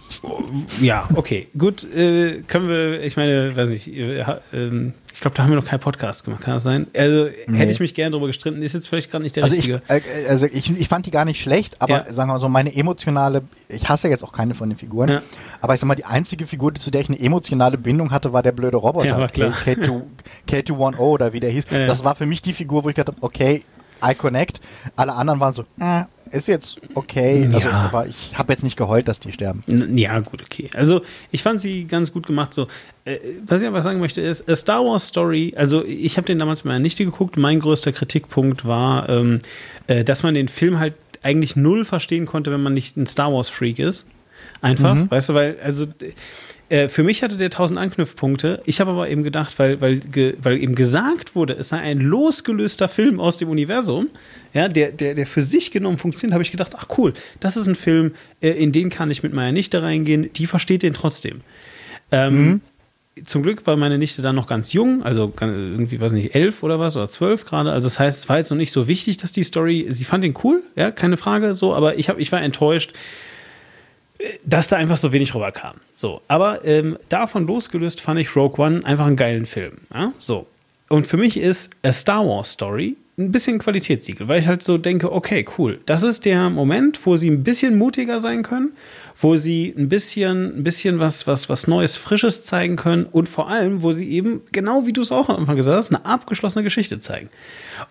Ja, okay. Gut, äh, können wir, ich meine, weiß nicht, äh, ähm, ich glaube, da haben wir noch keinen Podcast gemacht, kann das sein? Also nee. hätte ich mich gerne darüber gestritten, ist jetzt vielleicht gerade nicht der also richtige. Ich, äh, also ich, ich fand die gar nicht schlecht, aber ja. sagen wir mal so, meine emotionale, ich hasse jetzt auch keine von den Figuren, ja. aber ich sag mal, die einzige Figur, zu der ich eine emotionale Bindung hatte, war der blöde Roboter. Ja, K2, K210 oder wie der hieß. Das war für mich die Figur, wo ich gedacht habe, okay, I connect. Alle anderen waren so, äh, ist jetzt okay. Also, aber ich habe jetzt nicht geheult, dass die sterben. Ja, gut, okay. Also ich fand sie ganz gut gemacht. So, äh, was ich aber sagen möchte ist, A Star Wars Story. Also ich habe den damals meiner Nichte geguckt. Mein größter Kritikpunkt war, ähm, äh, dass man den Film halt eigentlich null verstehen konnte, wenn man nicht ein Star Wars Freak ist. Einfach, mhm. weißt du, weil also äh, für mich hatte der tausend Anknüpfpunkte. Ich habe aber eben gedacht, weil, weil, ge, weil eben gesagt wurde, es sei ein losgelöster Film aus dem Universum, ja, der, der, der für sich genommen funktioniert, habe ich gedacht, ach cool, das ist ein Film, äh, in den kann ich mit meiner Nichte reingehen, die versteht den trotzdem. Ähm, mhm. Zum Glück war meine Nichte dann noch ganz jung, also irgendwie, weiß nicht, elf oder was, oder zwölf gerade. Also das heißt, es war jetzt noch nicht so wichtig, dass die Story, sie fand den cool, ja, keine Frage, so, aber ich, hab, ich war enttäuscht, dass da einfach so wenig rüberkam. So, aber ähm, davon losgelöst fand ich Rogue One einfach einen geilen Film. Ja? So. Und für mich ist A Star Wars Story ein bisschen Qualitätssiegel, weil ich halt so denke, okay, cool. Das ist der Moment, wo sie ein bisschen mutiger sein können, wo sie ein bisschen, ein bisschen was, was, was Neues, Frisches zeigen können und vor allem, wo sie eben, genau wie du es auch am Anfang gesagt hast, eine abgeschlossene Geschichte zeigen.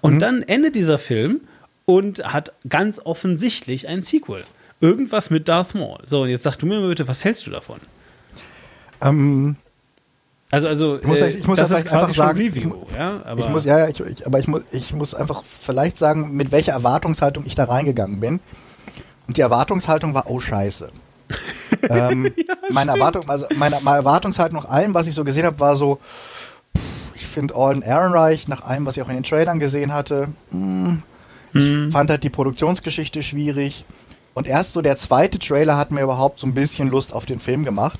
Und mhm. dann endet dieser Film und hat ganz offensichtlich ein Sequel irgendwas mit Darth Maul. So, und jetzt sag du mir mal bitte, was hältst du davon? Ähm, also, also, ich muss, ich muss das, das einfach sagen, Review, ich, ja, aber ich muss, ja, ich, ich, aber ich muss, ich muss einfach vielleicht sagen, mit welcher Erwartungshaltung ich da reingegangen bin. Und die Erwartungshaltung war, oh Scheiße. ähm, ja, meine Erwartung, also meine, meine Erwartungshaltung nach allem, was ich so gesehen habe, war so, ich finde Alden Ehrenreich, nach allem, was ich auch in den Trailern gesehen hatte, mh, Mhm. Ich fand halt die Produktionsgeschichte schwierig. Und erst so der zweite Trailer hat mir überhaupt so ein bisschen Lust auf den Film gemacht.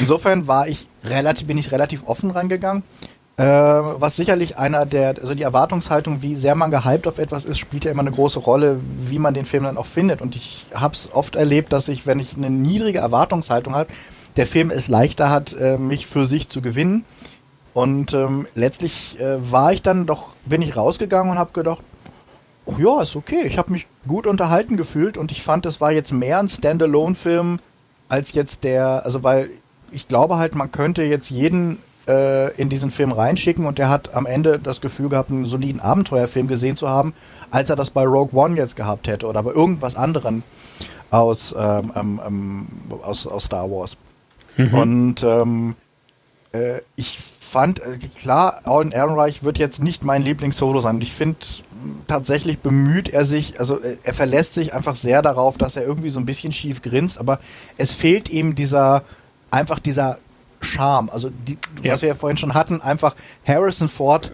Insofern war ich relativ, bin ich relativ offen rangegangen. Äh, was sicherlich einer der, also die Erwartungshaltung, wie sehr man gehypt auf etwas ist, spielt ja immer eine große Rolle, wie man den Film dann auch findet. Und ich habe es oft erlebt, dass ich, wenn ich eine niedrige Erwartungshaltung habe, der Film es leichter hat, äh, mich für sich zu gewinnen. Und ähm, letztlich äh, war ich dann doch, bin ich rausgegangen und habe gedacht, oh ja, ist okay. Ich habe mich gut unterhalten gefühlt und ich fand, es war jetzt mehr ein Standalone-Film als jetzt der, also weil ich glaube halt, man könnte jetzt jeden äh, in diesen Film reinschicken und der hat am Ende das Gefühl gehabt, einen soliden Abenteuerfilm gesehen zu haben, als er das bei Rogue One jetzt gehabt hätte oder bei irgendwas anderem aus, ähm, ähm, ähm aus, aus Star Wars. Mhm. Und ähm, äh, ich fand, äh, klar, Alan Ehrenreich wird jetzt nicht mein Lieblings-Solo sein. Und ich finde, tatsächlich bemüht er sich, also äh, er verlässt sich einfach sehr darauf, dass er irgendwie so ein bisschen schief grinst, aber es fehlt ihm dieser, einfach dieser Charme. Also, die, ja. was wir ja vorhin schon hatten, einfach Harrison Ford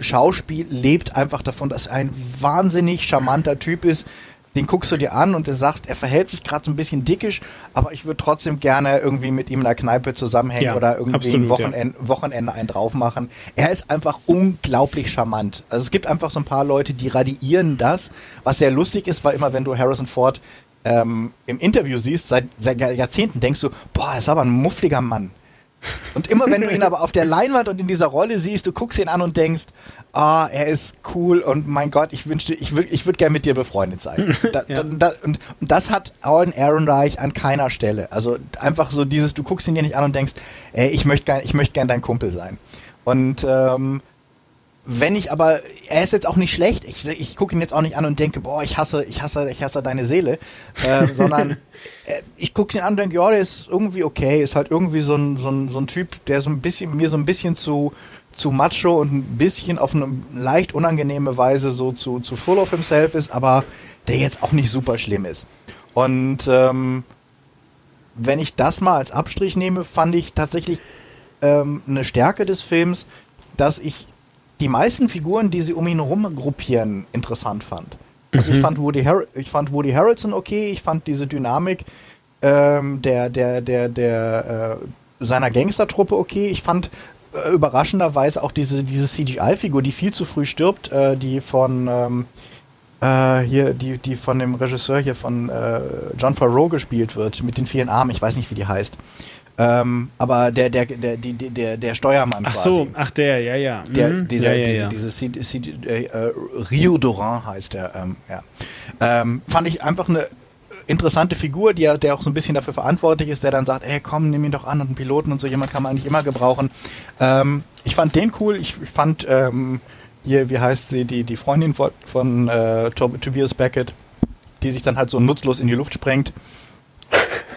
Schauspiel lebt einfach davon, dass er ein wahnsinnig charmanter Typ ist, den guckst du dir an und du sagst, er verhält sich gerade so ein bisschen dickisch, aber ich würde trotzdem gerne irgendwie mit ihm in der Kneipe zusammenhängen ja, oder irgendwie absolut, ein Wochenende, ja. Wochenende einen drauf machen. Er ist einfach unglaublich charmant. Also es gibt einfach so ein paar Leute, die radiieren das, was sehr lustig ist, weil immer wenn du Harrison Ford ähm, im Interview siehst, seit, seit Jahrzehnten denkst du, boah, er ist aber ein muffliger Mann. Und immer wenn du ihn aber auf der Leinwand und in dieser Rolle siehst, du guckst ihn an und denkst, ah, er ist cool und mein Gott, ich wünschte, ich würde ich würd gerne mit dir befreundet sein. Da, ja. da, und, und, das hat Alan Ehrenreich an keiner Stelle. Also einfach so dieses, du guckst ihn dir nicht an und denkst, ey, ich möchte gern, ich möchte gern dein Kumpel sein. Und ähm, wenn ich aber, er ist jetzt auch nicht schlecht, ich, ich gucke ihn jetzt auch nicht an und denke, boah, ich hasse, ich hasse, ich hasse deine Seele, äh, sondern äh, ich gucke ihn an und denke, ja, der ist irgendwie okay, ist halt irgendwie so ein, so ein, so ein Typ, der so ein bisschen, mir so ein bisschen zu, zu macho und ein bisschen auf eine leicht unangenehme Weise so zu, zu full of himself ist, aber der jetzt auch nicht super schlimm ist. Und ähm, wenn ich das mal als Abstrich nehme, fand ich tatsächlich ähm, eine Stärke des Films, dass ich die meisten Figuren, die sie um ihn herum gruppieren, interessant fand. Also mhm. ich, fand Woody ich fand Woody Harrelson okay, ich fand diese Dynamik ähm, der, der, der, der äh, seiner Gangstertruppe okay. Ich fand überraschenderweise auch diese, diese CGI-Figur, die viel zu früh stirbt, äh, die von ähm, äh, hier, die, die von dem Regisseur hier von äh, John Farrow gespielt wird, mit den vielen Armen, ich weiß nicht, wie die heißt. Ähm, aber der, der, der, der, der, der Steuermann ach quasi. so, ach der, ja, ja. Der, mhm. dieser, ja, ja, diese, ja. diese, diese äh, Rio Doran heißt der, ähm, ja. Ähm, fand ich einfach eine interessante Figur, die, der auch so ein bisschen dafür verantwortlich ist, der dann sagt, ey, komm, nimm ihn doch an und einen Piloten und so, jemand kann man eigentlich immer gebrauchen. Ähm, ich fand den cool, ich fand, ähm, hier, wie heißt sie, die, die Freundin von, von äh, Tobias Beckett, die sich dann halt so nutzlos in die Luft sprengt.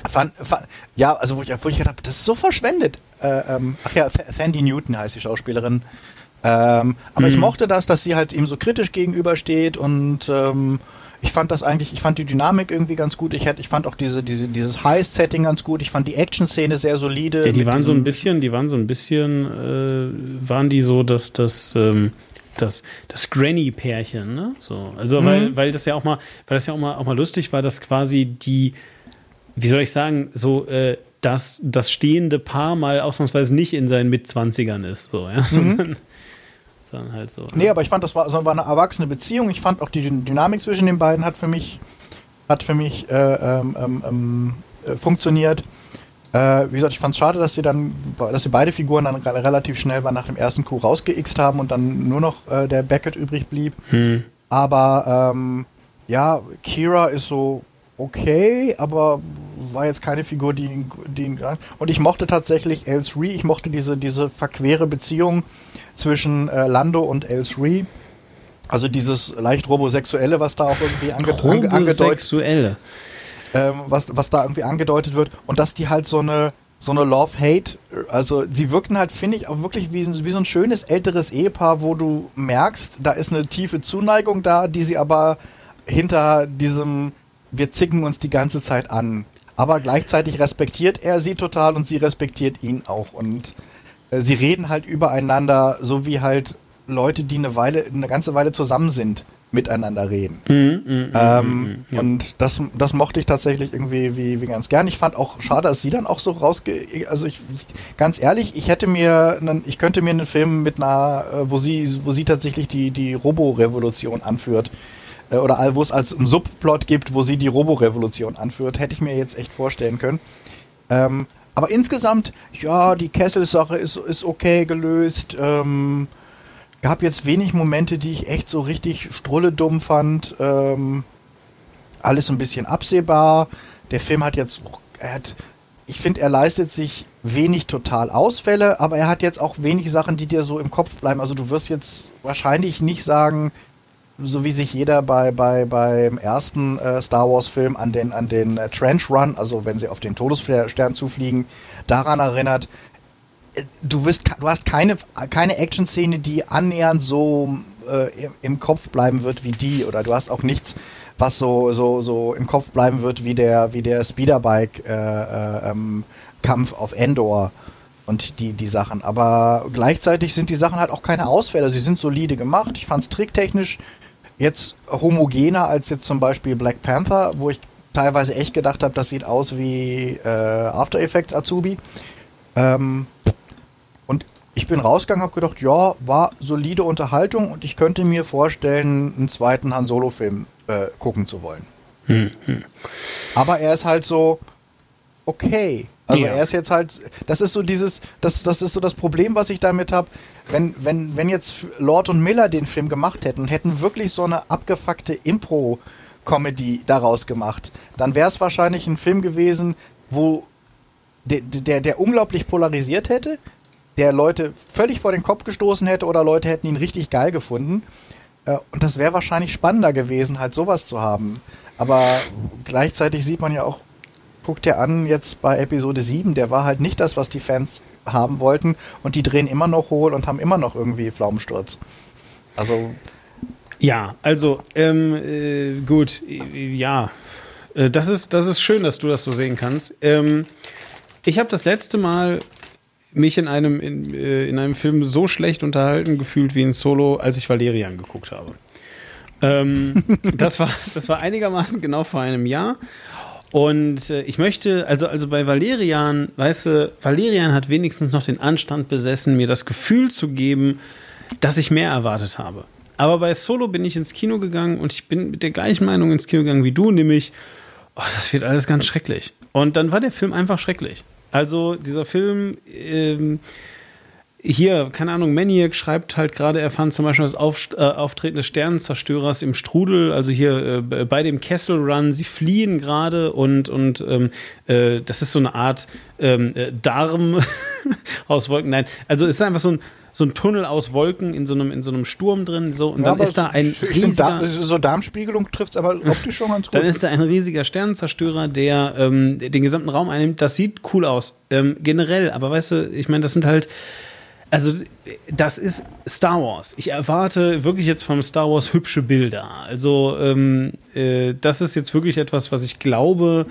Fand, fand, ja, also wo ich, wo ich gedacht habe, das ist so verschwendet. Äh, ähm, ach ja, Sandy Newton heißt die Schauspielerin. Ähm, aber mhm. ich mochte das, dass sie halt ihm so kritisch gegenübersteht und ähm, ich fand das eigentlich, ich fand die Dynamik irgendwie ganz gut. Ich hätte, ich fand auch diese, diese, dieses Heist-Setting ganz gut. Ich fand die Action-Szene sehr solide. Ja, die waren so ein bisschen, die waren so ein bisschen, äh, waren die so, dass das, ähm, das, das Granny-Pärchen, ne? So, also mhm. weil, weil das ja auch mal, weil das ja auch mal, auch mal lustig war, dass quasi die wie soll ich sagen, so, äh, dass das stehende Paar mal ausnahmsweise nicht in seinen Mitzwanzigern ist, so, ja, mhm. Sondern, halt so. Nee, aber ich fand, das war, so war eine erwachsene Beziehung. Ich fand auch die Dynamik zwischen den beiden hat für mich, hat für mich äh, ähm, ähm, ähm äh, funktioniert. Äh, wie gesagt, ich fand es schade, dass sie dann, dass sie beide Figuren dann relativ schnell nach dem ersten Coup rausgeixt haben und dann nur noch äh, der Beckett übrig blieb. Hm. Aber ähm, ja, Kira ist so okay, aber war jetzt keine Figur, die ihn, die ihn und ich mochte tatsächlich Els-Ree, ich mochte diese, diese verquere Beziehung zwischen äh, Lando und Els-Ree. Also dieses leicht robosexuelle, was da auch irgendwie ange ange angedeutet ähm, was, was da irgendwie angedeutet wird. Und dass die halt so eine so eine Love-Hate, also sie wirkten halt, finde ich, auch wirklich wie, wie so ein schönes älteres Ehepaar, wo du merkst, da ist eine tiefe Zuneigung da, die sie aber hinter diesem wir zicken uns die ganze Zeit an. Aber gleichzeitig respektiert er sie total und sie respektiert ihn auch. Und äh, sie reden halt übereinander, so wie halt Leute, die eine Weile, eine ganze Weile zusammen sind, miteinander reden. Mm, mm, ähm, mm. Und das, das mochte ich tatsächlich irgendwie wie, wie ganz gern. Ich fand auch schade, dass sie dann auch so rausge... Also ich, ganz ehrlich, ich hätte mir, einen, ich könnte mir einen Film mit einer, äh, wo sie, wo sie tatsächlich die, die Robo-Revolution anführt, äh, oder wo es als Subplot gibt, wo sie die Robo-Revolution anführt, hätte ich mir jetzt echt vorstellen können. Ähm, aber insgesamt, ja, die Kessel-Sache ist, ist okay gelöst. Ähm, gab jetzt wenig Momente, die ich echt so richtig strulledumm fand. Ähm, alles ein bisschen absehbar. Der Film hat jetzt, er hat, ich finde, er leistet sich wenig total Ausfälle, aber er hat jetzt auch wenig Sachen, die dir so im Kopf bleiben. Also du wirst jetzt wahrscheinlich nicht sagen, so wie sich jeder bei, bei beim ersten äh, Star Wars Film an den an den äh, Trench Run, also wenn sie auf den Todesstern zufliegen, daran erinnert. Äh, du wirst, du hast keine keine Action-Szene, die annähernd so äh, im Kopf bleiben wird wie die, oder du hast auch nichts, was so so so im Kopf bleiben wird wie der wie der Speederbike äh, äh ähm, Kampf auf Endor und die, die Sachen. Aber gleichzeitig sind die Sachen halt auch keine Ausfälle. Sie sind solide gemacht. Ich fand es tricktechnisch jetzt homogener als jetzt zum Beispiel Black Panther, wo ich teilweise echt gedacht habe, das sieht aus wie äh, After Effects Azubi. Ähm, und ich bin rausgegangen, habe gedacht, ja, war solide Unterhaltung und ich könnte mir vorstellen, einen zweiten Han Solo Film äh, gucken zu wollen. Hm, hm. Aber er ist halt so okay. Also ja. er ist jetzt halt, das ist so dieses, das, das ist so das Problem, was ich damit habe. Wenn, wenn, wenn jetzt Lord und Miller den Film gemacht hätten, hätten wirklich so eine abgefuckte Impro-Comedy daraus gemacht, dann wäre es wahrscheinlich ein Film gewesen, wo der, der, der unglaublich polarisiert hätte, der Leute völlig vor den Kopf gestoßen hätte oder Leute hätten ihn richtig geil gefunden. Äh, und das wäre wahrscheinlich spannender gewesen, halt sowas zu haben. Aber gleichzeitig sieht man ja auch guck dir an, jetzt bei Episode 7, der war halt nicht das, was die Fans haben wollten und die drehen immer noch hohl und haben immer noch irgendwie Pflaumensturz. Also. Ja, also, ähm, äh, gut, ja. Äh, das ist, das ist schön, dass du das so sehen kannst. Ähm, ich habe das letzte Mal mich in einem, in, äh, in einem Film so schlecht unterhalten gefühlt wie in Solo, als ich Valerian geguckt habe. Ähm, das, war, das war einigermaßen genau vor einem Jahr. Und äh, ich möchte, also, also bei Valerian, weißt du, Valerian hat wenigstens noch den Anstand besessen, mir das Gefühl zu geben, dass ich mehr erwartet habe. Aber bei Solo bin ich ins Kino gegangen und ich bin mit der gleichen Meinung ins Kino gegangen wie du, nämlich, oh, das wird alles ganz schrecklich. Und dann war der Film einfach schrecklich. Also dieser Film, ähm, hier, keine Ahnung, Maniac schreibt halt gerade, er fand zum Beispiel das Auf, äh, Auftreten des Sternenzerstörers im Strudel, also hier äh, bei dem Kessel Run, sie fliehen gerade und, und ähm, äh, das ist so eine Art ähm, äh, Darm aus Wolken. Nein, also es ist einfach so ein, so ein Tunnel aus Wolken in so einem, in so einem Sturm drin, so, und ja, dann ist da ein riesiger, da, so Darmspiegelung trifft es aber optisch schon ganz gut. Dann ist da ein riesiger Sternenzerstörer, der ähm, den gesamten Raum einnimmt. Das sieht cool aus, ähm, generell, aber weißt du, ich meine, das sind halt also, das ist Star Wars. Ich erwarte wirklich jetzt vom Star Wars hübsche Bilder. Also, ähm, äh, das ist jetzt wirklich etwas, was ich glaube,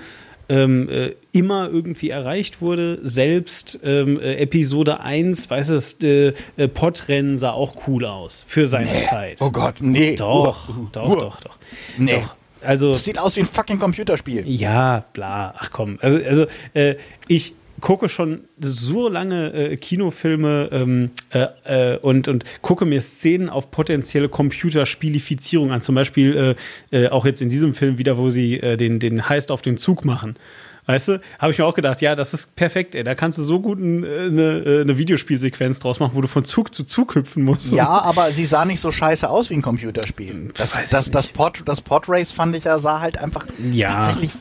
ähm, äh, immer irgendwie erreicht wurde. Selbst ähm, äh, Episode 1, weißt du, äh, äh, Podrennen sah auch cool aus für seine nee. Zeit. Oh Gott, nee. Doch, uh, doch, uh. doch, doch. Nee. Doch. Also, das sieht aus wie ein fucking Computerspiel. Ja, bla. Ach komm. Also, also äh, ich, gucke schon so lange äh, Kinofilme ähm, äh, äh, und, und gucke mir Szenen auf potenzielle Computerspielifizierung an. Zum Beispiel äh, äh, auch jetzt in diesem Film wieder, wo sie äh, den, den Heist auf den Zug machen. Weißt du, habe ich mir auch gedacht, ja, das ist perfekt, ey. Da kannst du so gut eine, eine Videospielsequenz draus machen, wo du von Zug zu Zug hüpfen musst. Ja, aber sie sah nicht so scheiße aus wie ein Computerspiel. Das, das, das, Pod, das Podrace fand ich ja, sah halt einfach ja. tatsächlich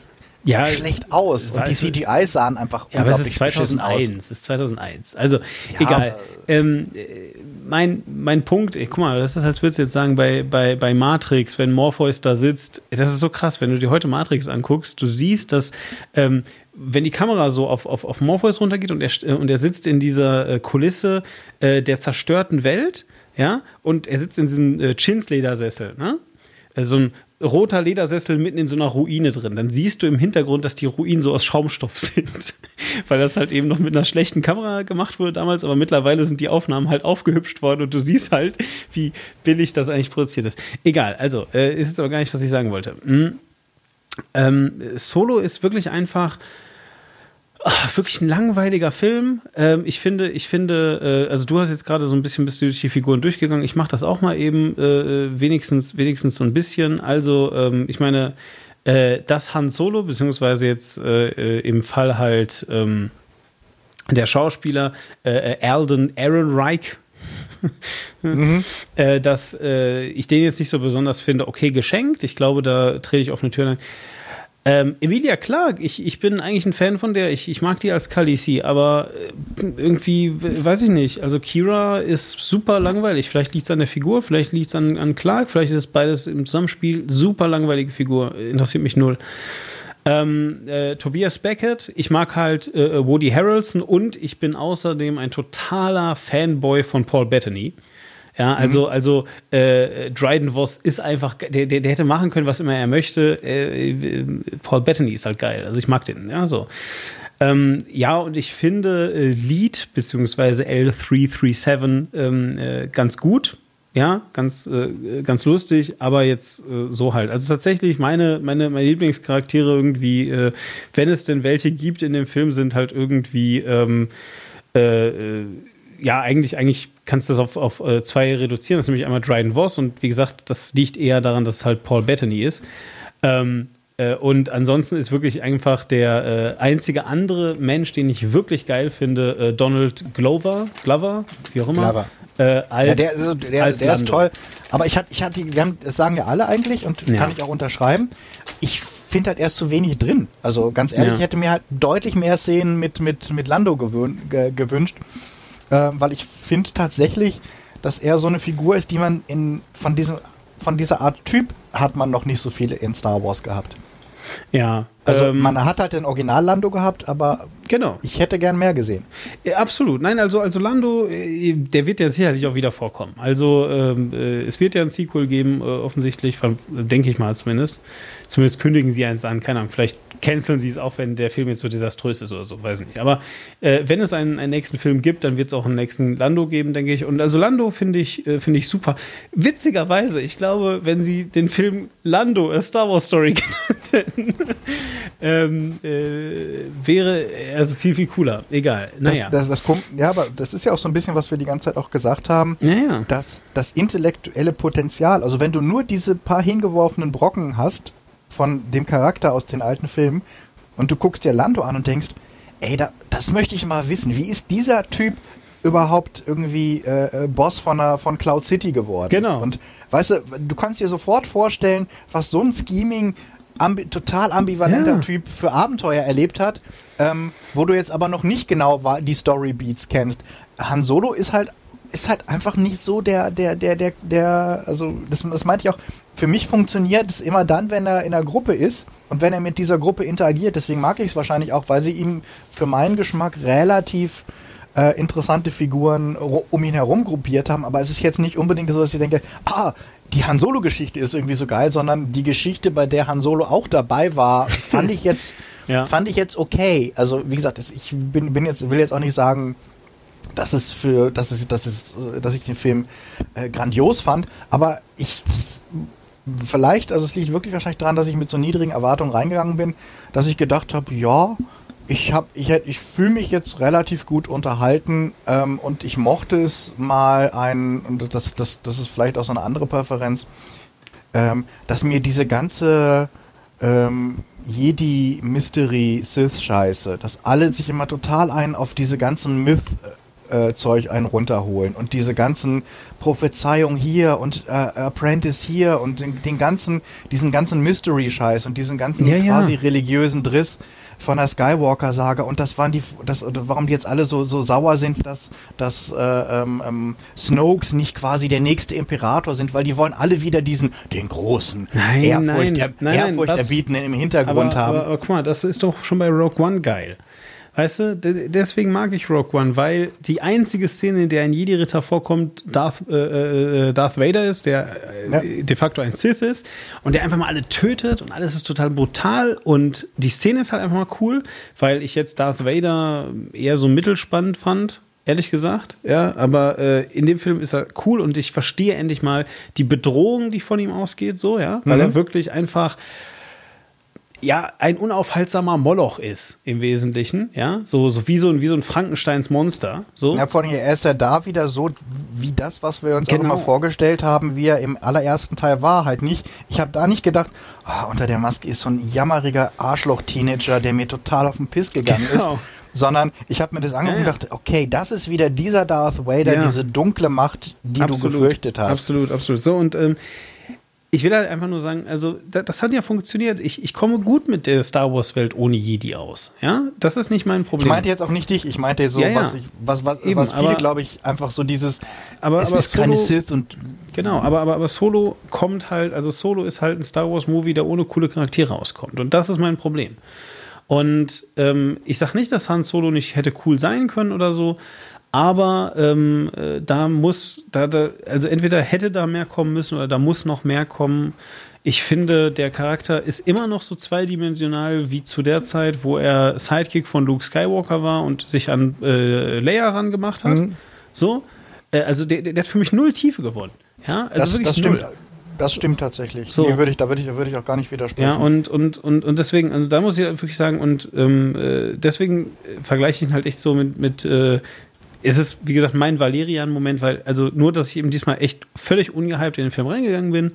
ja, schlecht aus. Und die CGI sahen einfach ja, unglaublich aber es ist 2001, Es ist 2001. Also, ja, egal. Ähm, mein, mein Punkt, ey, guck mal, das ist, als würdest du jetzt sagen, bei, bei, bei Matrix, wenn Morpheus da sitzt, das ist so krass, wenn du dir heute Matrix anguckst, du siehst, dass ähm, wenn die Kamera so auf, auf, auf Morpheus runtergeht und er, und er sitzt in dieser äh, Kulisse äh, der zerstörten Welt, ja, und er sitzt in diesem äh, Chinsledersessel, ne? Äh, so ein roter Ledersessel mitten in so einer Ruine drin. Dann siehst du im Hintergrund, dass die Ruinen so aus Schaumstoff sind. Weil das halt eben noch mit einer schlechten Kamera gemacht wurde damals, aber mittlerweile sind die Aufnahmen halt aufgehübscht worden und du siehst halt, wie billig das eigentlich produziert ist. Egal, also, äh, ist jetzt aber gar nicht, was ich sagen wollte. Mhm. Ähm, Solo ist wirklich einfach Ach, wirklich ein langweiliger Film. Ähm, ich finde, ich finde, äh, also du hast jetzt gerade so ein bisschen bist du durch die Figuren durchgegangen. Ich mache das auch mal eben, äh, wenigstens, wenigstens so ein bisschen. Also, ähm, ich meine, äh, das Han Solo, beziehungsweise jetzt äh, äh, im Fall halt ähm, der Schauspieler äh, Alden Ehrenreich, mhm. dass ich den jetzt nicht so besonders finde, okay, geschenkt. Ich glaube, da trete ich auf eine Tür. Ähm, Emilia Clark, ich, ich bin eigentlich ein Fan von der. Ich, ich mag die als Khaleesi, aber äh, irgendwie, weiß ich nicht. Also Kira ist super langweilig. Vielleicht liegt es an der Figur, vielleicht liegt es an, an Clark, vielleicht ist es beides im Zusammenspiel. Super langweilige Figur. Interessiert mich null. Ähm, äh, Tobias Beckett, ich mag halt äh, Woody Harrelson und ich bin außerdem ein totaler Fanboy von Paul Bettany. Ja, also, mhm. also äh, Dryden Voss ist einfach, der, der, der, hätte machen können, was immer er möchte. Äh, Paul Bettany ist halt geil. Also ich mag den, ja, so. Ähm, ja, und ich finde äh, Lead bzw. L337 ähm, äh, ganz gut. Ja, ganz, äh, ganz lustig, aber jetzt äh, so halt. Also tatsächlich, meine, meine, meine Lieblingscharaktere irgendwie, äh, wenn es denn welche gibt in dem Film, sind halt irgendwie ähm, äh, äh, ja, eigentlich, eigentlich kannst du das auf, auf äh, zwei reduzieren. Das ist nämlich einmal Dryden Voss und wie gesagt, das liegt eher daran, dass es halt Paul Bettany ist. Ähm, äh, und ansonsten ist wirklich einfach der äh, einzige andere Mensch, den ich wirklich geil finde, äh, Donald Glover, Glover, wie auch immer. Glover. Äh, als, ja, der, also, der, der ist toll. Aber ich hatte, ich hatte, wir haben, das sagen ja alle eigentlich und ja. kann ich auch unterschreiben. Ich finde halt erst zu wenig drin. Also ganz ehrlich, ja. ich hätte mir halt deutlich mehr Szenen mit, mit, mit Lando gewün, gewünscht äh, weil ich finde tatsächlich, dass er so eine Figur ist, die man in, von, diesem, von dieser Art Typ hat man noch nicht so viele in Star Wars gehabt. Ja. Also ähm, man hat halt den Original Lando gehabt, aber genau. ich hätte gern mehr gesehen. Ja, absolut. Nein, also, also Lando, äh, der wird ja sicherlich auch wieder vorkommen. Also ähm, äh, es wird ja ein Sequel geben, äh, offensichtlich, denke ich mal zumindest. Zumindest kündigen sie eins an, keine Ahnung, vielleicht canceln sie es auch, wenn der Film jetzt so desaströs ist oder so, weiß nicht. Aber äh, wenn es einen, einen nächsten Film gibt, dann wird es auch einen nächsten Lando geben, denke ich. Und also Lando finde ich, äh, finde ich super. Witzigerweise, ich glaube, wenn sie den Film Lando, A Star Wars Story genannt hätten, ähm, äh, wäre also viel, viel cooler. Egal. Naja. Das, das, das kommt, ja, aber das ist ja auch so ein bisschen, was wir die ganze Zeit auch gesagt haben, naja. dass das intellektuelle Potenzial, also wenn du nur diese paar hingeworfenen Brocken hast, von dem Charakter aus den alten Filmen und du guckst dir Lando an und denkst, ey, da, das möchte ich mal wissen. Wie ist dieser Typ überhaupt irgendwie äh, äh, Boss von, einer, von Cloud City geworden? Genau. Und weißt du, du kannst dir sofort vorstellen, was so ein Scheming ambi total ambivalenter ja. Typ für Abenteuer erlebt hat, ähm, wo du jetzt aber noch nicht genau die Story Beats kennst. Han Solo ist halt ist halt einfach nicht so der, der, der, der, der, also das, das meinte ich auch, für mich funktioniert es immer dann, wenn er in einer Gruppe ist und wenn er mit dieser Gruppe interagiert. Deswegen mag ich es wahrscheinlich auch, weil sie ihm für meinen Geschmack relativ äh, interessante Figuren um ihn herum gruppiert haben. Aber es ist jetzt nicht unbedingt so, dass ich denke, ah, die Han Solo-Geschichte ist irgendwie so geil, sondern die Geschichte, bei der Han Solo auch dabei war, fand ich jetzt, ja. fand ich jetzt okay. Also wie gesagt, ich bin, bin jetzt, will jetzt auch nicht sagen, dass es für, dass es, dass es, dass ich den Film äh, grandios fand, aber ich vielleicht, also es liegt wirklich wahrscheinlich daran, dass ich mit so niedrigen Erwartungen reingegangen bin, dass ich gedacht habe, ja, ich habe, ich, ich fühle mich jetzt relativ gut unterhalten ähm, und ich mochte es mal ein, und das, das, das ist vielleicht auch so eine andere Präferenz, ähm, dass mir diese ganze ähm, Jedi Mystery Sith Scheiße, dass alle sich immer total ein auf diese ganzen Myth äh, Zeug einen runterholen und diese ganzen Prophezeiungen hier und äh, Apprentice hier und den, den, ganzen, diesen ganzen Mystery-Scheiß und diesen ganzen ja, quasi ja. religiösen Driss von der Skywalker-Saga und das waren die, das, warum die jetzt alle so, so sauer sind, dass, dass äh, ähm, ähm, Snokes nicht quasi der nächste Imperator sind, weil die wollen alle wieder diesen, den großen, nein, Ehrfurcht, nein, er, nein, Ehrfurcht erbietenden im Hintergrund aber, haben. Aber, aber guck mal, das ist doch schon bei Rogue One geil. Weißt du, deswegen mag ich Rogue One, weil die einzige Szene, in der ein Jedi-Ritter vorkommt, Darth, äh, äh, Darth Vader ist, der äh, ja. de facto ein Sith ist und der einfach mal alle tötet und alles ist total brutal und die Szene ist halt einfach mal cool, weil ich jetzt Darth Vader eher so mittelspannend fand, ehrlich gesagt. Ja, aber äh, in dem Film ist er cool und ich verstehe endlich mal die Bedrohung, die von ihm ausgeht, so, ja, weil mhm. er wirklich einfach ja, ein unaufhaltsamer Moloch ist im Wesentlichen, ja, so, so wie so ein, wie so ein Frankensteins Monster, so. Ja, vor allem, er ist ja da wieder so, wie das, was wir uns genau. auch immer vorgestellt haben, wie er im allerersten Teil war, halt nicht, ich habe da nicht gedacht, oh, unter der Maske ist so ein jammeriger Arschloch-Teenager, der mir total auf den Piss gegangen genau. ist, sondern ich habe mir das angeguckt ja, ja. und dachte, okay, das ist wieder dieser Darth Vader, ja. diese dunkle Macht, die absolut, du gefürchtet hast. Absolut, absolut. So, und ähm, ich will halt einfach nur sagen, also das, das, hat ja funktioniert. Ich, ich komme gut mit der Star Wars Welt ohne Jedi aus. Ja, das ist nicht mein Problem. Ich meinte jetzt auch nicht dich. Ich meinte so, ja, ja. was, ich, was, was, Eben, was viele, glaube ich, einfach so dieses. Aber, es aber ist Solo, keine Sith und. Genau, aber, aber, aber Solo kommt halt, also Solo ist halt ein Star Wars Movie, der ohne coole Charaktere auskommt. Und das ist mein Problem. Und ähm, ich sage nicht, dass Han Solo nicht hätte cool sein können oder so, aber ähm, äh, da muss, da, da, also entweder hätte da mehr kommen müssen oder da muss noch mehr kommen. Ich finde, der Charakter ist immer noch so zweidimensional wie zu der Zeit, wo er Sidekick von Luke Skywalker war und sich an äh, Leia rangemacht hat. Mhm. So. Äh, also der, der, hat für mich null Tiefe gewonnen. Ja, also das, das stimmt. Das stimmt tatsächlich. So. Nee, würde ich, da würde ich, würd ich auch gar nicht widersprechen. Ja, und, und, und, und deswegen, also da muss ich wirklich sagen, und ähm, äh, deswegen vergleiche ich ihn halt echt so mit, mit äh, es ist, wie gesagt, mein Valerian-Moment, weil, also nur, dass ich eben diesmal echt völlig ungehypt in den Film reingegangen bin.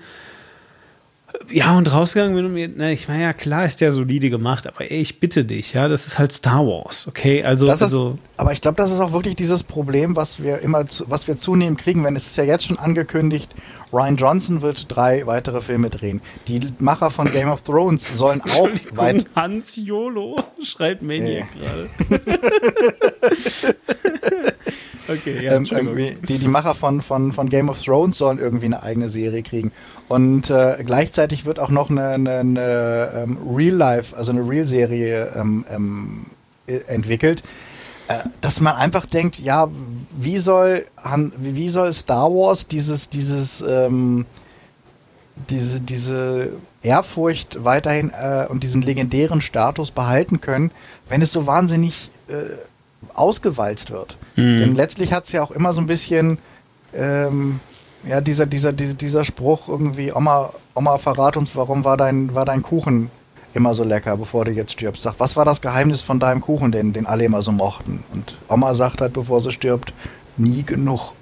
Ja, und rausgegangen bin und mir, na, ich meine, ja, klar ist der solide gemacht, aber ey, ich bitte dich, ja, das ist halt Star Wars, okay? Also, das ist, also aber ich glaube, das ist auch wirklich dieses Problem, was wir immer, zu, was wir zunehmend kriegen, wenn es ist ja jetzt schon angekündigt, Ryan Johnson wird drei weitere Filme drehen. Die Macher von Game of Thrones sollen auch weit. Hans Jolo schreibt Maniac äh. gerade. okay, ja, ähm, irgendwie, die, die Macher von, von, von Game of Thrones sollen irgendwie eine eigene Serie kriegen. Und äh, gleichzeitig wird auch noch eine, eine, eine ähm, Real Life, also eine Real-Serie ähm, ähm, entwickelt äh, dass man einfach denkt, ja, wie soll, wie soll Star Wars dieses, dieses, ähm, diese, diese Ehrfurcht weiterhin äh, und diesen legendären Status behalten können, wenn es so wahnsinnig äh, ausgewalzt wird. Mhm. Denn letztlich hat es ja auch immer so ein bisschen, ähm, ja, dieser, dieser, dieser, dieser Spruch irgendwie, Oma, Oma, verrat uns, warum war dein, war dein Kuchen immer so lecker, bevor du jetzt stirbst. Sag, was war das Geheimnis von deinem Kuchen, den, den alle immer so mochten? Und Oma sagt halt, bevor sie stirbt, nie genug.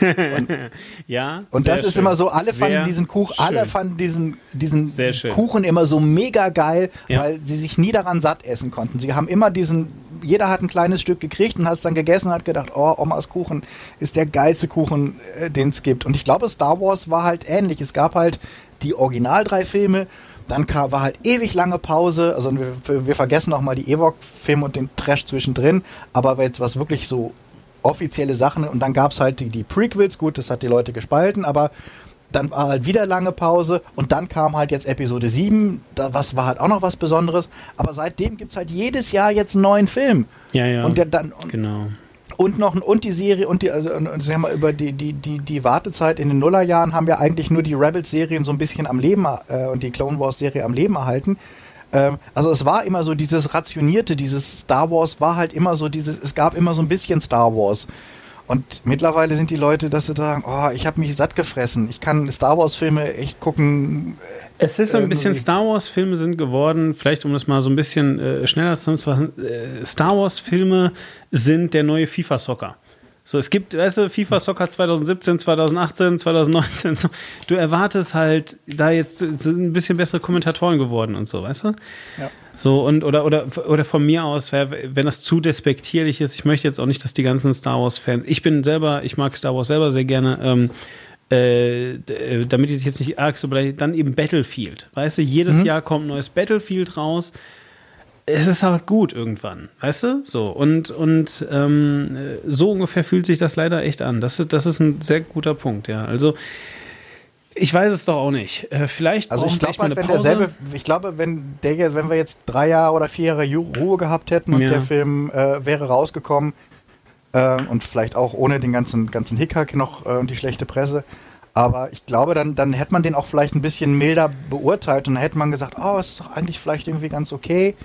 Und, ja. Und das ist schön. immer so, alle sehr fanden diesen Kuchen, alle fanden diesen, diesen Kuchen immer so mega geil, ja. weil sie sich nie daran satt essen konnten. Sie haben immer diesen, jeder hat ein kleines Stück gekriegt und hat es dann gegessen und hat gedacht, oh, Omas Kuchen ist der geilste Kuchen, äh, den es gibt. Und ich glaube, Star Wars war halt ähnlich. Es gab halt die Original drei Filme dann kam, war halt ewig lange Pause. Also wir, wir vergessen auch mal die Ewok-Filme und den Trash zwischendrin. Aber jetzt was wirklich so offizielle Sachen. Und dann gab es halt die, die Prequels. Gut, das hat die Leute gespalten. Aber dann war halt wieder lange Pause. Und dann kam halt jetzt Episode 7. Da was war halt auch noch was Besonderes. Aber seitdem gibt es halt jedes Jahr jetzt einen neuen Film. Ja, ja. Und der dann, und, genau und noch und die Serie und die also und, sagen wir über die die die die Wartezeit in den Nullerjahren haben wir eigentlich nur die Rebels Serien so ein bisschen am Leben äh, und die Clone Wars Serie am Leben erhalten. Ähm, also es war immer so dieses rationierte, dieses Star Wars war halt immer so dieses es gab immer so ein bisschen Star Wars. Und mittlerweile sind die Leute, dass sie sagen, oh, ich habe mich satt gefressen. Ich kann Star Wars-Filme echt gucken. Es ist so ein bisschen Star Wars-Filme sind geworden, vielleicht um das mal so ein bisschen äh, schneller zu sagen, äh, Star Wars-Filme sind der neue FIFA-Soccer. So, es gibt, weißt du, FIFA Soccer 2017, 2018, 2019. So, du erwartest halt, da jetzt sind ein bisschen bessere Kommentatoren geworden und so, weißt du? Ja. So, und, oder, oder, oder von mir aus, wenn das zu despektierlich ist, ich möchte jetzt auch nicht, dass die ganzen Star Wars-Fans, ich bin selber, ich mag Star Wars selber sehr gerne, ähm, äh, äh damit ich sich jetzt nicht arg so beleidigt, dann eben Battlefield. Weißt du, jedes mhm. Jahr kommt ein neues Battlefield raus es ist halt gut irgendwann, weißt du? So, und, und ähm, so ungefähr fühlt sich das leider echt an. Das, das ist ein sehr guter Punkt, ja. Also, Ich weiß es doch auch nicht. Äh, vielleicht. Also ich glaube, halt, wenn derselbe, ich glaube, wenn der, wenn wir jetzt drei Jahre oder vier Jahre Ruhe gehabt hätten und ja. der Film äh, wäre rausgekommen äh, und vielleicht auch ohne den ganzen ganzen Hickhack noch äh, und die schlechte Presse, aber ich glaube, dann, dann hätte man den auch vielleicht ein bisschen milder beurteilt und dann hätte man gesagt, oh, ist doch eigentlich vielleicht irgendwie ganz okay.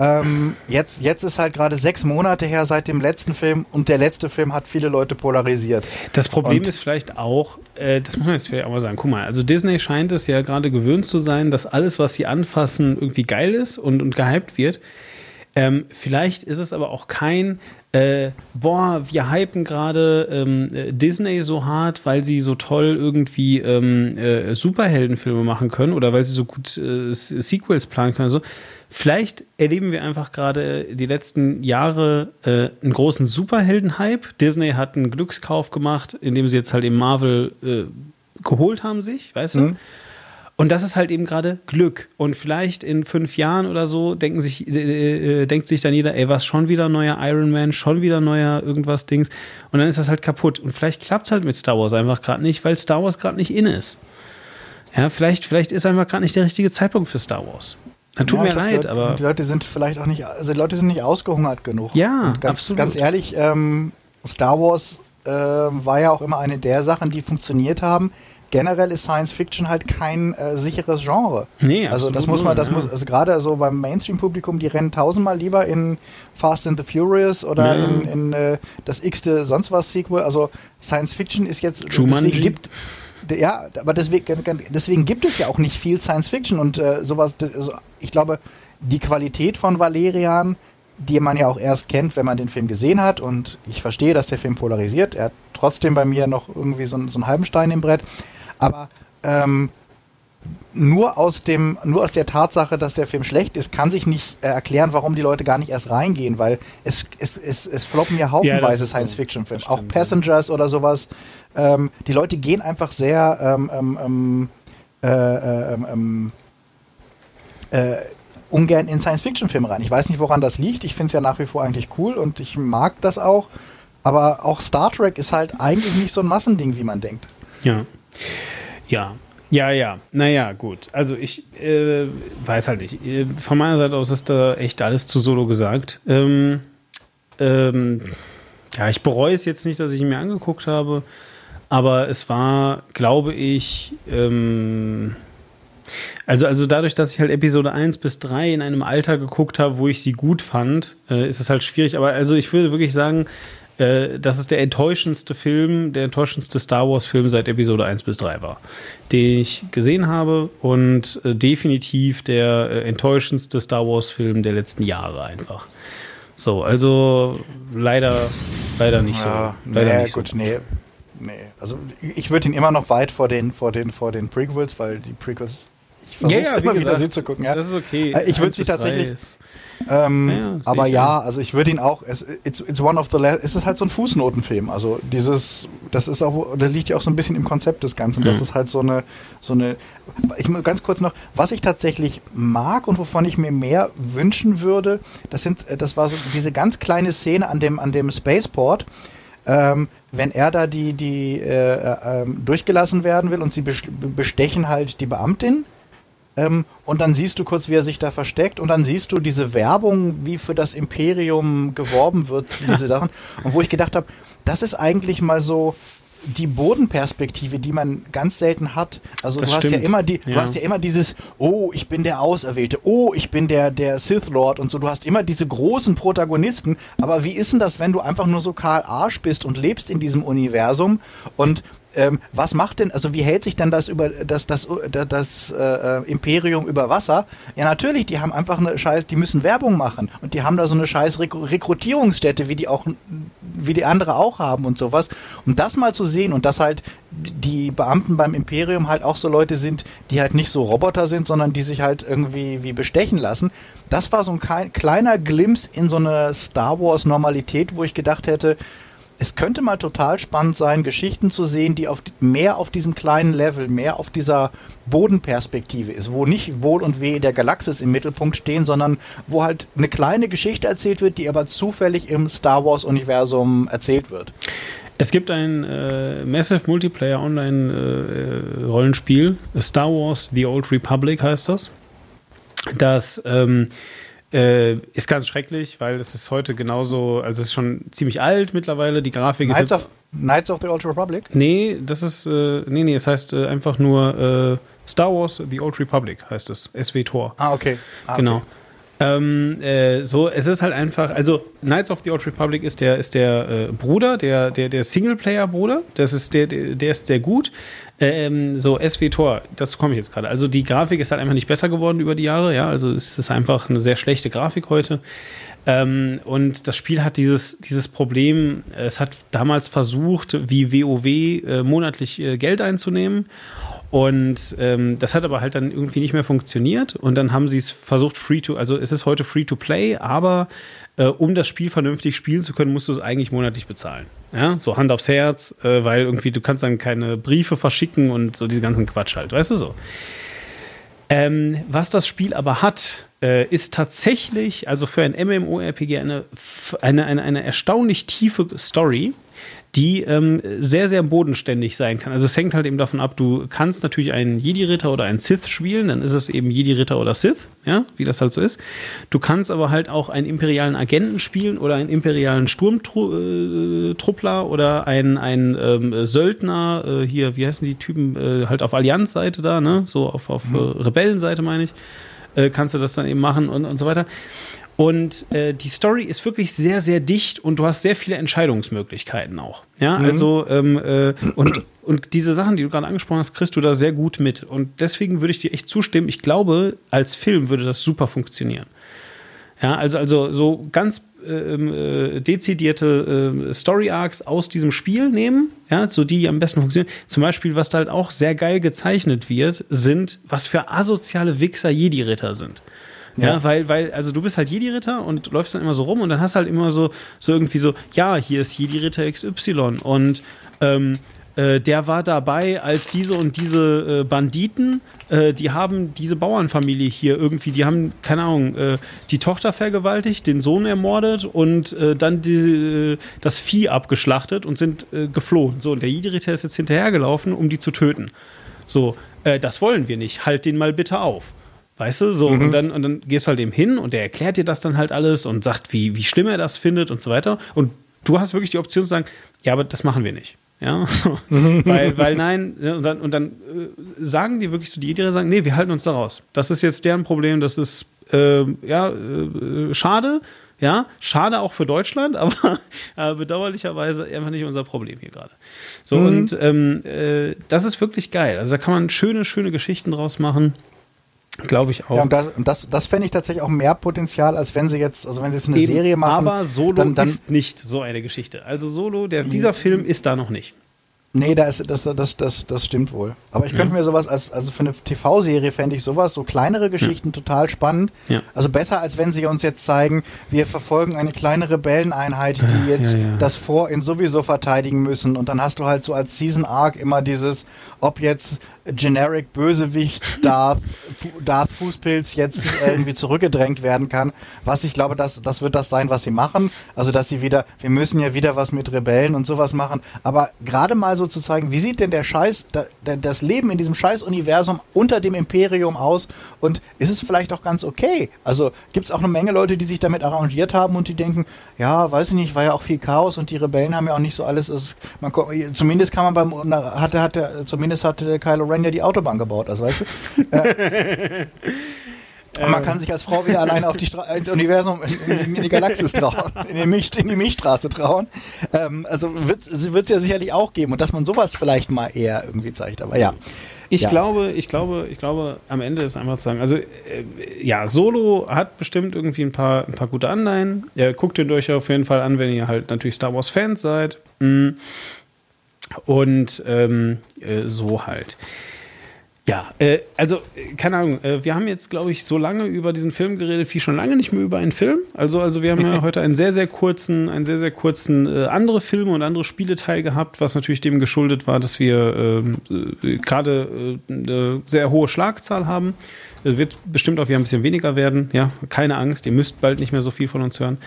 Ähm, jetzt, jetzt ist halt gerade sechs Monate her seit dem letzten Film und der letzte Film hat viele Leute polarisiert. Das Problem und ist vielleicht auch, äh, das muss man jetzt vielleicht auch mal sagen, guck mal, also Disney scheint es ja gerade gewöhnt zu sein, dass alles, was sie anfassen, irgendwie geil ist und, und gehypt wird. Ähm, vielleicht ist es aber auch kein, äh, boah, wir hypen gerade ähm, Disney so hart, weil sie so toll irgendwie ähm, äh, Superheldenfilme machen können oder weil sie so gut äh, Sequels planen können. So. Vielleicht erleben wir einfach gerade die letzten Jahre äh, einen großen Superhelden-Hype. Disney hat einen Glückskauf gemacht, indem sie jetzt halt eben Marvel äh, geholt haben sich, weißt du? Mhm. Und das ist halt eben gerade Glück. Und vielleicht in fünf Jahren oder so denken sich, äh, äh, denkt sich dann jeder, ey, was schon wieder neuer Iron Man, schon wieder neuer irgendwas Dings. Und dann ist das halt kaputt. Und vielleicht klappt es halt mit Star Wars einfach gerade nicht, weil Star Wars gerade nicht in ist. Ja, vielleicht, vielleicht ist einfach gerade nicht der richtige Zeitpunkt für Star Wars. Dann tut ja, mir leid, Leute, aber. Die Leute sind vielleicht auch nicht, also die Leute sind nicht ausgehungert genug. Ja, Und ganz, absolut. ganz ehrlich, ähm, Star Wars äh, war ja auch immer eine der Sachen, die funktioniert haben generell ist Science Fiction halt kein äh, sicheres Genre. Nee, also das muss man, das ja. muss, also gerade so beim Mainstream-Publikum, die rennen tausendmal lieber in Fast and the Furious oder ja. in, in äh, das x-te sonst was Sequel. Also Science Fiction ist jetzt Jumanji. deswegen gibt ja, aber deswegen, deswegen gibt es ja auch nicht viel Science Fiction und äh, sowas. Also ich glaube, die Qualität von Valerian die man ja auch erst kennt, wenn man den Film gesehen hat. Und ich verstehe, dass der Film polarisiert. Er hat trotzdem bei mir noch irgendwie so, so einen halben Stein im Brett. Aber ähm, nur aus dem, nur aus der Tatsache, dass der Film schlecht ist, kann sich nicht äh, erklären, warum die Leute gar nicht erst reingehen, weil es, es, es, es floppen ja haufenweise ja, Science-Fiction-Filme, auch Passengers oder sowas. Ähm, die Leute gehen einfach sehr ähm, ähm, ähm äh, äh, ähm, ähm, äh, ungern in Science-Fiction-Filme rein. Ich weiß nicht, woran das liegt. Ich finde es ja nach wie vor eigentlich cool und ich mag das auch. Aber auch Star Trek ist halt eigentlich nicht so ein Massending, wie man denkt. Ja. Ja, ja, ja. Naja, gut. Also ich äh, weiß halt nicht. Äh, von meiner Seite aus ist da echt alles zu Solo gesagt. Ähm, ähm, ja, ich bereue es jetzt nicht, dass ich ihn mir angeguckt habe. Aber es war, glaube ich, ähm, also, also dadurch, dass ich halt Episode 1 bis 3 in einem Alter geguckt habe, wo ich sie gut fand, äh, ist es halt schwierig. Aber also ich würde wirklich sagen, äh, dass es der enttäuschendste Film, der enttäuschendste Star Wars-Film seit Episode 1 bis 3 war, den ich gesehen habe und äh, definitiv der äh, enttäuschendste Star Wars-Film der letzten Jahre einfach. So, also leider, leider nicht ja, so. Leider nee, nicht gut, so. nee. Nee, also ich würde ihn immer noch weit vor den, vor den, vor den Prequels, weil die Prequels, ich versuche ja, ja, immer wieder sie zu gucken. Ja. Das ist okay. Äh, ich würde sie tatsächlich. Ähm, ja, aber ja, also ich würde ihn auch, es, it's, it's one of the last, es ist halt so ein Fußnotenfilm. Also dieses, das ist auch, das liegt ja auch so ein bisschen im Konzept des Ganzen. Das mhm. ist halt so eine, so eine, ich muss ganz kurz noch, was ich tatsächlich mag und wovon ich mir mehr wünschen würde, das sind, das war so diese ganz kleine Szene an dem, an dem Spaceport, ähm, wenn er da die, die äh, äh, ähm, durchgelassen werden will und sie bestechen halt die Beamtin ähm, und dann siehst du kurz, wie er sich da versteckt. Und dann siehst du diese Werbung, wie für das Imperium geworben wird, diese Sachen. Und wo ich gedacht habe, das ist eigentlich mal so die Bodenperspektive, die man ganz selten hat. Also das du hast stimmt. ja immer die, ja. du hast ja immer dieses, oh, ich bin der Auserwählte, oh, ich bin der der Sith Lord und so. Du hast immer diese großen Protagonisten. Aber wie ist denn das, wenn du einfach nur so Karl Arsch bist und lebst in diesem Universum und ähm, was macht denn, also wie hält sich denn das über das, das, das, das äh, Imperium über Wasser? Ja, natürlich, die haben einfach eine Scheiß, die müssen Werbung machen und die haben da so eine scheiß Rekrutierungsstätte, wie die auch, wie die andere auch haben und sowas. Und das mal zu sehen und dass halt die Beamten beim Imperium halt auch so Leute sind, die halt nicht so Roboter sind, sondern die sich halt irgendwie wie bestechen lassen. Das war so ein kleiner Glimpse in so eine Star Wars Normalität, wo ich gedacht hätte, es könnte mal total spannend sein, Geschichten zu sehen, die auf, mehr auf diesem kleinen Level, mehr auf dieser Bodenperspektive ist, wo nicht Wohl und Weh der Galaxis im Mittelpunkt stehen, sondern wo halt eine kleine Geschichte erzählt wird, die aber zufällig im Star Wars-Universum erzählt wird. Es gibt ein äh, Massive Multiplayer Online äh, Rollenspiel, Star Wars The Old Republic heißt das. Das ähm, äh, ist ganz schrecklich, weil es ist heute genauso, also es ist schon ziemlich alt mittlerweile, die Grafik Knights ist. Of, Knights of the Old Republic? Nee, das ist, äh, nee, nee, es heißt äh, einfach nur äh, Star Wars The Old Republic heißt es. SW Tor. Ah, okay. Ah, genau. Okay. Ähm, äh, so, es ist halt einfach, also Knights of the Old Republic ist der, ist der äh, Bruder, der, der, der Singleplayer-Bruder, das ist der, der, der ist sehr gut. Ähm, so, Tor, das komme ich jetzt gerade. Also die Grafik ist halt einfach nicht besser geworden über die Jahre, ja. Also es ist einfach eine sehr schlechte Grafik heute. Ähm, und das Spiel hat dieses, dieses Problem, es hat damals versucht, wie WoW äh, monatlich äh, Geld einzunehmen. Und ähm, das hat aber halt dann irgendwie nicht mehr funktioniert. Und dann haben sie es versucht, free to, also es ist heute free to play, aber äh, um das Spiel vernünftig spielen zu können, musst du es eigentlich monatlich bezahlen. Ja, so Hand aufs Herz, äh, weil irgendwie du kannst dann keine Briefe verschicken und so diese ganzen Quatsch halt, weißt du so. Ähm, was das Spiel aber hat, äh, ist tatsächlich, also für ein MMORPG eine, eine, eine, eine erstaunlich tiefe Story die ähm, sehr, sehr bodenständig sein kann. Also es hängt halt eben davon ab, du kannst natürlich einen Jedi-Ritter oder einen Sith spielen, dann ist es eben Jedi-Ritter oder Sith, ja, wie das halt so ist. Du kannst aber halt auch einen imperialen Agenten spielen oder einen imperialen Sturmtruppler oder einen, einen ähm, Söldner, äh, hier, wie heißen die Typen, äh, halt auf Allianz-Seite da, ne, so auf, auf mhm. äh, Rebellenseite meine ich, äh, kannst du das dann eben machen und, und so weiter. Und äh, die Story ist wirklich sehr, sehr dicht und du hast sehr viele Entscheidungsmöglichkeiten auch. Ja, mhm. also ähm, äh, und, und diese Sachen, die du gerade angesprochen hast, kriegst du da sehr gut mit. Und deswegen würde ich dir echt zustimmen. Ich glaube, als Film würde das super funktionieren. Ja, also, also so ganz ähm, äh, dezidierte äh, Story Arcs aus diesem Spiel nehmen, ja, so die am besten funktionieren. Zum Beispiel, was da halt auch sehr geil gezeichnet wird, sind, was für asoziale Wichser Jedi-Ritter sind. Ja, ja, weil, weil, also du bist halt Jedi-Ritter und läufst dann immer so rum und dann hast halt immer so, so irgendwie so, ja, hier ist Jedi-Ritter XY und ähm, äh, der war dabei, als diese und diese äh, Banditen, äh, die haben diese Bauernfamilie hier irgendwie, die haben, keine Ahnung, äh, die Tochter vergewaltigt, den Sohn ermordet und äh, dann die, äh, das Vieh abgeschlachtet und sind geflohen. So, und der Jedi-Ritter ist jetzt hinterhergelaufen, um die zu töten. So, das wollen wir nicht, halt den mal bitte auf. Weißt du, so, mhm. und, dann, und dann gehst du halt eben hin und der erklärt dir das dann halt alles und sagt, wie, wie schlimm er das findet und so weiter. Und du hast wirklich die Option zu sagen, ja, aber das machen wir nicht. Ja, mhm. weil, weil nein, und dann, und dann äh, sagen die wirklich so, die Jedi sagen, nee, wir halten uns da raus. Das ist jetzt deren Problem, das ist, äh, ja, äh, schade, ja, schade auch für Deutschland, aber äh, bedauerlicherweise einfach nicht unser Problem hier gerade. So, mhm. und ähm, äh, das ist wirklich geil. Also da kann man schöne, schöne Geschichten draus machen. Glaube ich auch. Ja, und das, das, das fände ich tatsächlich auch mehr Potenzial, als wenn sie jetzt, also wenn sie jetzt eine Eben, Serie machen. Aber Solo dann, dann ist nicht so eine Geschichte. Also Solo, der, dieser Film ist da noch nicht. Nee, da ist, das, das, das, das stimmt wohl. Aber ich könnte ja. mir sowas als, also für eine TV-Serie fände ich sowas, so kleinere Geschichten ja. total spannend. Ja. Also besser, als wenn sie uns jetzt zeigen, wir verfolgen eine kleine Rebelleneinheit, die jetzt das Vor in sowieso verteidigen müssen. Und dann hast du halt so als Season Arc immer dieses, ob jetzt Generic Bösewicht Darth, Darth Fußpilz jetzt irgendwie zurückgedrängt werden kann. Was ich glaube, das, das wird das sein, was sie machen. Also, dass sie wieder, wir müssen ja wieder was mit Rebellen und sowas machen. Aber gerade mal so zu zeigen, wie sieht denn der Scheiß, das Leben in diesem Scheiß-Universum unter dem Imperium aus und ist es vielleicht auch ganz okay? Also, gibt es auch eine Menge Leute, die sich damit arrangiert haben und die denken, ja, weiß ich nicht, war ja auch viel Chaos und die Rebellen haben ja auch nicht so alles, ist, man, zumindest kann man beim, hatte, hatte, zumindest hatte Kylo Ren ja die Autobahn gebaut, also weißt du. Äh, und man kann sich als Frau wieder alleine auf die Stra ins Universum, in, in, die Galaxis trauen, in die, Milch, in die Milchstraße trauen. Ähm, also wird es ja sicherlich auch geben und dass man sowas vielleicht mal eher irgendwie zeigt. Aber ja. Ich ja. glaube, ich glaube, ich glaube, am Ende ist einfach zu sagen, also äh, ja, Solo hat bestimmt irgendwie ein paar, ein paar gute Anleihen. Ja, guckt ihn euch auf jeden Fall an, wenn ihr halt natürlich Star Wars Fans seid. Mhm. Und ähm, äh, so halt. Ja, äh, also, keine Ahnung, äh, wir haben jetzt, glaube ich, so lange über diesen Film geredet, wie schon lange nicht mehr über einen Film. Also, also wir haben ja heute einen sehr, sehr kurzen, einen sehr, sehr kurzen äh, andere Filme und andere Spieleteil gehabt, was natürlich dem geschuldet war, dass wir ähm, äh, gerade äh, eine sehr hohe Schlagzahl haben. Es wird bestimmt auch wieder ein bisschen weniger werden. Ja, keine Angst, ihr müsst bald nicht mehr so viel von uns hören.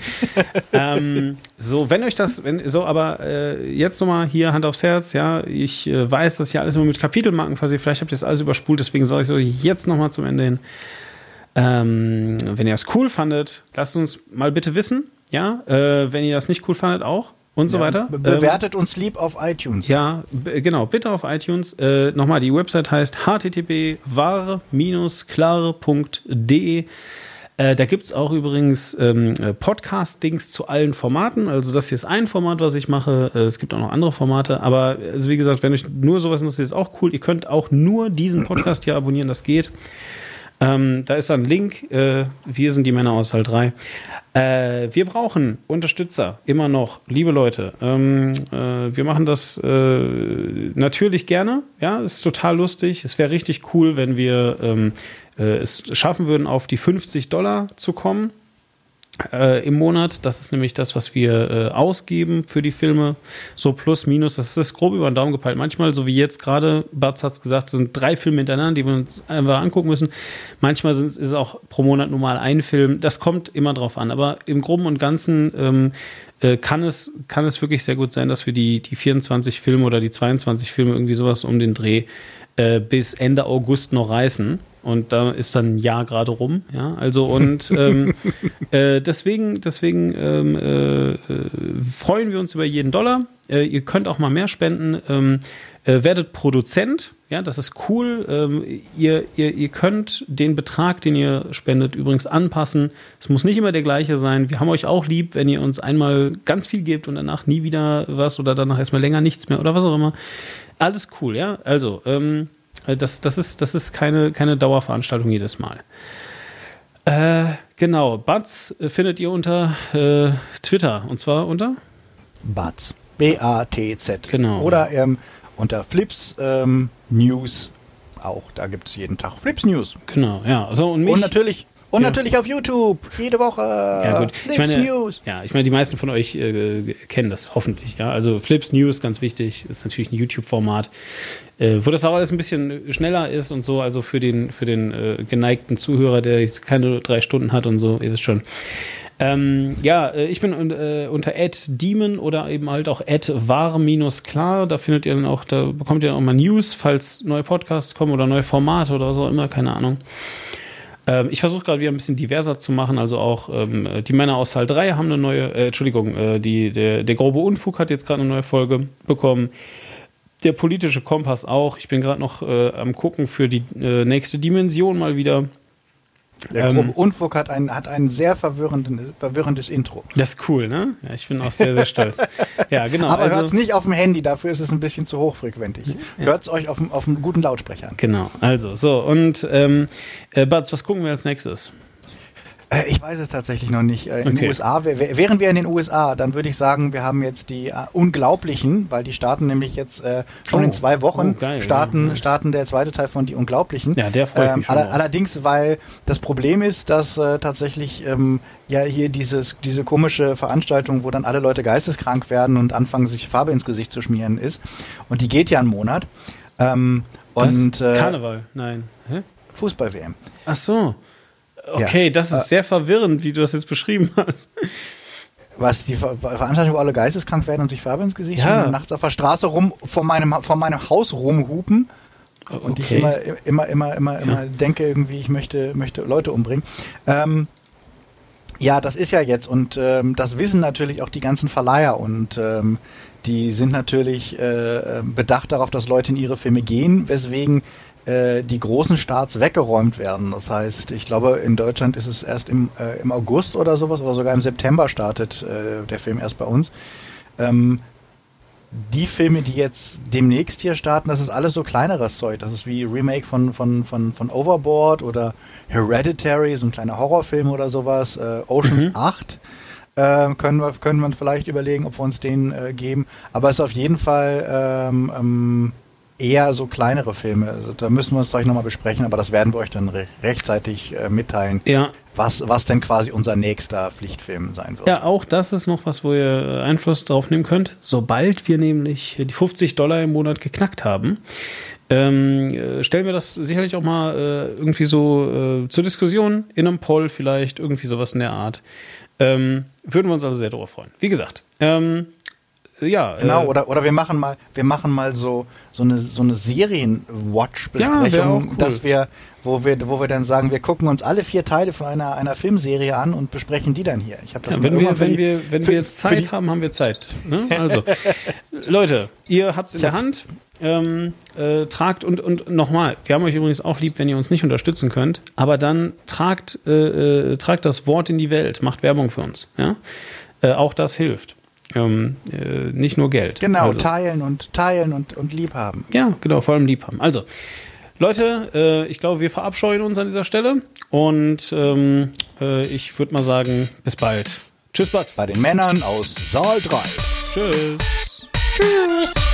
ähm, so, wenn euch das, wenn, so, aber äh, jetzt nochmal hier Hand aufs Herz, ja, ich äh, weiß, dass hier alles immer mit Kapitelmarken versehen. Vielleicht habt ihr das alles überspult, deswegen sage ich so jetzt nochmal zum Ende hin. Ähm, wenn ihr es cool fandet, lasst uns mal bitte wissen. Ja, äh, wenn ihr das nicht cool fandet, auch und so ja, weiter. bewertet ähm, uns lieb auf iTunes. Ja, genau, bitte auf iTunes. Äh, Nochmal, die Website heißt http wahre-klare.de. Äh, da gibt es auch übrigens ähm, Podcast-Dings zu allen Formaten. Also, das hier ist ein Format, was ich mache. Äh, es gibt auch noch andere Formate. Aber, also wie gesagt, wenn euch nur sowas interessiert, ist auch cool. Ihr könnt auch nur diesen Podcast hier abonnieren, das geht. Ähm, da ist ein Link. Äh, wir sind die Männer aus Saal 3. Äh, wir brauchen Unterstützer, immer noch, liebe Leute. Ähm, äh, wir machen das äh, natürlich gerne. Ja, ist total lustig. Es wäre richtig cool, wenn wir ähm, äh, es schaffen würden, auf die 50 Dollar zu kommen äh, im Monat. Das ist nämlich das, was wir äh, ausgeben für die Filme. So plus, minus. Das ist grob über den Daumen gepeilt. Manchmal, so wie jetzt gerade, Batz hat es gesagt, sind drei Filme hintereinander, die wir uns einfach angucken müssen. Manchmal ist es auch pro Monat nur mal ein Film. Das kommt immer drauf an. Aber im Groben und Ganzen ähm, äh, kann, es, kann es wirklich sehr gut sein, dass wir die, die 24 Filme oder die 22 Filme irgendwie sowas um den Dreh äh, bis Ende August noch reißen. Und da ist dann ein Jahr gerade rum, ja. Also und ähm, äh, deswegen, deswegen ähm, äh, freuen wir uns über jeden Dollar. Äh, ihr könnt auch mal mehr spenden. Ähm, äh, werdet Produzent, ja, das ist cool. Ähm, ihr, ihr, ihr könnt den Betrag, den ihr spendet, übrigens anpassen. Es muss nicht immer der gleiche sein. Wir haben euch auch lieb, wenn ihr uns einmal ganz viel gebt und danach nie wieder was oder danach erstmal länger nichts mehr oder was auch immer. Alles cool, ja. Also, ähm, äh, das, das ist, das ist keine, keine Dauerveranstaltung jedes Mal. Äh, genau, Batz findet ihr unter äh, Twitter und zwar unter Batz. B-A-T-Z. Genau. Oder ähm, unter Flips ähm, News auch. Da gibt es jeden Tag Flips News. Genau, ja. So, und, mich, und natürlich und ja. natürlich auf YouTube, jede Woche. Ja, gut. Flips ich meine, News. Ja, ich meine, die meisten von euch äh, kennen das hoffentlich. Ja, also Flips News, ganz wichtig, ist natürlich ein YouTube-Format, äh, wo das auch alles ein bisschen schneller ist und so. Also für den, für den äh, geneigten Zuhörer, der jetzt keine drei Stunden hat und so, ihr wisst schon. Ähm, ja, äh, ich bin äh, unter Demon oder eben halt auch war-klar. Da findet ihr dann auch, da bekommt ihr dann auch mal News, falls neue Podcasts kommen oder neue Formate oder so, immer, keine Ahnung. Ähm, ich versuche gerade wieder ein bisschen diverser zu machen. Also auch ähm, die Männer aus Saal 3 haben eine neue, äh, Entschuldigung, äh, die, der, der grobe Unfug hat jetzt gerade eine neue Folge bekommen. Der politische Kompass auch. Ich bin gerade noch äh, am gucken für die äh, nächste Dimension mal wieder. Der ähm, grobe Unfug hat ein, hat ein sehr verwirrendes Intro. Das ist cool, ne? Ja, ich bin auch sehr, sehr stolz. ja, genau. Aber also, hört es nicht auf dem Handy, dafür ist es ein bisschen zu hochfrequentig. Ja. Hört es euch auf, auf einem guten Lautsprecher an. Genau, also so. Und ähm, äh, Batz, was gucken wir als nächstes? Äh, ich weiß es tatsächlich noch nicht. Äh, in okay. den USA, wären wir in den USA, dann würde ich sagen, wir haben jetzt die äh, Unglaublichen, weil die starten nämlich jetzt äh, schon oh. in zwei Wochen, oh, geil, starten, ja, starten der zweite Teil von Die Unglaublichen. Ja, der freut ähm, aller, Allerdings, weil das Problem ist, dass äh, tatsächlich ähm, ja hier dieses, diese komische Veranstaltung, wo dann alle Leute geisteskrank werden und anfangen, sich Farbe ins Gesicht zu schmieren ist. Und die geht ja einen Monat. Ähm, und, äh, Karneval, nein. Fußball-WM. Ach so. Okay, ja. das ist äh, sehr verwirrend, wie du das jetzt beschrieben hast. Was, die Ver Veranstaltung, wo alle geisteskrank werden und sich Farbe ins Gesicht ja. und nachts auf der Straße rum, vor meinem, vor meinem Haus rumhupen. Okay. Und ich immer, immer, immer, immer, ja. immer denke irgendwie, ich möchte, möchte Leute umbringen. Ähm, ja, das ist ja jetzt und ähm, das wissen natürlich auch die ganzen Verleiher und ähm, die sind natürlich äh, bedacht darauf, dass Leute in ihre Filme gehen, weswegen äh, die großen Starts weggeräumt werden. Das heißt, ich glaube, in Deutschland ist es erst im, äh, im August oder sowas oder sogar im September startet äh, der Film erst bei uns. Ähm, die Filme, die jetzt demnächst hier starten, das ist alles so kleineres Zeug. Das ist wie Remake von, von, von, von Overboard oder Hereditary, so ein kleiner Horrorfilm oder sowas. Äh, Oceans mhm. 8 äh, können, wir, können wir vielleicht überlegen, ob wir uns den äh, geben. Aber es ist auf jeden Fall ähm, ähm, eher so kleinere Filme. Also da müssen wir uns gleich nochmal besprechen, aber das werden wir euch dann re rechtzeitig äh, mitteilen, ja. was, was denn quasi unser nächster Pflichtfilm sein wird. Ja, auch das ist noch was, wo ihr Einfluss drauf nehmen könnt. Sobald wir nämlich die 50 Dollar im Monat geknackt haben, ähm, äh, stellen wir das sicherlich auch mal äh, irgendwie so äh, zur Diskussion in einem Poll vielleicht, irgendwie sowas in der Art. Ähm, würden wir uns also sehr darüber freuen. Wie gesagt, ähm, ja. Genau, äh, oder, oder wir machen mal, wir machen mal so, so eine, so eine Serien-Watch-Besprechung, ja, cool. dass wir, wo wir, wo wir dann sagen, wir gucken uns alle vier Teile von einer, einer Filmserie an und besprechen die dann hier. Ich habe das ja, wenn wir, wenn die, wir, wenn für, wir Zeit haben, haben wir Zeit. Ne? Also, Leute, ihr habt es in der Hand. Ähm, äh, tragt und, und nochmal, wir haben euch übrigens auch lieb, wenn ihr uns nicht unterstützen könnt, aber dann tragt, äh, äh, tragt das Wort in die Welt, macht Werbung für uns. Ja? Äh, auch das hilft. Ähm, äh, nicht nur Geld. Genau, also. teilen und teilen und, und lieb haben. Ja, genau, vor allem lieb haben. Also, Leute, äh, ich glaube, wir verabscheuen uns an dieser Stelle und ähm, äh, ich würde mal sagen, bis bald. Tschüss, Batz. Bei den Männern aus Saal 3. Tschüss. Tschüss.